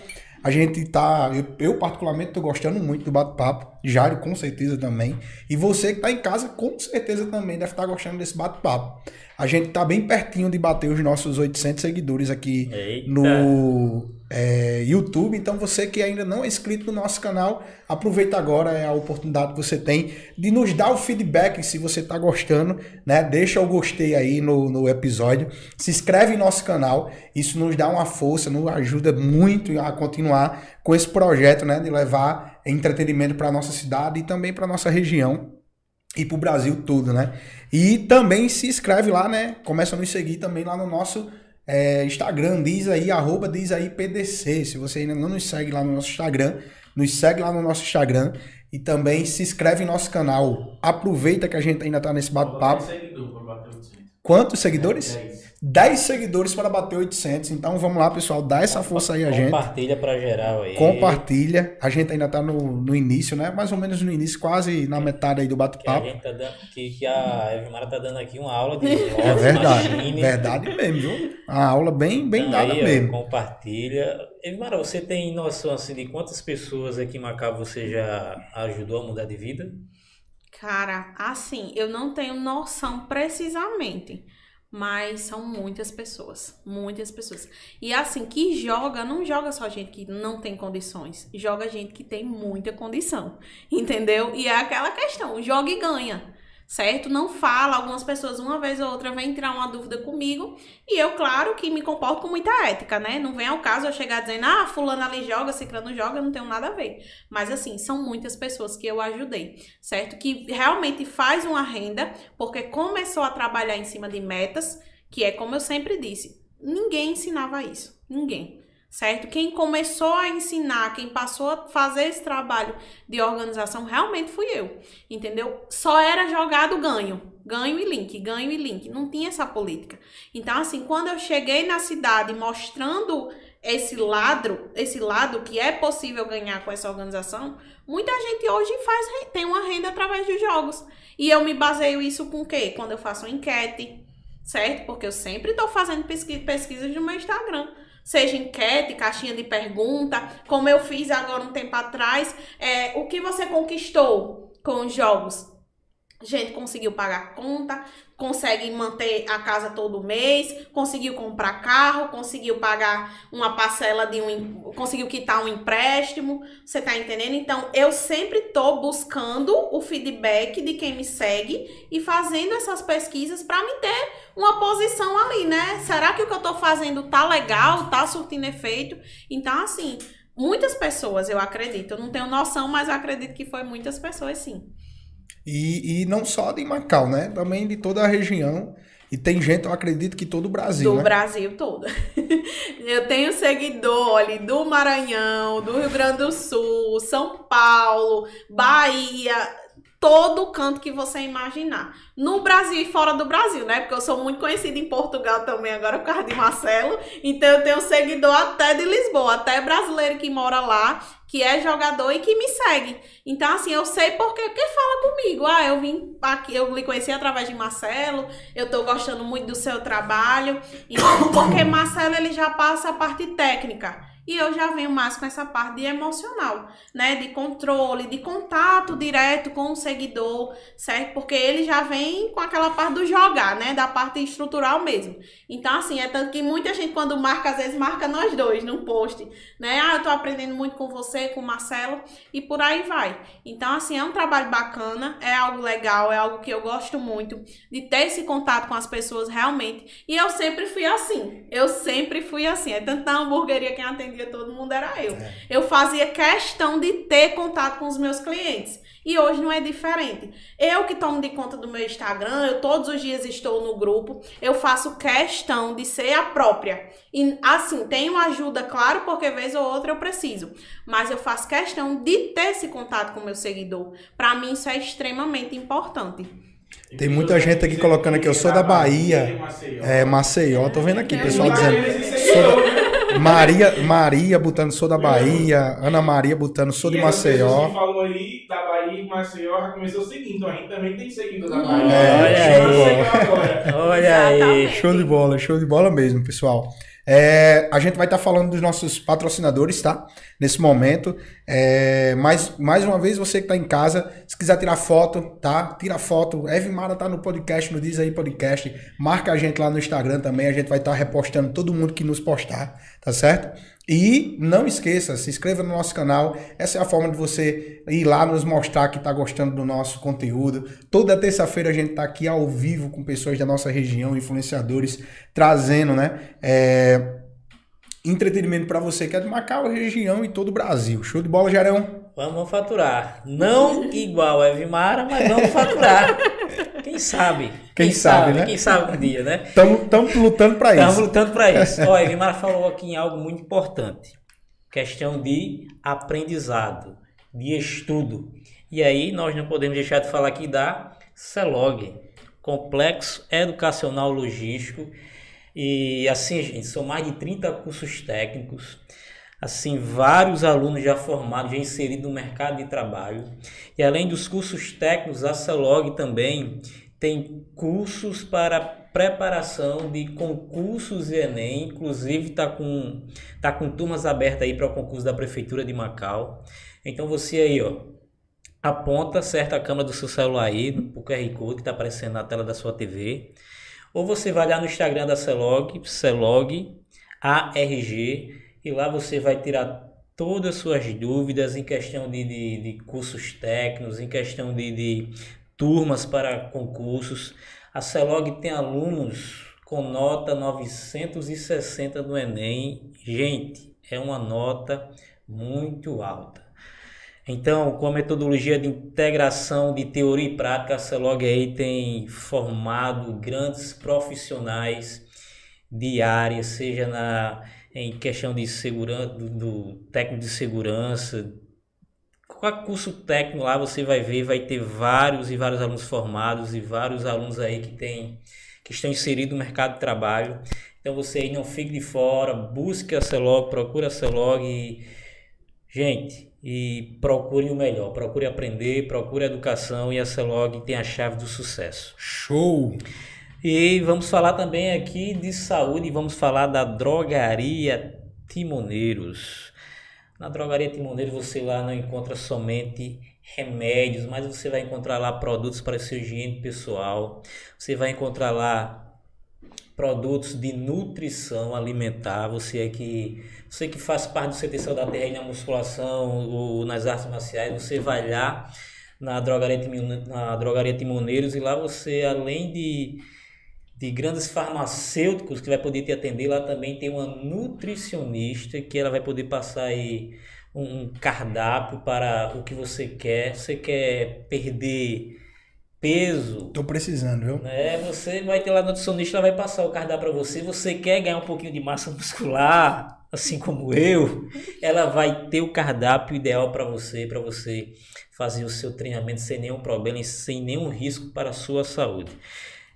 a gente tá. Eu, eu particularmente, tô gostando muito do bate-papo. Jário, com certeza também. E você que tá em casa, com certeza também deve estar tá gostando desse bate-papo. A gente tá bem pertinho de bater os nossos 800 seguidores aqui Eita. no é, YouTube. Então, você que ainda não é inscrito no nosso canal, aproveita agora é a oportunidade que você tem de nos dar o feedback se você está gostando, né? Deixa o gostei aí no, no episódio, se inscreve em nosso canal, isso nos dá uma força, nos ajuda muito a continuar com esse projeto, né? De levar entretenimento para nossa cidade e também para nossa região e para o Brasil todo, né? E também se inscreve lá, né? Começa a nos seguir também lá no nosso é, Instagram, diz aí, arroba diz aí PDC. Se você ainda não nos segue lá no nosso Instagram, nos segue lá no nosso Instagram e também se inscreve em nosso canal. Aproveita que a gente ainda tá nesse bate-papo. Quantos seguidores? É, 10 seguidores para bater 800. Então vamos lá, pessoal, dá essa força aí a gente.
Compartilha para geral aí.
Compartilha. A gente ainda tá no, no início, né? Mais ou menos no início, quase na metade aí do bate-papo.
Que, tá que, que, a Evmara tá dando aqui uma aula de <laughs>
É verdade. Machine. Verdade mesmo, viu? Uma aula bem, bem então, dada aí, mesmo.
Ó, compartilha. Evmara, você tem noção assim, de quantas pessoas aqui em Macau você já ajudou a mudar de vida?
Cara, assim, eu não tenho noção precisamente mas são muitas pessoas, muitas pessoas. E assim, que joga, não joga só gente que não tem condições, joga gente que tem muita condição, entendeu? E é aquela questão, joga e ganha certo? Não fala, algumas pessoas uma vez ou outra vêm tirar uma dúvida comigo e eu, claro, que me comporto com muita ética, né? Não vem ao caso eu chegar dizendo, ah, fulano ali joga, ciclano joga, não tenho nada a ver. Mas assim, são muitas pessoas que eu ajudei, certo? Que realmente faz uma renda porque começou a trabalhar em cima de metas, que é como eu sempre disse, ninguém ensinava isso, ninguém certo? Quem começou a ensinar, quem passou a fazer esse trabalho de organização, realmente fui eu, entendeu? Só era jogado ganho, ganho e link, ganho e link, não tinha essa política. Então, assim, quando eu cheguei na cidade mostrando esse lado, esse lado que é possível ganhar com essa organização, muita gente hoje faz tem uma renda através de jogos. E eu me baseio isso com o quê? Quando eu faço uma enquete, certo? Porque eu sempre estou fazendo pesquisas no meu Instagram seja enquete, caixinha de pergunta, como eu fiz agora um tempo atrás. É, o que você conquistou com os jogos? Gente, conseguiu pagar conta, consegue manter a casa todo mês, conseguiu comprar carro, conseguiu pagar uma parcela de um. conseguiu quitar um empréstimo. Você tá entendendo? Então, eu sempre tô buscando o feedback de quem me segue e fazendo essas pesquisas para me ter uma posição ali, né? Será que o que eu tô fazendo tá legal, tá surtindo efeito? Então, assim, muitas pessoas, eu acredito, eu não tenho noção, mas eu acredito que foi muitas pessoas sim.
E, e não só de Macau, né? Também de toda a região. E tem gente, eu acredito que todo o Brasil.
Do
né?
Brasil todo. <laughs> eu tenho seguidor ali do Maranhão, do Rio Grande do Sul, São Paulo, Bahia todo canto que você imaginar. No Brasil e fora do Brasil, né? Porque eu sou muito conhecida em Portugal também, agora por causa de Marcelo. Então eu tenho seguidor até de Lisboa, até brasileiro que mora lá, que é jogador e que me segue. Então, assim, eu sei por quê, porque fala comigo. Ah, eu vim aqui, eu lhe conheci através de Marcelo, eu tô gostando muito do seu trabalho. Então, porque Marcelo ele já passa a parte técnica. E eu já venho mais com essa parte de emocional, né? De controle, de contato direto com o seguidor, certo? Porque ele já vem com aquela parte do jogar, né? Da parte estrutural mesmo. Então, assim, é tanto que muita gente, quando marca, às vezes marca nós dois num post, né? Ah, eu tô aprendendo muito com você, com o Marcelo, e por aí vai. Então, assim, é um trabalho bacana, é algo legal, é algo que eu gosto muito de ter esse contato com as pessoas realmente. E eu sempre fui assim. Eu sempre fui assim. É tanto na hamburgueria quem atende atendia todo mundo era eu. É. Eu fazia questão de ter contato com os meus clientes. E hoje não é diferente. Eu que tomo de conta do meu Instagram, eu todos os dias estou no grupo, eu faço questão de ser a própria. E assim, tenho ajuda, claro, porque vez ou outra eu preciso. Mas eu faço questão de ter esse contato com o meu seguidor. Para mim isso é extremamente importante.
Tem muita gente aqui colocando que eu sou da Bahia. É, Maceió. Tô vendo aqui, pessoal dizendo. Sou Maria, Maria botando sou da Bahia, Ana Maria botando sou de Maceió.
Você falou aí da Bahia e Maceió, já começou o seguinte, então a gente também tem seguidor da Bahia. É,
olha aí. Olha aí. Show de bola, show de bola mesmo, pessoal. É, a gente vai estar tá falando dos nossos patrocinadores, tá? Nesse momento. É, mas, mais uma vez, você que está em casa, se quiser tirar foto, tá? Tira foto. Eve Mara tá no podcast, no Diz aí Podcast. Marca a gente lá no Instagram também. A gente vai estar tá repostando todo mundo que nos postar, tá certo? E não esqueça, se inscreva no nosso canal. Essa é a forma de você ir lá nos mostrar que está gostando do nosso conteúdo. Toda terça-feira a gente está aqui ao vivo com pessoas da nossa região, influenciadores, trazendo, né? É, entretenimento para você que é de Macau, região e todo o Brasil. Show de bola, Jarão?
Vamos faturar. Não <laughs> igual a Evimara, mas vamos faturar. <laughs> Quem sabe?
Quem, Quem sabe, sabe, né?
Quem sabe um dia, né?
Estamos lutando para isso.
Estamos lutando para <laughs> isso. Olha, Evimara falou aqui em algo muito importante. Questão de aprendizado, de estudo. E aí nós não podemos deixar de falar aqui da CELOG, Complexo Educacional Logístico. E assim, gente, são mais de 30 cursos técnicos assim vários alunos já formados, já inseridos no mercado de trabalho. E além dos cursos técnicos, a CELOG também tem cursos para preparação de concursos Enem, inclusive está com, tá com turmas abertas aí para o concurso da Prefeitura de Macau. Então você aí, ó, aponta certa câmera do seu celular aí, o QR Code que está aparecendo na tela da sua TV. Ou você vai lá no Instagram da Celog, Celog ARG, e lá você vai tirar todas as suas dúvidas em questão de, de, de cursos técnicos, em questão de, de turmas para concursos. A CELOG tem alunos com nota 960 no Enem. Gente, é uma nota muito alta. Então, com a metodologia de integração de teoria e prática, a CELOG aí tem formado grandes profissionais de área, seja na em questão de segurança, do, do técnico de segurança. Qualquer curso técnico lá você vai ver, vai ter vários e vários alunos formados e vários alunos aí que tem, que estão inseridos no mercado de trabalho. Então você aí não fique de fora, busque a Celog, procure a Celog e, gente, e procure o melhor, procure aprender, procure educação e a Celog tem a chave do sucesso.
Show!
E vamos falar também aqui de saúde, vamos falar da drogaria Timoneiros. Na drogaria Timoneiros você lá não encontra somente remédios, mas você vai encontrar lá produtos para seu higiene pessoal. Você vai encontrar lá produtos de nutrição alimentar. Você é que você que faz parte do CT da Terra na musculação ou nas artes marciais, você vai lá na drogaria, na drogaria Timoneiros e lá você além de de grandes farmacêuticos que vai poder te atender. Lá também tem uma nutricionista que ela vai poder passar aí um cardápio para o que você quer. Você quer perder peso?
Tô precisando, viu?
Né? Você vai ter lá a nutricionista, ela vai passar o cardápio para você. Você quer ganhar um pouquinho de massa muscular? assim como eu, ela vai ter o cardápio ideal para você, para você fazer o seu treinamento sem nenhum problema e sem nenhum risco para a sua saúde.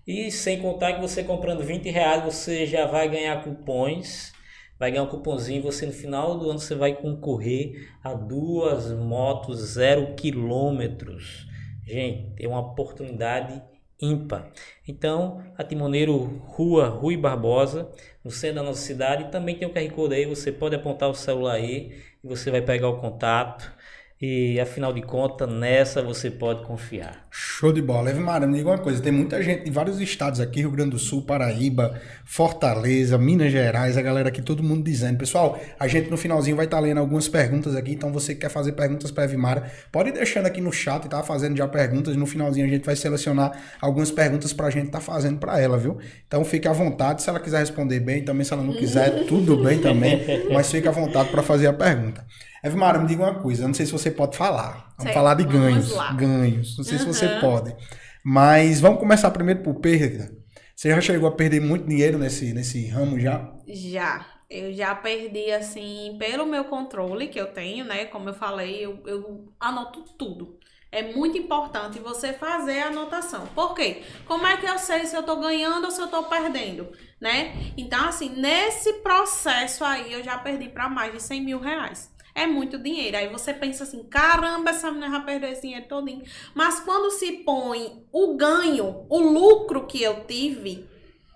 E sem contar que você comprando 20 reais, você já vai ganhar cupons, vai ganhar um cupomzinho, você no final do ano você vai concorrer a duas motos zero quilômetros. Gente, é uma oportunidade ímpar. Então, a Timoneiro Rua Rui Barbosa, no centro da nossa cidade, também tem o QR Code aí, você pode apontar o celular aí e você vai pegar o contato e afinal de contas, nessa você pode confiar.
Show de bola. Evmara, me diga uma coisa: tem muita gente de vários estados aqui, Rio Grande do Sul, Paraíba, Fortaleza, Minas Gerais, a galera aqui, todo mundo dizendo. Pessoal, a gente no finalzinho vai estar tá lendo algumas perguntas aqui, então você que quer fazer perguntas para Evmara, pode ir deixando aqui no chat e tá fazendo já perguntas. No finalzinho a gente vai selecionar algumas perguntas para a gente estar tá fazendo para ela, viu? Então fique à vontade, se ela quiser responder bem, também se ela não quiser, tudo bem também, mas fique à vontade para fazer a pergunta. Evmara, me diga uma coisa, eu não sei se você pode falar. Vamos falar de ganhos. Ganhos. Não sei uhum. se você pode. Mas vamos começar primeiro por perda. Você já chegou a perder muito dinheiro nesse, nesse ramo já?
Já. Eu já perdi, assim, pelo meu controle que eu tenho, né? Como eu falei, eu, eu anoto tudo. É muito importante você fazer a anotação. Por quê? Como é que eu sei se eu tô ganhando ou se eu tô perdendo, né? Então, assim, nesse processo aí, eu já perdi para mais de 100 mil reais é muito dinheiro. Aí você pensa assim, caramba, essa menina já perdeu esse dinheiro todinho. Mas quando se põe o ganho, o lucro que eu tive...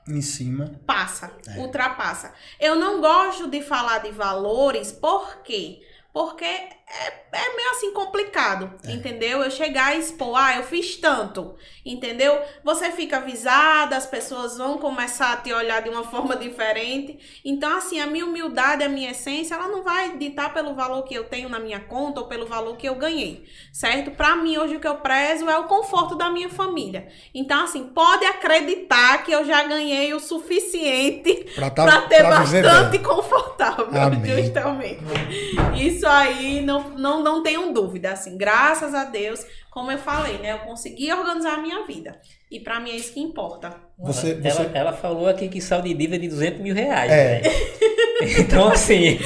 Em cima.
Passa, é. ultrapassa. Eu não gosto de falar de valores, por quê? Porque é, é meio assim complicado, é. entendeu? Eu chegar e expor, ah, eu fiz tanto, entendeu? Você fica avisada, as pessoas vão começar a te olhar de uma <laughs> forma diferente. Então, assim, a minha humildade, a minha essência, ela não vai ditar pelo valor que eu tenho na minha conta ou pelo valor que eu ganhei, certo? Para mim, hoje o que eu prezo é o conforto da minha família. Então, assim, pode acreditar que eu já ganhei o suficiente <laughs> para tá, ter bastante confortável, Amém. <laughs> justamente. Isso aí não não, não tenham dúvida, assim, graças a Deus, como eu falei, né? Eu consegui organizar a minha vida. E para mim é isso que importa.
Você, você... Ela, ela falou aqui que saiu de dívida de 200 mil reais. É. Né? <laughs> Então, assim,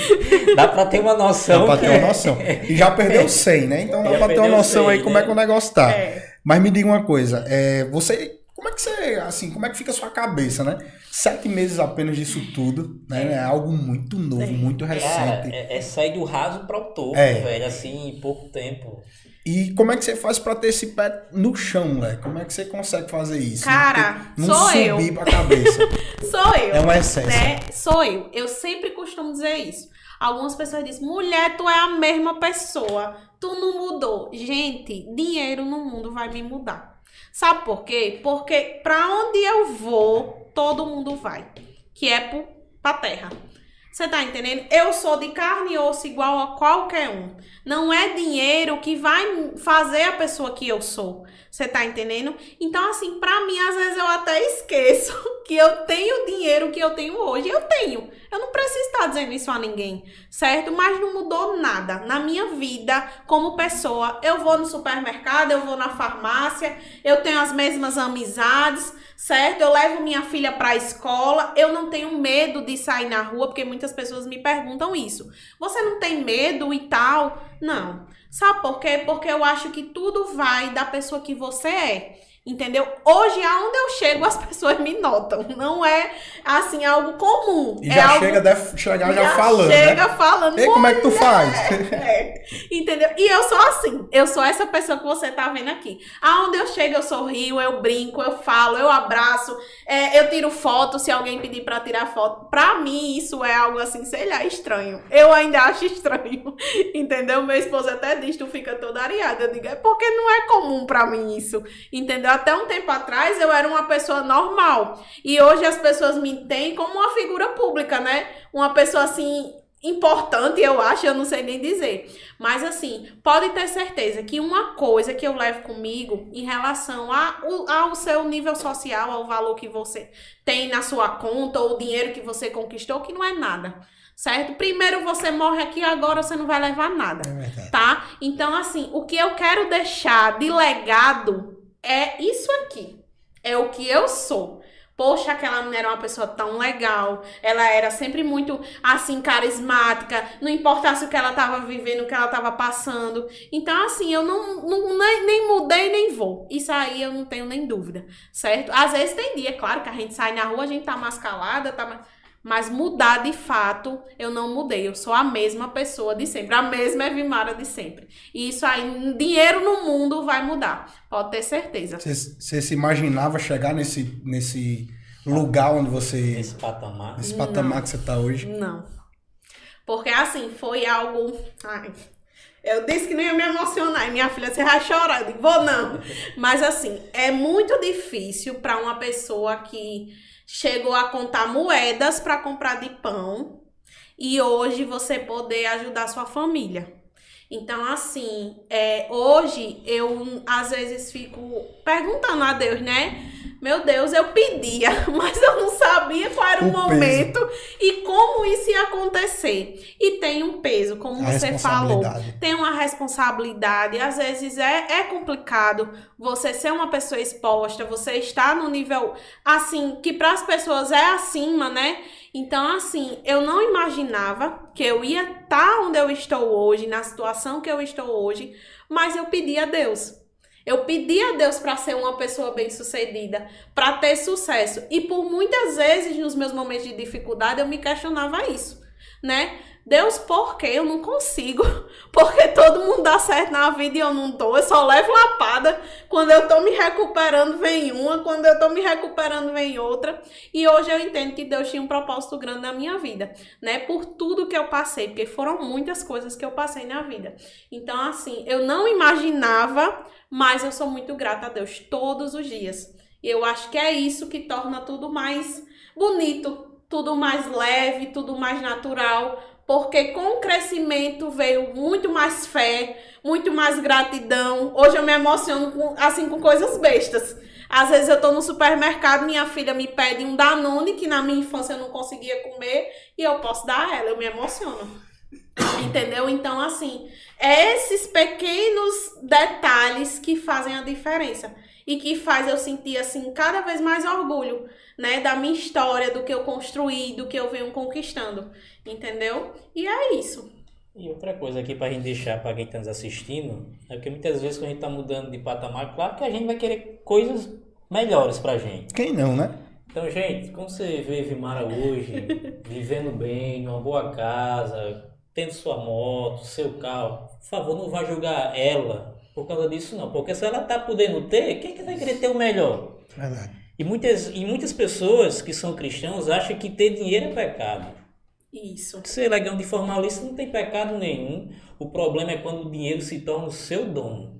dá para ter uma noção.
Dá para ter uma noção. E já perdeu 100, né? Então dá para ter uma noção 100, aí como é que o negócio tá. É. Mas me diga uma coisa, é, você como é que você, assim, como é que fica a sua cabeça, né? Sete meses apenas disso tudo, né? É, é algo muito novo, é. muito recente. Cara,
é, é, sair do raso para o topo, é. velho, assim, em pouco tempo.
E como é que você faz para ter esse pé no chão, né? Como é que você consegue fazer isso?
Cara, não, sou subir eu.
pra cabeça. <laughs>
sou eu.
É uma essência. Né?
Sou eu. Eu sempre costumo dizer isso. Algumas pessoas dizem, mulher, tu é a mesma pessoa. Tu não mudou. Gente, dinheiro no mundo vai me mudar. Sabe por quê? Porque para onde eu vou, todo mundo vai, que é para terra. Você tá entendendo? Eu sou de carne e osso igual a qualquer um. Não é dinheiro que vai fazer a pessoa que eu sou. Você tá entendendo? Então, assim, pra mim, às vezes eu até <laughs> esqueço que eu tenho dinheiro que eu tenho hoje. Eu tenho. Eu não preciso estar dizendo isso a ninguém, certo? Mas não mudou nada na minha vida como pessoa. Eu vou no supermercado, eu vou na farmácia, eu tenho as mesmas amizades, certo? Eu levo minha filha para a escola, eu não tenho medo de sair na rua, porque muitas pessoas me perguntam isso. Você não tem medo e tal? Não. Sabe por quê? Porque eu acho que tudo vai da pessoa que você é. Entendeu? Hoje, aonde eu chego, as <laughs> pessoas me notam. Não é, assim, algo comum.
E
é
já
algo...
chega, deve chegar já, já falando,
chega
né?
falando.
E como é que tu faz?
É. Entendeu? E eu sou assim. Eu sou essa pessoa que você tá vendo aqui. Aonde eu chego, eu sorrio, eu brinco, eu falo, eu abraço, é, eu tiro foto se alguém pedir pra tirar foto. Pra mim, isso é algo assim, sei lá, estranho. Eu ainda acho estranho. <laughs> Entendeu? Meu esposo até diz, tu fica toda areada. Eu digo, é porque não é comum pra mim isso. Entendeu? Até um tempo atrás eu era uma pessoa normal. E hoje as pessoas me têm como uma figura pública, né? Uma pessoa assim importante, eu acho, eu não sei nem dizer. Mas assim, pode ter certeza que uma coisa que eu levo comigo em relação ao seu nível social, ao valor que você tem na sua conta ou o dinheiro que você conquistou, que não é nada. Certo? Primeiro você morre aqui, agora você não vai levar nada. É tá? Então, assim, o que eu quero deixar de legado é isso aqui. É o que eu sou. Poxa, aquela menina era uma pessoa tão legal. Ela era sempre muito, assim, carismática. Não importasse o que ela tava vivendo, o que ela tava passando. Então, assim, eu não, não nem, nem mudei, nem vou. Isso aí eu não tenho nem dúvida, certo? Às vezes tem dia, claro, que a gente sai na rua, a gente tá mais calada, tá mais... Mas mudar de fato, eu não mudei. Eu sou a mesma pessoa de sempre, a mesma Evimara de sempre. E isso aí, dinheiro no mundo vai mudar. Pode ter certeza.
Você se imaginava chegar nesse, nesse lugar onde você.
Esse patamar.
Nesse patamar
Não.
que você tá hoje?
Não. Porque assim, foi algo. Ai, eu disse que não ia me emocionar. E minha filha, você vai chorar. Eu digo, vou não. Mas assim, é muito difícil para uma pessoa que chegou a contar moedas para comprar de pão e hoje você poder ajudar sua família. Então, assim, é, hoje eu às vezes fico perguntando a Deus, né? Meu Deus, eu pedia, <laughs> mas eu não sabia qual era o,
O peso.
momento e como isso ia acontecer. E tem um peso, como
A
você falou tem uma responsabilidade. Às vezes é, é complicado você ser uma pessoa exposta, você estar no nível assim, que para as pessoas é acima, né? Então, assim, eu não imaginava que eu ia estar onde eu estou hoje, na situação que eu estou hoje, mas eu pedi a Deus. Eu pedi a Deus para ser uma pessoa bem-sucedida, para ter sucesso. E por muitas vezes, nos meus momentos de dificuldade, eu me questionava isso, né? Deus, por que eu não consigo? <laughs> Porque todo mundo dá certo na vida e eu não tô. Eu só levo lapada. Quando eu tô me recuperando, vem uma. Quando eu tô me recuperando, vem outra. E hoje eu entendo que Deus tinha um propósito grande na minha vida, né? Por tudo que eu passei, porque foram muitas coisas que eu passei na vida. Então, assim, eu não imaginava, mas eu sou muito grata a Deus todos os dias. E eu acho que é isso que torna tudo mais bonito, tudo mais leve, tudo mais natural, porque com o crescimento veio muito mais fé, muito mais gratidão. Hoje eu me emociono com, assim com coisas bestas. Às vezes eu tô no supermercado, minha filha me pede um Danone que na minha infância eu não conseguia comer e eu posso dar a ela, eu me emociono. Entendeu? Então, assim, é esses pequenos detalhes que fazem a diferença e que faz eu sentir assim cada vez mais orgulho, né, da minha história, do que eu construí, do que eu venho conquistando, entendeu? E é isso.
E outra coisa aqui pra gente deixar pra quem tá nos assistindo, é porque muitas vezes quando a gente tá mudando de patamar, claro que a gente vai querer coisas melhores pra gente.
Quem não, né?
Então, gente, como você vê Vimara hoje, <laughs> vivendo bem, numa boa casa, tendo sua moto, seu carro, por favor, não vá julgar ela por causa disso não, porque se ela tá podendo ter, quem que vai querer ter o melhor?
Verdade.
E muitas, e muitas pessoas que são cristãos acham que ter dinheiro é pecado.
Isso.
Ser legal de forma lícita não tem pecado nenhum. O problema é quando o dinheiro se torna o seu dono.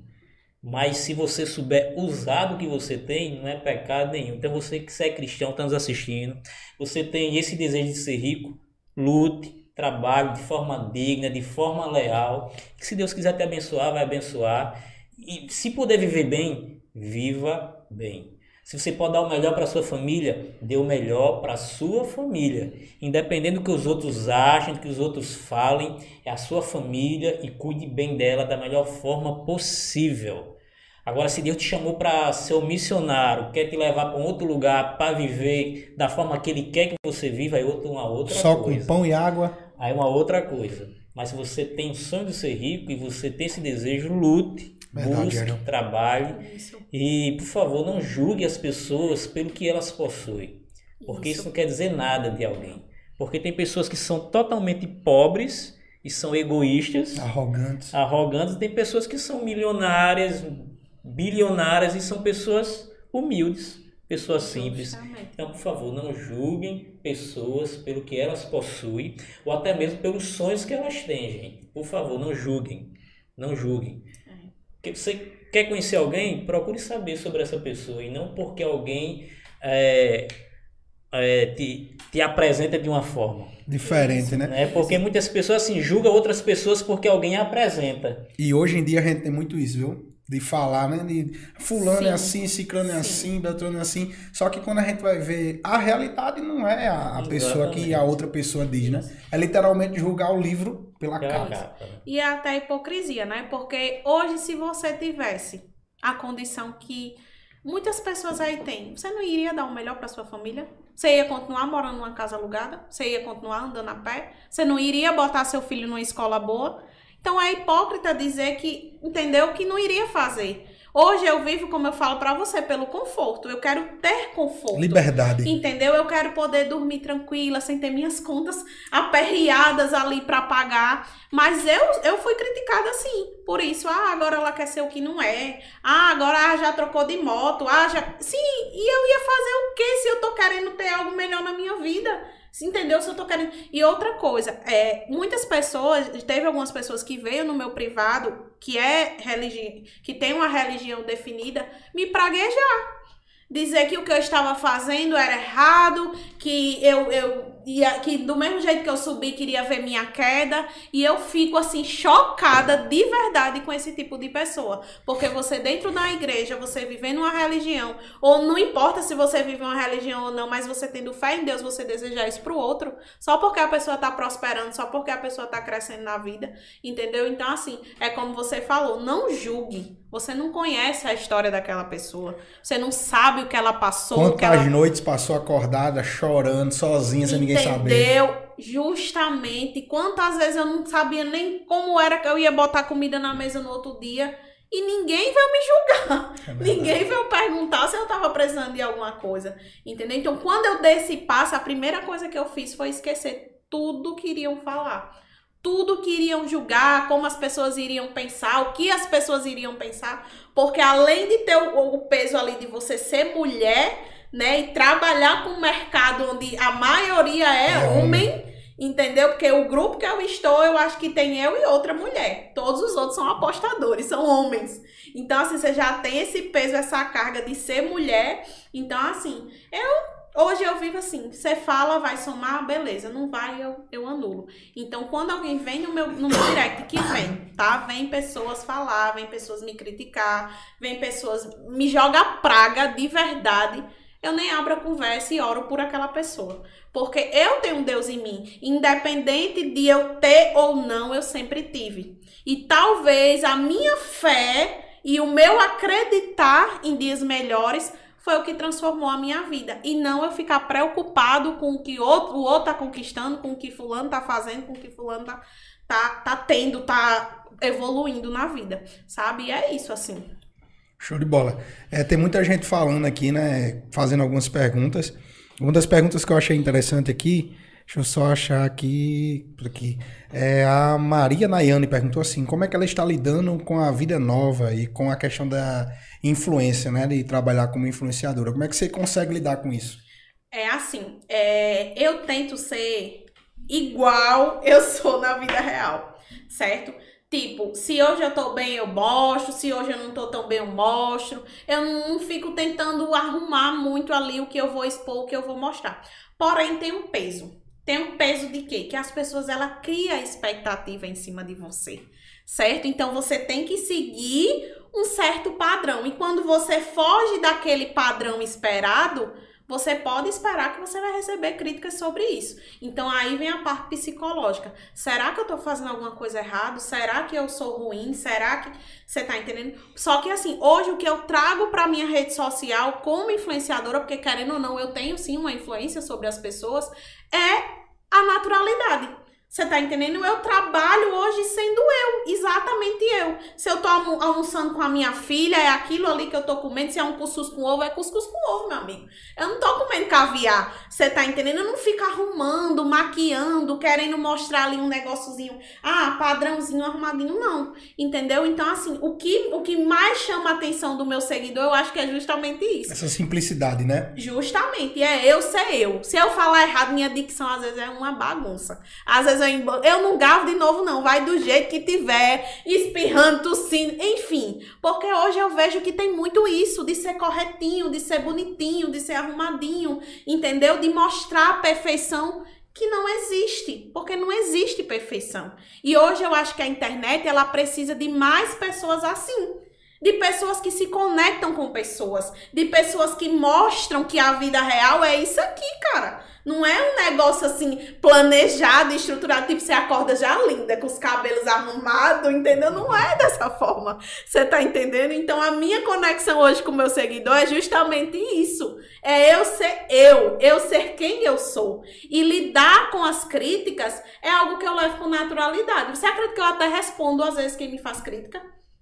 Mas se você souber usar do que você tem, não é pecado nenhum. Então você que é cristão, está nos assistindo, você tem esse desejo de ser rico, lute, trabalhe de forma digna, de forma leal. Que se Deus quiser te abençoar, vai abençoar. E se puder viver bem, viva bem. Se você pode dar o melhor para sua família, dê o melhor para sua família. Independente do que os outros achem, do que os outros falem, é a sua família e cuide bem dela da melhor forma possível. Agora, se Deus te chamou para ser um missionário, quer te levar para um outro lugar para viver da forma que Ele quer que você viva, é outra, uma outra
Só
coisa.
com pão e água.
Aí é uma outra coisa. Mas se você tem o sonho de ser rico e você tem esse desejo, lute,
Verdade,
busque,
Ariel.
trabalhe.
Isso.
E, por favor, não julgue as pessoas pelo que elas possuem. Porque isso,
Isso.
não quer dizer nada de alguém. Porque tem pessoas que são totalmente pobres e são egoístas,
Arrogantes.
arrogantes, e tem pessoas que são milionárias, bilionárias e são pessoas humildes, pessoas simples. Então, por favor, não julguem pessoas pelo que elas possuem ou até mesmo pelos sonhos que elas têm, gente. Por favor, não julguem. Não julguem. Porque você quer conhecer alguém, procure saber sobre essa pessoa e não porque alguém é, é, te, te apresenta de uma forma.
Diferente, né?
Né? Porque muitas pessoas assim, julgam outras pessoas porque alguém a apresenta.
E hoje em dia a gente tem muito isso, viu? De falar, né? De fulano é
Sim.
assim, ciclano é
Sim.
assim, beltrano é assim. Só que quando a gente vai ver a realidade, não é a, a pessoa que a outra pessoa diz, né? É literalmente julgar o livro pela capa.
capa, né?
E é até hipocrisia, né? Porque hoje, se você tivesse a condição que Muitas pessoas aí têm. Você não iria dar o melhor para sua família? Você ia continuar morando numa casa alugada? Você ia continuar andando a pé? Você não iria botar seu filho numa escola boa? Então é hipócrita dizer que, entendeu? Que não iria fazer. Hoje eu vivo, como eu falo para você, pelo conforto. Eu quero ter conforto.
Liberdade.
Entendeu? Eu quero poder dormir tranquila, sem ter minhas contas aperreadas ali para pagar. Mas eu, eu fui criticada assim. Por isso, ah, agora ela quer ser o que não é. Ah, agora ah, já trocou de moto. Ah, já. Sim, e eu ia fazer o que se eu tô querendo ter algo melhor na minha vida? Entendeu? Se eu tô querendo. E outra coisa, é, muitas pessoas, teve algumas pessoas que veio no meu privado, que é religião, que tem uma religião definida, me praguejar. Dizer que o que eu estava fazendo era errado, que eu, eu ia, que do mesmo jeito que eu subi, queria ver minha queda. E eu fico assim, chocada de verdade com esse tipo de pessoa. Porque você, dentro da igreja, você vivendo uma religião, ou não importa se você vive uma religião ou não, mas você tendo fé em Deus, você desejar isso pro outro, só porque a pessoa tá prosperando, só porque a pessoa tá crescendo na vida, entendeu? Então, assim, é como você falou, não julgue. Você não conhece a história daquela pessoa. Você não sabe o que ela passou.
Quantas
ela...
noites passou acordada, chorando, sozinha, sem ninguém
Entendeu? Saber. Justamente. Quantas vezes eu não sabia nem como era que eu ia botar comida na mesa no outro dia. E ninguém veio me julgar. É ninguém veio perguntar se eu tava precisando de alguma coisa. Entendeu? Então, quando eu dei esse passo, a primeira coisa que eu fiz foi esquecer tudo que iriam falar. Tudo que iriam julgar, como as pessoas iriam pensar, o que as pessoas iriam pensar. Porque além de ter o, o peso ali de você ser mulher, né? E trabalhar com um mercado onde a maioria é, é homem, entendeu? Porque o grupo que eu estou, eu acho que tem eu e outra mulher. Todos os outros são apostadores, são homens. Então, assim, você já tem esse peso, essa carga de ser mulher. Então, assim, eu Hoje eu vivo assim, você fala, vai somar, beleza, não vai, eu, eu anulo. Então, quando alguém vem no meu, no meu direct, que vem, tá? Vem pessoas falar, vem pessoas me criticar, vem pessoas me jogar praga de verdade eu nem abro a conversa e oro por aquela pessoa. Porque eu tenho um Deus em mim. Independente de eu ter ou não, eu sempre tive. E talvez a minha fé e o meu acreditar em dias melhores foi o que transformou a minha vida. E não eu ficar preocupado com o que outro, o outro tá conquistando, com o que fulano tá fazendo, com o que fulano tá, tá, tá tendo, tá evoluindo na vida. Sabe? E é isso, assim.
Show de bola. É, tem muita gente falando aqui, né? Fazendo algumas perguntas. Uma das perguntas que eu achei interessante aqui, deixa eu só achar aqui. Aqui. É, a Maria Nayane perguntou assim: como é que ela está lidando com a vida nova e com a questão da influência, né? De trabalhar como influenciadora. Como é que você consegue lidar com isso?
É assim, é, eu tento ser igual eu sou na vida real, certo? Tipo, se hoje eu tô bem, eu mostro. Se hoje eu não tô tão bem, eu mostro. Eu não fico tentando arrumar muito ali o que eu vou expor, o que eu vou mostrar. Porém, tem um peso. Tem um peso de quê? Que as pessoas, ela cria expectativa em cima de você. Certo? Então, você tem que seguir um certo padrão. E quando você foge daquele padrão esperado, você pode esperar que você vai receber críticas sobre isso. Então aí vem a parte psicológica. Será que eu tô fazendo alguma coisa errada? Será que eu sou ruim? Será que você tá entendendo? Só que assim, hoje o que eu trago para minha rede social como influenciadora, porque querendo ou não, eu tenho sim uma influência sobre as pessoas, é a naturalidade. Você tá entendendo? Eu trabalho hoje sendo eu, exatamente eu. Se eu tô almoçando com a minha filha, é aquilo ali que eu tô comendo. Se é um cuscuz com ovo, é cuscuz com ovo, meu amigo. Eu não tô comendo caviar. Você tá entendendo? Eu não fico arrumando, maquiando, querendo mostrar ali um negóciozinho, ah, padrãozinho, arrumadinho, não. Entendeu? Então, assim, o que, o que mais chama a atenção do meu seguidor, eu acho que é justamente isso.
Essa simplicidade, né?
Justamente. É eu ser eu. Se eu falar errado, minha dicção às vezes é uma bagunça. Às vezes eu, não gravo de novo, não. Vai do jeito que tiver, espirrando, tossindo, enfim. Porque hoje eu vejo que tem muito isso de ser corretinho, de ser bonitinho, de ser arrumadinho, entendeu? De mostrar a perfeição que não existe, porque não existe perfeição. E hoje eu acho que a internet ela precisa de mais pessoas assim. De pessoas que se conectam com pessoas, de pessoas que mostram que a vida real é isso aqui, cara. Não é um negócio assim planejado, estruturado, tipo você acorda já linda, com os cabelos arrumados, entendeu? Não é dessa <laughs> forma. Você tá entendendo? Então a minha conexão hoje com o meu seguidor é justamente isso. É eu ser eu, eu ser quem eu sou. E lidar com as críticas é algo que eu levo com naturalidade. Você acredita que eu até respondo às vezes quem me faz crítica?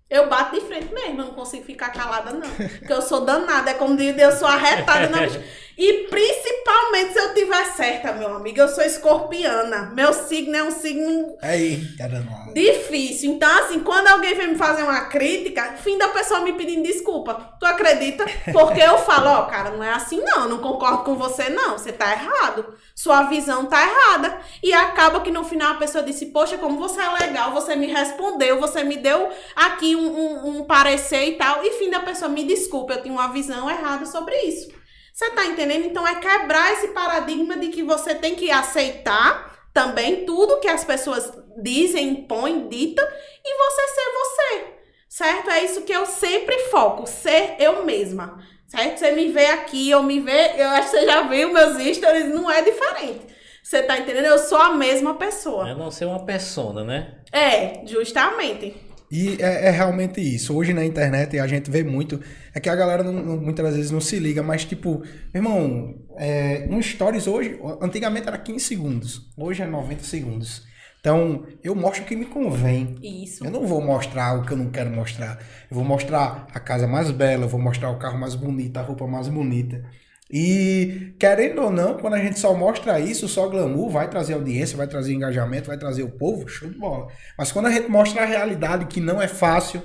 Eu bato de frente mesmo, eu não consigo ficar calada, não. Porque eu sou danada, é como diz, eu sou arretada. Não. <laughs> E principalmente se eu tiver certa, meu amigo, eu sou escorpiana. Meu signo é um signo
Eita,
difícil. Então, assim, quando alguém vem me fazer uma crítica, fim da pessoa me pedindo desculpa. Tu acredita? Porque eu falo, ó, cara, não é assim não, não concordo com você não, você tá errado. Sua visão tá errada. E acaba que no final a pessoa disse, poxa, como você é legal, você me respondeu, você me deu aqui um, um, um parecer e tal. E fim da pessoa, me desculpa, eu tinha uma visão errada sobre isso. Você tá entendendo? Então é quebrar esse paradigma de que você tem que aceitar também tudo que as pessoas dizem, impõem, ditam, e você ser você. Certo? É isso que eu sempre foco, ser eu mesma. Certo? Você me vê aqui, eu me vê, eu acho que você já viu meus stories, não é diferente. Você tá entendendo? Eu sou a mesma pessoa.
É não ser uma persona, né?
É, justamente.
E é, é realmente isso. Hoje na internet a gente vê muito. É que a galera não- não- muitas vezes não se liga, mas tipo, meu irmão, é, um stories hoje, antigamente era 15 segundos, hoje é 90 segundos. Então, eu mostro o que me convém.
Isso.
Eu não vou mostrar o que eu não quero mostrar. Eu vou mostrar a casa mais bela, eu vou mostrar o carro mais bonito, a roupa mais bonita. E querendo ou não, quando a gente só mostra isso, só glamour, vai trazer audiência, vai trazer engajamento, vai trazer o povo, show de bola. Mas quando a gente mostra a realidade que não é fácil,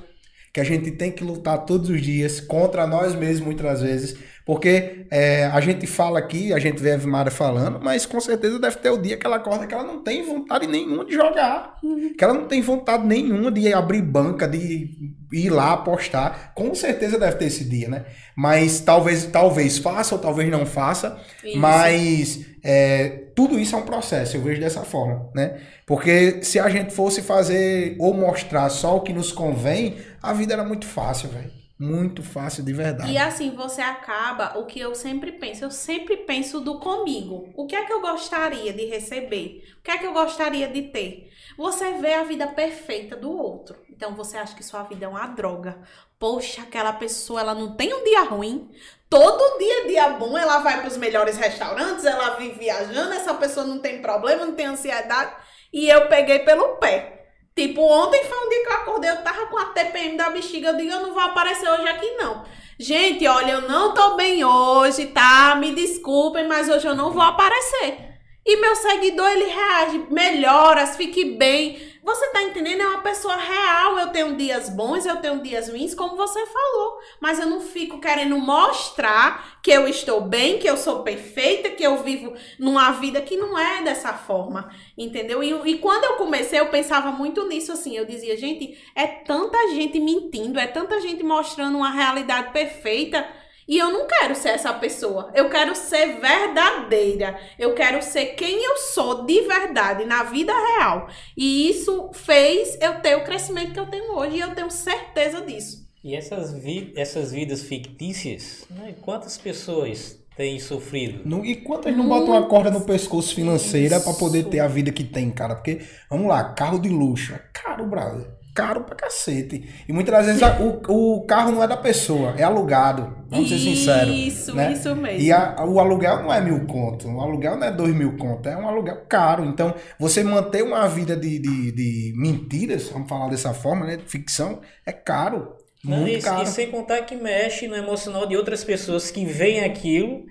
que a gente tem que lutar todos os dias contra nós mesmos muitas vezes, porque é, a gente fala aqui, a gente vê a Vimara falando, mas com certeza deve ter o dia que ela acorda que ela não tem vontade nenhuma de jogar, que ela não tem vontade nenhuma de abrir banca, de ir lá apostar. Com certeza deve ter esse dia, né? Mas talvez, talvez faça ou talvez não faça,
Isso.
mas é, tudo isso é um processo, eu vejo dessa forma, né? Porque se a gente fosse fazer ou mostrar só o que nos convém, a vida era muito fácil, velho. Muito fácil de verdade.
E assim você acaba o que eu sempre penso. Eu sempre penso do comigo. O que é que eu gostaria de receber? O que é que eu gostaria de ter? Você vê a vida perfeita do outro. Então você acha que sua vida é uma droga. Poxa, aquela pessoa, ela não tem um dia ruim. Todo dia, dia bom, ela vai para os melhores restaurantes, ela vive viajando, essa pessoa não tem problema, não tem ansiedade. E eu peguei pelo pé. Tipo, ontem foi um dia que eu acordei, eu tava com a TPM da bexiga, eu digo, eu não vou aparecer hoje aqui não. Gente, olha, eu não tô bem hoje, tá? Me desculpem, mas hoje eu não vou aparecer. E meu seguidor, ele reage, melhoras, fique bem. Você tá entendendo? É uma pessoa real. Eu tenho dias bons, eu tenho dias ruins, como você falou. Mas eu não fico querendo mostrar que eu estou bem, que eu sou perfeita, que eu vivo numa vida que não é dessa forma. Entendeu? E, e quando eu comecei, eu pensava muito nisso assim. Eu dizia, gente, é tanta gente mentindo, é tanta gente mostrando uma realidade perfeita. E eu não quero ser essa pessoa. Eu quero ser verdadeira. Eu quero ser quem eu sou de verdade na vida real. E isso fez eu ter o crescimento que eu tenho hoje. E eu tenho certeza disso.
E essas, vi essas vidas fictícias, né? quantas pessoas têm sofrido?
Não- e quantas não botam uma corda no pescoço financeira pra poder ter a vida que tem, cara? Porque, vamos lá, carro de luxo. É caro, brother. Caro pra cacete. E muitas das vezes a- o, o carro não é da pessoa, é alugado. Vamos ser sinceros.
Isso,
né?
isso mesmo.
E a- o aluguel não é mil conto. O aluguel não é dois mil conto. É um aluguel caro. Então, você manter uma vida de, de, de mentiras, vamos falar dessa forma, né? De ficção, é caro.
Não,
Muito
e,
caro.
e sem contar que mexe no emocional de outras pessoas que veem aquilo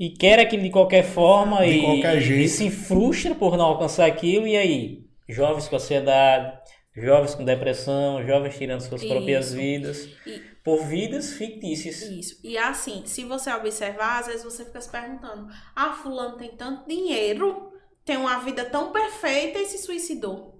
e querem aquilo de qualquer forma
De
e,
qualquer jeito.
e se frustra por não alcançar aquilo. E aí? Jovens com ansiedade, jovens com depressão, jovens tirando suas próprias
Isso.
vidas
E-
por vidas fictícias.
Isso. E assim, se você observar, às vezes você fica se perguntando: ah, fulano tem tanto dinheiro, tem uma vida tão perfeita e se suicidou.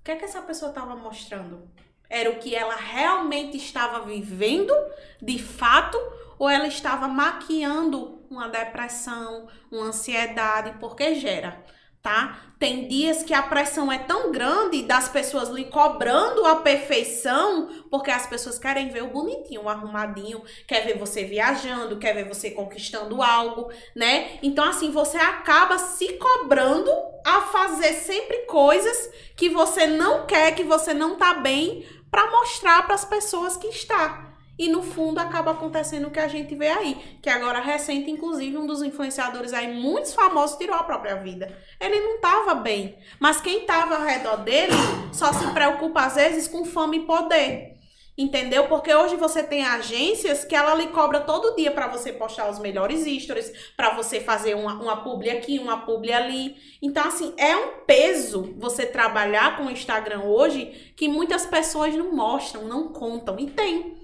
O que é que essa pessoa estava mostrando? Era o que ela realmente estava vivendo, de fato, ou ela estava maquiando uma depressão, uma ansiedade, porque gera. Tá? Tem dias que a pressão é tão grande das pessoas lhe cobrando a perfeição, porque as pessoas querem ver o bonitinho, o arrumadinho, quer ver você viajando, quer ver você conquistando algo, né? Então assim, você acaba se cobrando a fazer sempre coisas que você não quer, que você não tá bem para mostrar para as pessoas que está. E no fundo acaba acontecendo o que a gente vê aí. Que agora, recente, inclusive, um dos influenciadores aí, muitos famosos, tirou a própria vida. Ele não estava bem. Mas quem estava ao redor dele só se preocupa, às vezes, com fama e poder. Entendeu? Porque hoje você tem agências que ela lhe cobra todo dia para você postar os melhores stories, para você fazer uma, uma publi aqui, uma publi ali. Então, assim, é um peso você trabalhar com o Instagram hoje que muitas pessoas não mostram, não contam. E tem.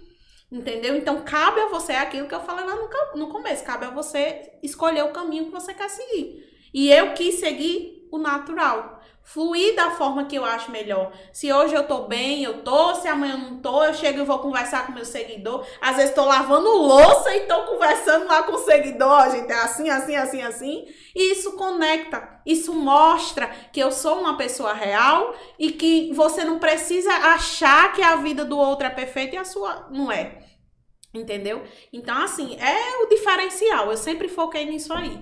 Entendeu? Então, cabe a você é aquilo que eu falei lá no, no começo. Cabe a você escolher o caminho que você quer seguir. E eu quis seguir o natural. Fluir da forma que eu acho melhor. Se hoje eu tô bem, eu tô. Se amanhã eu não tô, eu chego e vou conversar com meu seguidor. Às vezes tô lavando louça e tô conversando lá com o seguidor. Gente, é assim, assim, assim, assim. E isso conecta. Isso mostra que eu sou uma pessoa real e que você não precisa achar que a vida do outro é perfeita e a sua não é. Entendeu? Então, assim, é o diferencial. Eu sempre foquei nisso aí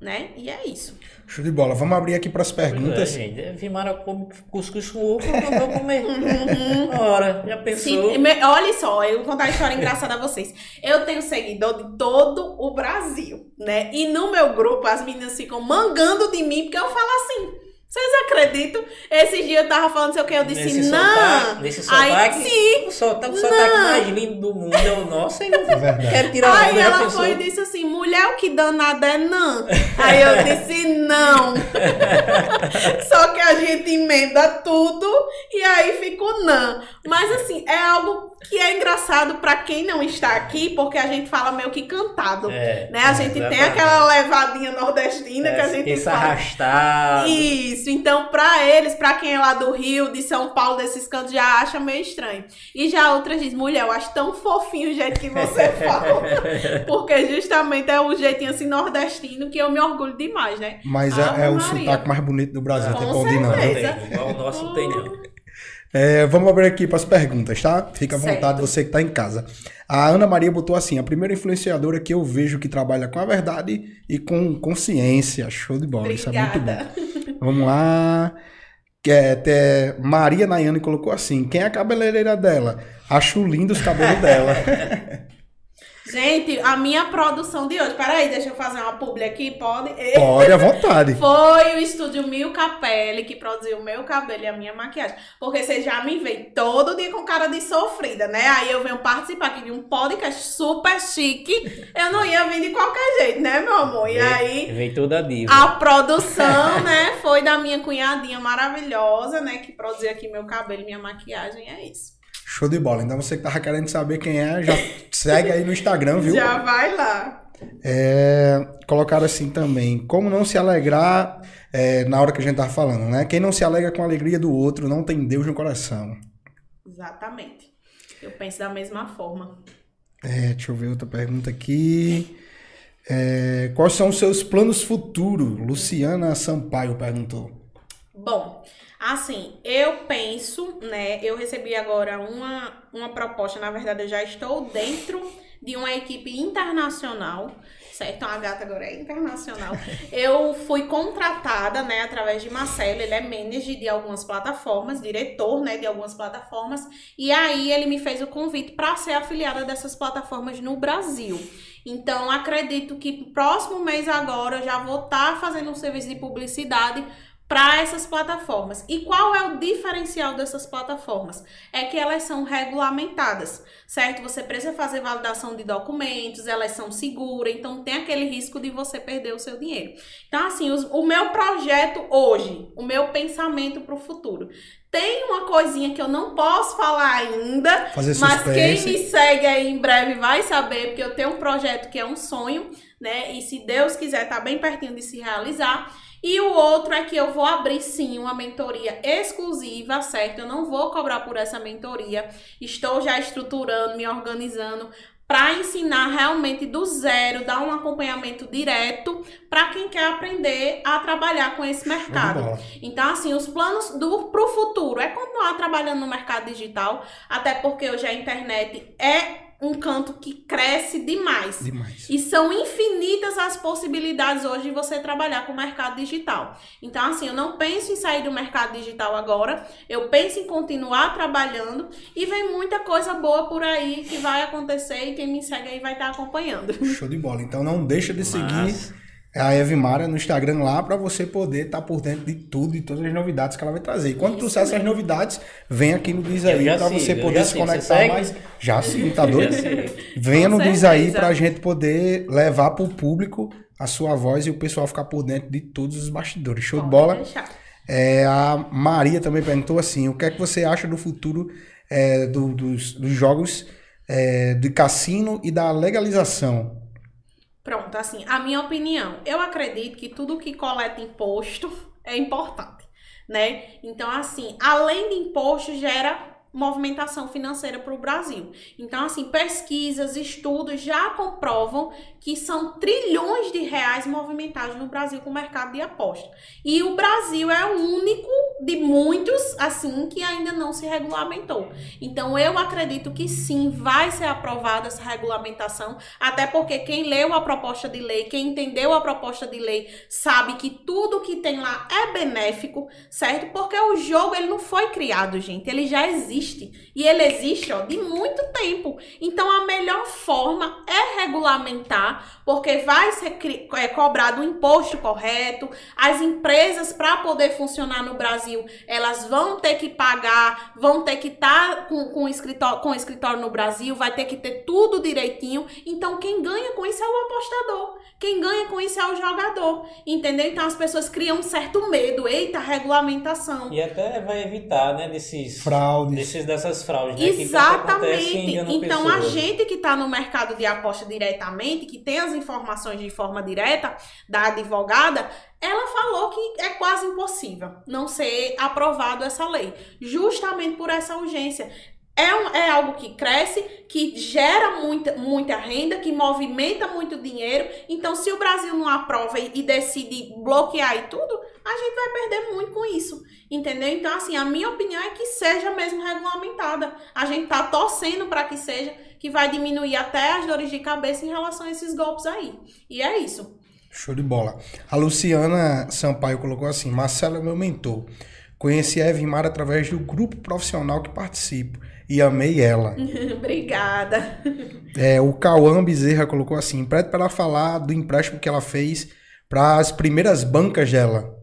né? E é isso.
Show de bola. Vamos abrir aqui para as perguntas.
É, gente. Vimara come cuscuz com ovo, eu vou comer. <laughs> Ora, já pensou?
Sim, olha só, eu vou contar uma história engraçada a vocês. Eu tenho seguidor de todo o Brasil, né? E no meu grupo as meninas ficam mangando de mim porque eu falo assim. Vocês acreditam? Esses dias eu tava falando sei o que, eu disse, nesse não.
Sotaque, nesse sotaque,
aí, sim.
O sotaque, o sotaque mais lindo do mundo é o nosso e não é quero tirar
Aí onda, ela foi e disse assim, mulher, o que danada é não. Aí eu disse, não. <laughs> Só que a gente emenda tudo e aí fica o não. Mas assim, é algo que é engraçado para quem não está aqui, porque a gente fala meio que cantado, é, né? A gente tem aquela levadinha nordestina é, que a gente
esse fala. arrastado.
Isso. Então, para eles, para quem é lá do Rio, de São Paulo, desses cantos já acha meio estranho. E já outras dizem, mulher, eu acho tão fofinho o jeito que você <laughs> fala. porque justamente é o jeitinho assim nordestino que eu me orgulho demais, né?
Mas é, é o sotaque mais bonito do Brasil,
Com tem
não.
Igual o nosso tem não.
É, vamos abrir aqui para as perguntas, tá? Fica à vontade, certo. você que está em casa. A Ana Maria botou assim: a primeira influenciadora que eu vejo que trabalha com a verdade e com consciência. Show de bola, Obrigada. isso é muito bom. <laughs> Vamos lá. É, até Maria Nayane colocou assim: quem é a cabeleireira dela? Acho lindo os cabelos dela. <laughs>
Gente, a minha produção de hoje. Peraí, deixa eu fazer uma publi aqui, pode?
Pode, à <laughs> vontade.
Foi o estúdio Mil Capelli que produziu o meu cabelo e a minha maquiagem. Porque você já me vê todo dia com cara de sofrida, né? Aí eu venho participar aqui de um podcast super chique. Eu não ia vir de qualquer jeito, né, meu amor? E aí.
Vem toda diva.
A produção, né, foi da minha cunhadinha maravilhosa, né, que produziu aqui meu cabelo e minha maquiagem. É isso.
Show de bola. Então você que tava querendo saber quem é, já segue aí no Instagram, viu?
Já vai lá.
É, colocaram assim também, como não se alegrar é, na hora que a gente tava falando, né? Quem não se alegra com a alegria do outro não tem Deus no coração.
Exatamente. Eu penso da mesma forma.
É, deixa eu ver outra pergunta aqui. É, quais são os seus planos futuros? Luciana Sampaio perguntou.
Bom, Assim, eu penso, né? Eu recebi agora uma, uma proposta, na verdade, eu já estou dentro de uma equipe internacional, certo? Então, a gata agora é internacional. <laughs> Eu fui contratada, né, através de Marcelo, ele é manager de algumas plataformas, diretor, né, de algumas plataformas, e aí ele me fez o convite para ser afiliada dessas plataformas no Brasil. Então, acredito que próximo mês agora eu já vou estar tá fazendo um serviço de publicidade para essas plataformas. E qual é o diferencial dessas plataformas? É que elas são regulamentadas, certo? Você precisa fazer validação de documentos, elas são seguras, então tem aquele risco de você perder o seu dinheiro. Então, assim, os, o meu projeto hoje, o meu pensamento para o futuro. Tem uma coisinha que eu não posso falar ainda, mas quem me segue aí em breve vai saber, porque eu tenho um projeto que é um sonho, né? E se Deus quiser, tá bem pertinho de se realizar e o outro é que eu vou abrir sim uma mentoria exclusiva, certo? Eu não vou cobrar por essa mentoria. Estou já estruturando, me organizando para ensinar realmente do zero, dar um acompanhamento direto para quem quer aprender a trabalhar com esse mercado. Então, assim, os planos do pro futuro é continuar trabalhando no mercado digital, até porque hoje a internet é um canto que cresce demais.
Demais.
E são infinitas as possibilidades hoje de você trabalhar com o mercado digital. Então, assim, eu não penso em sair do mercado digital agora, eu penso em continuar trabalhando e vem muita coisa boa por aí que vai acontecer e quem me segue aí vai estar acompanhando.
Show de bola. Então não deixa de seguir a Evmara no Instagram lá para você poder estar tá por dentro de tudo e todas as novidades que ela vai trazer. E quando Isso trouxer essas novidades, vem aqui no Diz Aí para você poder se conectar mais. Já <laughs> sim, tá doido? Venha no Diz Aí para a gente poder levar para o público a sua voz e o pessoal ficar por dentro de todos os bastidores. Show Pode de bola? É, a Maria também perguntou assim: o que é que você acha do futuro é, do, dos, dos, jogos é, de cassino e da legalização?
Pronto, assim, a minha opinião. Eu acredito que tudo que coleta imposto <laughs> é importante, né? Então, assim, além de imposto, gera movimentação financeira para o Brasil. Então, assim, pesquisas, estudos já comprovam que são trilhões de reais movimentados no Brasil com o mercado de aposta. E o Brasil é o único de muitos, assim, que ainda não se regulamentou. Então, eu acredito que sim, vai ser aprovada essa regulamentação, até porque quem leu a proposta de lei, quem entendeu a proposta de lei, sabe que tudo que tem lá é benéfico, certo? Porque o jogo, ele não foi criado, gente, ele já existe. E ele existe, ó, de muito tempo. Então, a melhor forma é regulamentar, porque vai ser é, cobrado o imposto correto, as empresas, para poder funcionar no Brasil, Brasil, elas vão ter que pagar, vão ter que estar tá com, com, escritório, com escritório no Brasil, vai ter que ter tudo direitinho. Então, quem ganha com isso é o apostador. Quem ganha com isso é o jogador. Entendeu? Então, as pessoas criam um certo medo. Eita, regulamentação.
E até vai evitar, né, desses
fraudes.
Desses, dessas fraudes. Né,
Exatamente. então, a gente que está no mercado de aposta diretamente, que tem as informações de forma direta da advogada, ela falou que é quase impossível não ser aprovado essa lei, justamente por essa urgência. É, um, é algo que cresce, que gera muita, muita renda, que movimenta muito dinheiro. Então, se o Brasil não aprova e, e decide bloquear e tudo, a gente vai perder muito com isso. Entendeu? Então, assim, a minha opinião é que seja mesmo regulamentada. A gente tá torcendo para que seja, que vai diminuir até as dores de cabeça em relação a esses golpes aí. E é isso.
Show de bola. A Luciana Sampaio colocou assim: Marcelo é meu mentor. Conheci a Evimar através do grupo profissional que participo e amei ela. <laughs>
Obrigada.
É, o Cauã Bezerra colocou assim: pede para ela falar do empréstimo que ela fez para as primeiras bancas dela.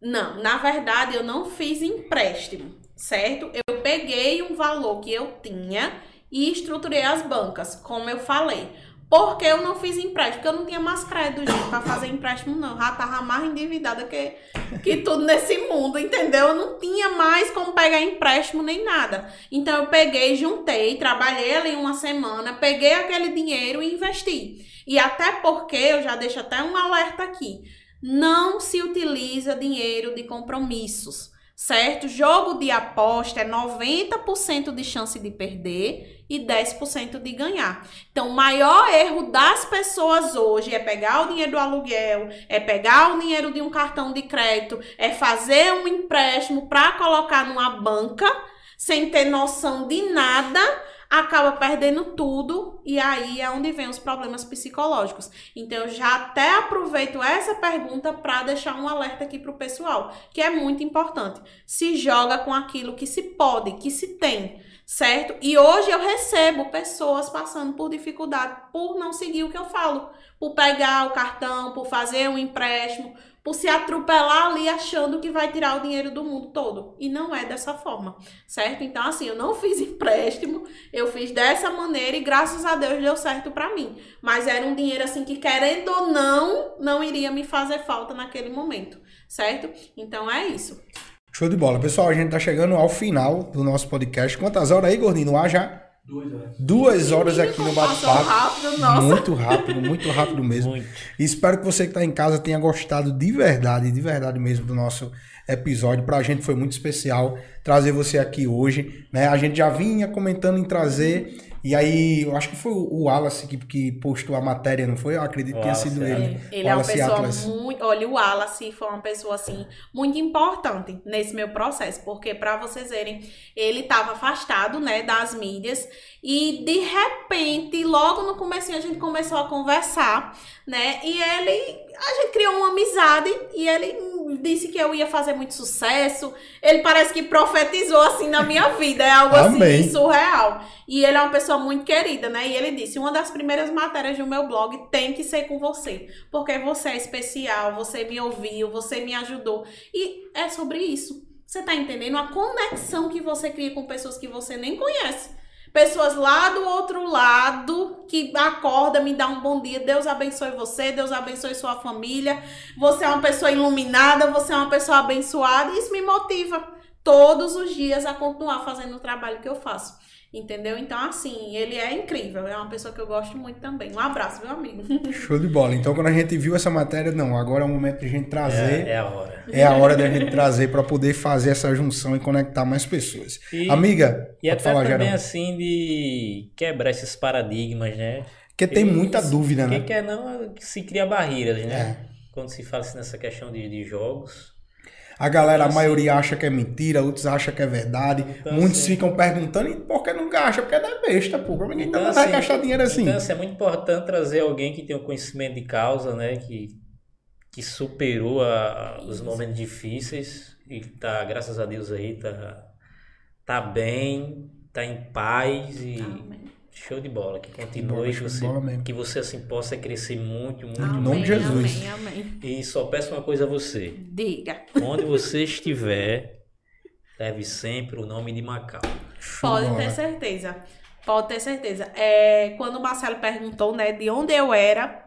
Não, na verdade eu não fiz empréstimo, certo? Eu peguei um valor que eu tinha e estruturei as bancas, como eu falei. Porque eu não fiz empréstimo, porque eu não tinha mais crédito, gente, pra fazer empréstimo, não. Já tava mais endividada que, que tudo nesse mundo, entendeu? Eu não tinha mais como pegar empréstimo nem nada. Então eu peguei, juntei, trabalhei ali uma semana, peguei aquele dinheiro e investi. E até porque, eu já deixo até um alerta aqui, não se utiliza dinheiro de compromissos certo? Jogo de aposta é 90% de chance de perder e 10% de ganhar. Então, o maior erro das pessoas hoje é pegar o dinheiro do aluguel, é pegar o dinheiro de um cartão de crédito, é fazer um empréstimo para colocar numa banca sem ter noção de nada acaba perdendo tudo e aí é onde vem os problemas psicológicos. Então eu já até aproveito essa pergunta para deixar um alerta aqui pro pessoal, que é muito importante. Se joga com aquilo que se pode, que se tem, certo? E hoje eu recebo pessoas passando por dificuldade por não seguir o que eu falo, por pegar o cartão, por fazer um empréstimo, por se atropelar ali achando que vai tirar o dinheiro do mundo todo. E não é dessa forma, certo? Então, assim, eu não fiz empréstimo, eu fiz dessa maneira e graças a Deus deu certo para mim. Mas era um dinheiro, assim, que querendo ou não, não iria me fazer falta naquele momento, certo? Então é isso.
Show de bola. Pessoal, a gente tá chegando ao final do nosso podcast. Quantas horas aí, Gordinho? No ar já?
Duas horas.
Duas horas aqui no bate-papo. Muito rápido, muito rápido mesmo. Muito. Espero que você que está em casa tenha gostado de verdade, de verdade mesmo, do nosso episódio. Para a gente foi muito especial trazer você aqui hoje. Né? A gente já vinha comentando em trazer E aí, eu acho que foi o Wallace que, que postou a matéria, não foi? Eu acredito que tenha sido
Wallace,
ele.
Ele, ele é uma pessoa
Atlas.
muito. Olha, o Wallace foi uma pessoa assim muito importante nesse meu processo, porque para vocês verem, ele estava afastado, né, das mídias e de repente, logo no começo a gente começou a conversar, né? E ele a gente criou uma amizade e ele disse que eu ia fazer muito sucesso. Ele parece que profetizou assim na minha vida, é algo
Amém.
assim surreal. E ele é uma pessoa muito querida, né? E ele disse: uma das primeiras matérias do meu blog tem que ser com você. Porque você é especial, você me ouviu, você me ajudou. E é sobre isso. Você tá entendendo? A conexão que você cria com pessoas que você nem conhece. Pessoas lá do outro lado que acorda, me dá um bom dia. Deus abençoe você, Deus abençoe sua família. Você é uma pessoa iluminada, você é uma pessoa abençoada. E isso me motiva todos os dias a continuar fazendo o trabalho que eu faço. Entendeu? Então, assim, ele é incrível. É uma pessoa que eu gosto muito também. Um abraço, meu amigo. <laughs>
Show de bola. Então, quando a gente viu essa matéria, não, agora é o momento de a gente trazer.
É, é a hora.
É a hora da gente trazer para poder fazer essa junção e conectar mais pessoas.
E-
Amiga,
E
pode
até
falar,
também
Geraldo.
assim de quebrar esses paradigmas, né?
Porque tem muita dúvida,
Quem
né?
quer não se cria barreiras, né?
É.
Quando se fala assim nessa questão de, de jogos.
A galera, a maioria acha que é mentira, outros acham que é verdade.
Então,
Muitos
assim-
ficam perguntando, e por que não gasta? Porque não é besta, pô. Ninguém
Então,
tá vai
assim,
gastar dinheiro assim.
Então, assim, é muito importante trazer alguém que tem um conhecimento de causa, né? Que, que superou a- os momentos difíceis e tá, graças a Deus aí, tá, tá bem, tá em paz e
Amém.
Show de bola. Que continue, que você, que você assim possa crescer muito, muito,
Amém,
nome de Jesus.
Amém, amém.
E só peço uma coisa a você.
Diga.
Onde você estiver, leve sempre o nome de Macau.
Show de
Pode ter certeza. Pode ter certeza. É, quando o Marcelo perguntou, né, de onde eu era,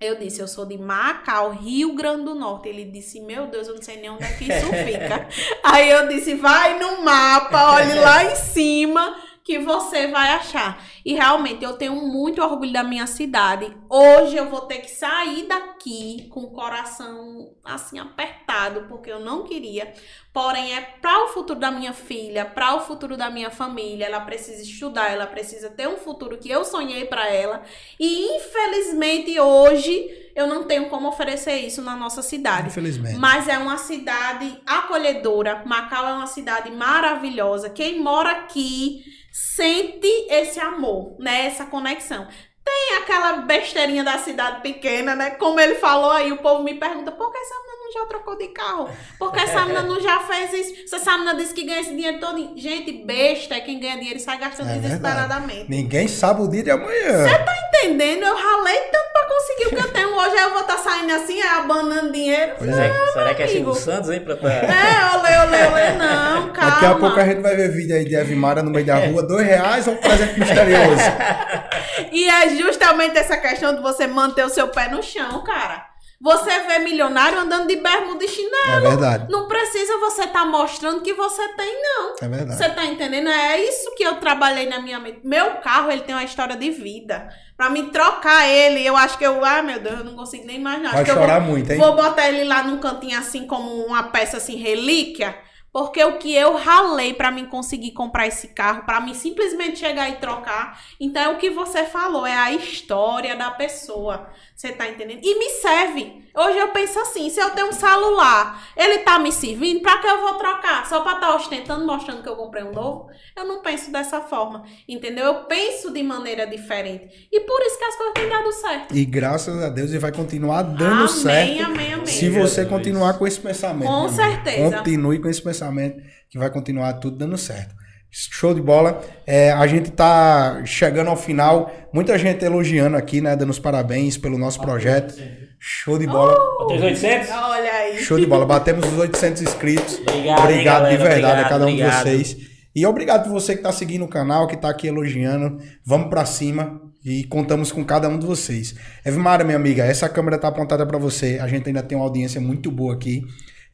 eu disse, eu sou de Macau, Rio Grande do Norte. Ele disse, meu Deus, eu não sei nem onde é que isso <laughs> fica. Aí eu disse, vai no mapa, olhe lá em cima que você vai achar. E realmente eu tenho muito orgulho da minha cidade. Hoje eu vou ter que sair daqui com o coração assim apertado, porque eu não queria. Porém, é para o futuro da minha filha, para o futuro da minha família. Ela precisa estudar, ela precisa ter um futuro que eu sonhei para ela. E infelizmente hoje eu não tenho como oferecer isso na nossa cidade.
Infelizmente.
Mas é uma cidade acolhedora. Macau é uma cidade maravilhosa. Quem mora aqui sente esse amor, né? Essa conexão. Tem aquela besteirinha da cidade pequena, né? Como ele falou aí, o povo me pergunta: por que essa não já trocou de carro? Por que essa menina não já fez isso? Se essa menina disse que ganha esse dinheiro todo. Gente, besta é quem ganha dinheiro e sai gastando
É verdade.
desesperadamente.
Ninguém sabe o dia de amanhã.
Entendendo? Eu ralei tanto pra conseguir o que eu tenho hoje. Aí eu vou estar saindo assim, é, abanando dinheiro.
Pois é.
Será que é. Silvio Santos, hein? Pra tá...
É, olê, olê, olê, não, calma. <laughs>
Daqui a pouco a gente vai ver vídeo aí de Evimara no meio da rua, dois reais ou um presente misterioso. <laughs>
E é justamente essa questão de você manter o seu pé no chão, cara. Você vê milionário andando de bermuda e chinelo.
É verdade.
Não precisa você estar mostrando que você tem, não.
É verdade.
Você tá entendendo? É isso que eu trabalhei na minha mente. Meu carro, ele tem uma história de vida. Pra me trocar ele, eu acho que eu... Ah, meu Deus, eu não consigo nem imaginar.
Vai chorar
vou,
muito, hein?
Vou botar ele lá num cantinho assim, como uma peça assim, relíquia. Porque o que eu ralei pra mim conseguir comprar esse carro, pra mim simplesmente chegar e trocar. Então é o que você falou, é a história da pessoa. Você tá entendendo? E me serve. Hoje eu penso assim, se eu tenho um celular, ele tá me servindo, pra que eu vou trocar? Só pra estar ostentando, mostrando que eu comprei um novo? Eu não penso dessa forma, entendeu? Eu penso de maneira diferente. E por isso que as coisas têm dado certo.
E graças a Deus ele vai continuar dando
amém,
certo.
amém, amém.
Se você continuar com esse pensamento.
Com certeza.
Continue com esse pensamento que vai continuar tudo dando certo. Show de bola. É, a gente tá chegando ao final. Muita gente elogiando aqui, né? Dando os parabéns pelo nosso projeto. Show de bola.
Oh!
3800?
Olha aí.
Show de bola. Batemos os 800 inscritos.
Obrigado,
Obrigado
hein,
de
galera?
verdade a
Obrigado,
cada um
obrigado.
de vocês. E obrigado por você que tá seguindo o canal, que tá aqui elogiando. Vamos pra cima e contamos com cada um de vocês. Evmara, minha amiga, essa câmera tá apontada pra você. A gente ainda tem uma audiência muito boa aqui.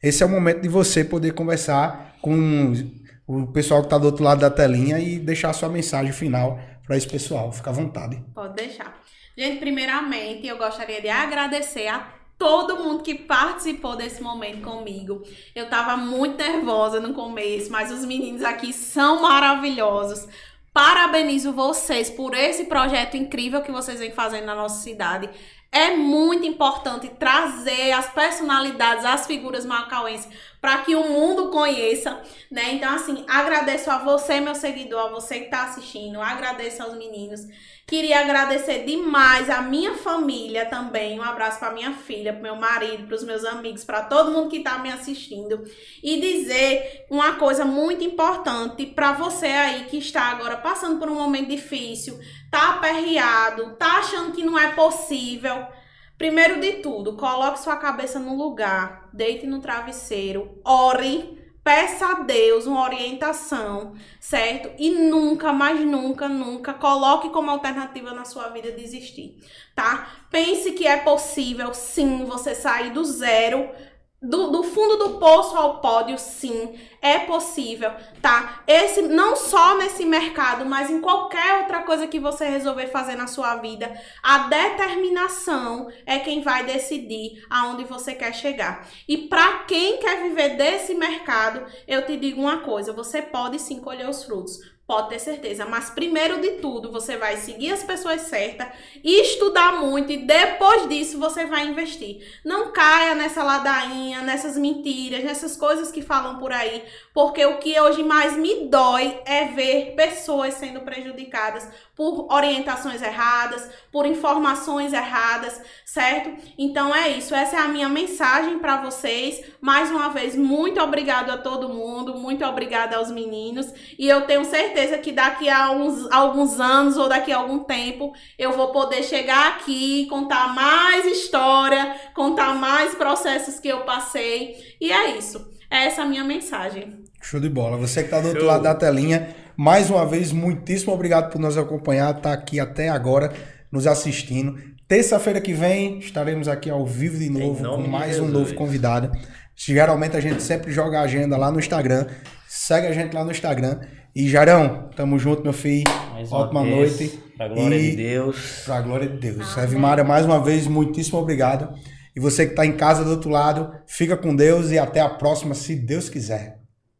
Esse é o momento de você poder conversar com o pessoal que tá do outro lado da telinha e deixar a sua mensagem final para esse pessoal. Fica à vontade.
Pode deixar. Gente, primeiramente, eu gostaria de agradecer a todo mundo que participou desse momento comigo. Eu tava muito nervosa no começo, mas os meninos aqui são maravilhosos. Parabenizo vocês por esse projeto incrível que vocês vêm fazendo na nossa cidade. É muito importante trazer as personalidades, as figuras macauenses para que o mundo conheça, né? Então, assim, agradeço a você, meu seguidor, a você que está assistindo, agradeço aos meninos. Queria agradecer demais a minha família também. Um abraço para minha filha, para meu marido, para os meus amigos, para todo mundo que está me assistindo. E dizer uma coisa muito importante para você aí que está agora passando por um momento difícil, tá aperreado, tá achando que não é possível. Primeiro de tudo, coloque sua cabeça no lugar, deite no travesseiro, ore Peça a Deus uma orientação, certo? E nunca, mais nunca, nunca coloque como alternativa na sua vida desistir, tá? Pense que é possível, sim, você sair do zero do, do, fundo do poço ao pódio, sim, é possível, tá? Esse não só nesse mercado, mas em qualquer outra coisa que você resolver fazer na sua vida, a determinação é quem vai decidir aonde você quer chegar. E para quem quer viver desse mercado, eu te digo uma coisa, você pode sim colher os frutos, Pode ter certeza. Mas primeiro de tudo, você vai seguir as pessoas certas, estudar muito e depois disso você vai investir. Não caia nessa ladainha, nessas mentiras, nessas coisas que falam por aí, porque o que hoje mais me dói é ver pessoas sendo prejudicadas por orientações erradas, por informações erradas, certo? Então é isso. Essa é a minha mensagem para vocês. Mais uma vez, muito obrigado a todo mundo, muito obrigada aos meninos e eu tenho certeza certeza que daqui a uns, alguns anos ou daqui a algum tempo eu vou poder chegar aqui, contar mais história, contar mais processos que eu passei. E é isso. É essa a minha mensagem.
Show de bola. Você que está do outro Show. lado da telinha, mais uma vez, muitíssimo obrigado por nos acompanhar, estar tá aqui até agora, nos assistindo. Terça-feira que vem estaremos aqui ao vivo de novo com mais um novo convidado. Geralmente a gente sempre joga a agenda lá no Instagram. Segue a gente lá no Instagram. E Jarão, tamo junto, meu filho. Mais Ótima vez, noite.
Pra glória e... de Deus.
Pra glória de Deus. Ave Maria, mais uma vez, muitíssimo obrigado. E você que está em casa do outro lado, fica com Deus e até a próxima, se Deus quiser.